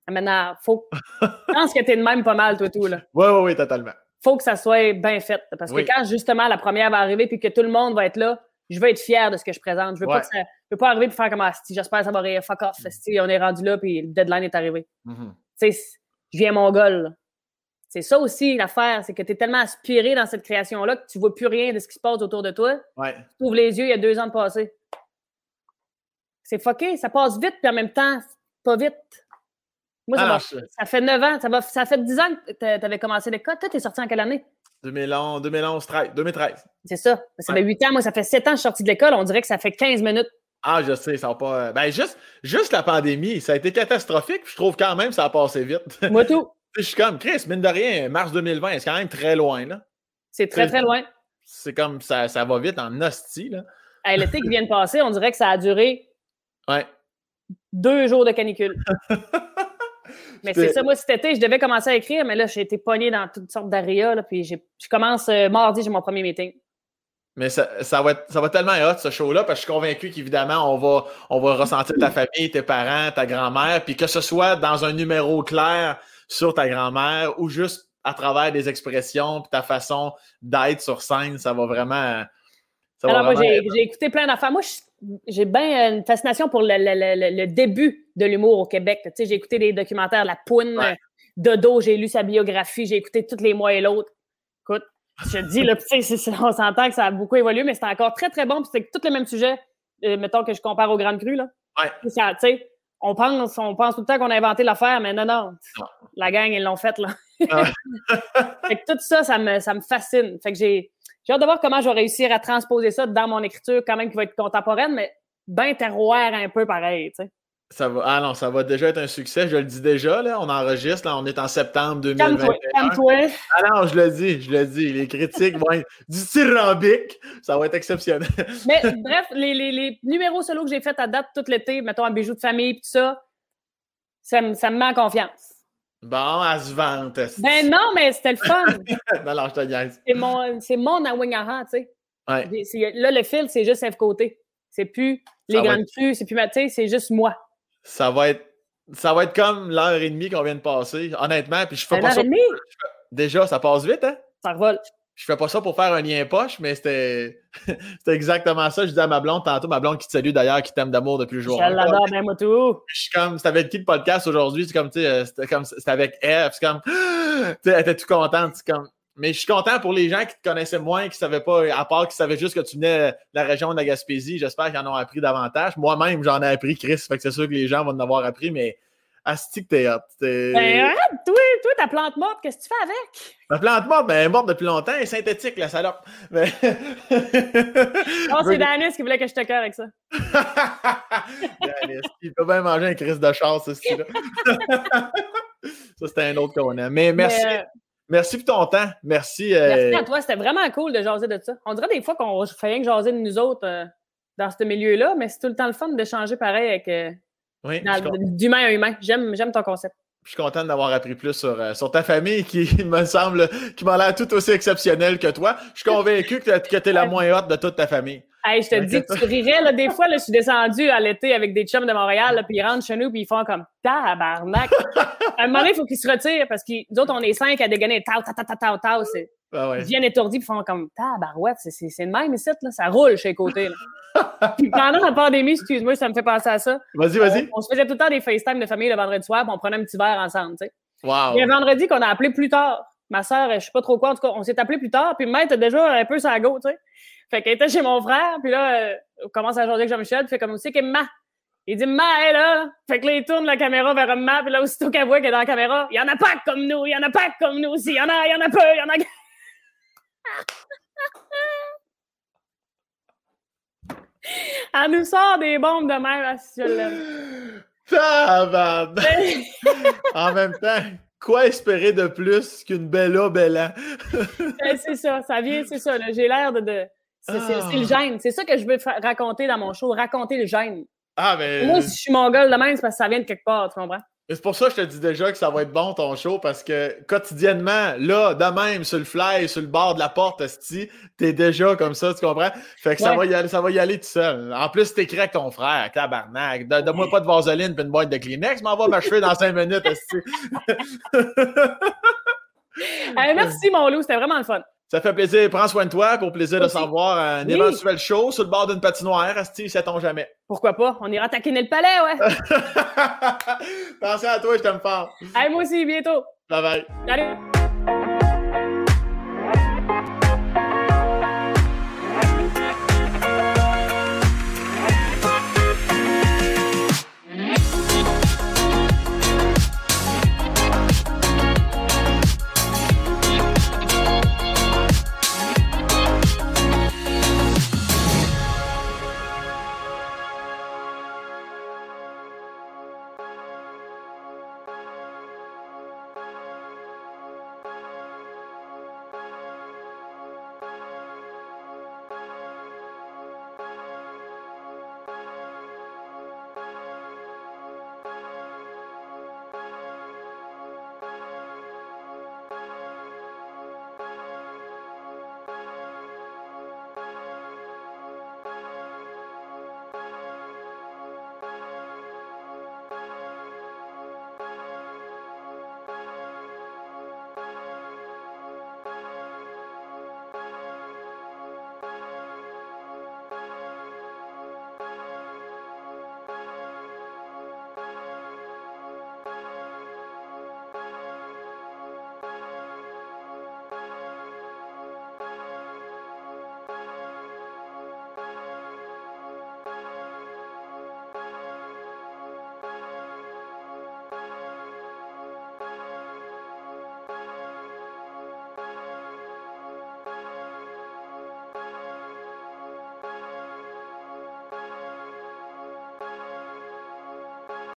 Maintenant, faut. je pense que t'es de même pas mal, toi, tout, là. Oui, oui, oui, totalement. Faut que ça soit bien fait. Parce que quand, justement, la première va arriver puis que tout le monde va être là, je veux être fier de ce que je présente. Je veux pas que ça, veux pas arriver et faire comme ah, j'espère que ça va rire, fuck off, on est rendu là puis le deadline est arrivé. Tu sais, je viens mon goal. C'est ça aussi l'affaire, c'est que tu es tellement aspiré dans cette création-là que tu vois plus rien de ce qui se passe autour de toi. Ouais. Tu ouvres les yeux, il y a deux ans de passé. C'est fucké, ça passe vite, puis en même temps, pas vite. Moi, ça, ça, fait neuf ans, ça, va, ça fait dix ans que tu avais commencé l'école. Toi, tu es sorti en quelle année? 2011, 2011 2013. C'est ça. Ça fait 8 ans. Moi, ça fait 7 ans que je suis sorti de l'école. On dirait que ça fait 15 minutes. Ah, je sais, ça va pas. Euh, ben, juste, juste la pandémie, ça a été catastrophique. Je trouve quand même que ça a passé vite. Moi, tout. je suis comme, Chris, mine de rien, mars 2020, c'est quand même très loin, là. C'est très, très loin. C'est comme, ça, ça va vite en hostie, là. L'été qui vient de passer, on dirait que ça a duré ouais. deux jours de canicule. Mais c'est ça, moi, cet été, je devais commencer à écrire, mais là, j'ai été pogné dans toutes sortes d'aréas, puis je commence euh, mardi, j'ai mon premier meeting. Mais ça, ça, va ça va tellement hot, ce show-là, parce que je suis convaincu qu'évidemment, on va, on va ressentir ta famille, tes parents, ta grand-mère, puis que ce soit dans un numéro clair sur ta grand-mère ou juste à travers des expressions, puis ta façon d'être sur scène, ça va vraiment. Alors, moi, j'ai écouté plein d'affaires. Moi, j'ai bien une fascination pour le, début de l'humour au Québec. Tu sais, j'ai écouté des documentaires, La Poune, Dodo, j'ai lu sa biographie, j'ai écouté tous les mois et l'autre. Écoute, je te dis, là, on s'entend que ça a beaucoup évolué, mais c'est encore très, très bon. Puis c'est tous les mêmes sujets, euh, mettons que je compare au Grand Cru. Là. Ouais. on pense, on pense tout le temps qu'on a inventé l'affaire, mais non, non. La gang, ils l'ont faite, là. Ah. fait que tout ça, ça me, ça me fascine. Fait que j'ai j'ai hâte de voir comment je vais réussir à transposer ça dans mon écriture, quand même, qui va être contemporaine, mais ben terroir un peu pareil, tu sais. Ça va, ah non, ça va déjà être un succès, je le dis déjà, là, on enregistre, là, on est en septembre 2021. Calme-toi, Ah non, je le dis, je le dis, les critiques vont être du tyrambique, ça va être exceptionnel. Mais bref, les, les, les numéros solo que j'ai fait à date tout l'été, mettons un bijou de famille, tout ça, ça me, ça me met en confiance. Bon, elle se vante. Ben non, mais c'était le fun. non, non, je te. C'est mon, c'est mon Awingara, tu sais. Ouais. Là, le fil, c'est juste un côté. C'est plus les grandes crues, c'est plus ma, c'est juste moi. Ça va être, ça va être comme l'heure et demie qu'on vient de passer, honnêtement. Puis je fais pas ça. Et demie? Déjà, ça passe vite, hein? Ça revole je fais pas ça pour faire un lien poche, mais c'était exactement ça. Je disais à ma blonde tantôt, ma blonde qui te salue d'ailleurs, qui t'aime d'amour depuis le jour. Je l'adore, même tout. Je suis comme, c'était avec qui le podcast aujourd'hui? C'est comme, tu sais, euh, c'était comme, c'était avec Eve. C'est comme, tu sais, elle était tout contente. C'est comme, mais je suis content pour les gens qui te connaissaient moins, qui ne savaient pas, à part qui savaient juste que tu venais de la région de la Gaspésie. J'espère qu'ils en ont appris davantage. Moi-même, j'en ai appris, Chris. Fait que c'est sûr que les gens vont en avoir appris, mais Asti que t'es hot. Ben, toi, toi, ta plante morte, qu'est-ce que tu fais avec? Ma plante morte, ben, elle est morte depuis longtemps, elle est synthétique, la salope. Oh, c'est Danis qui voulait que je te cœur avec ça. Danis, il peut bien manger un crise de chasse, ce style-là. ça, c'était un autre qu'on aime. Mais merci. Euh, merci pour ton temps. Merci. Euh, merci à toi. C'était vraiment cool de jaser de ça. On dirait des fois qu'on fait rien que jaser de nous autres euh, dans ce milieu-là, mais c'est tout le temps le fun d'échanger pareil avec oui, D'humain à humain. J'aime, j'aime ton concept. Je suis content d'avoir appris plus sur, euh, sur ta famille qui me semble, qui m'a l'air tout aussi exceptionnelle que toi. Je suis convaincu que, que tu es la moins haute de toute ta famille. Hey, je te dis que tu rirais, là, des fois, là, je suis descendu à l'été avec des chums de Montréal, puis ils rentrent chez nous, puis ils font comme tabarnak. à un moment donné, il faut qu'ils se retirent parce que nous autres, on est cinq à dégainer tau, tau, tau, tau, tau. Ah ils viennent étourdis, puis ils font comme tabarouette, c'est, c'est, le même ici, là, ça roule chez les côtés. puis pendant la pandémie, excuse-moi, ça me fait penser à ça. Vas-y, vas-y. On, se faisait tout le temps des FaceTime de famille le vendredi soir, puis on prenait un petit verre ensemble, tu sais. Wow. Il y a un vendredi qu'on a appelé plus tard. Ma soeur, je sais pas trop quoi, en tout cas, on s'est appelé plus tard, puis maître déjà un peu sa go, tu sais. Fait qu'elle était chez mon frère, puis là, euh, on commence à jaser avec Jean-Michel, fait comme aussi que Ma. Il dit Ma, elle là. Fait que là, il tourne la caméra vers Ma, puis là, aussitôt qu'elle voit qu'elle est dans la caméra, il y en a pas comme nous, il y en a pas comme nous aussi, il y en a, il y en a peu, il y en a. Elle nous sort des bombes de mer à ce là En même temps, quoi espérer de plus qu'une Bella Bella? Ben, c'est ça, ça vient, c'est ça. J'ai l'air de. C'est le ah. gène. C'est ça que je veux raconter dans mon show, raconter le gène. Ah, mais. Moi, si je suis mongol de même, c'est parce que ça vient de quelque part, tu comprends? C'est pour ça que je te dis déjà que ça va être bon ton show parce que quotidiennement, là, de même, sur le fly, sur le bord de la porte, t'es déjà comme ça, tu comprends? Fait que ça, va y aller, ça va y aller tout seul. En plus, t'écris avec ton frère, tabarnak. Donne-moi pas de vaseline puis une boîte de Kleenex, m'en va m'achever dans cinq minutes, merci, mon loup, c'était vraiment le fun. Ça fait plaisir. Prends soin de toi. Pour plaisir de savoir un éventuel show sur le bord d'une patinoire. Asti, ça tombe jamais. Pourquoi pas? On ira taquiner le palais, ouais. Pensez à toi, je t'aime fort. Allez, moi aussi, bientôt. Bye bye.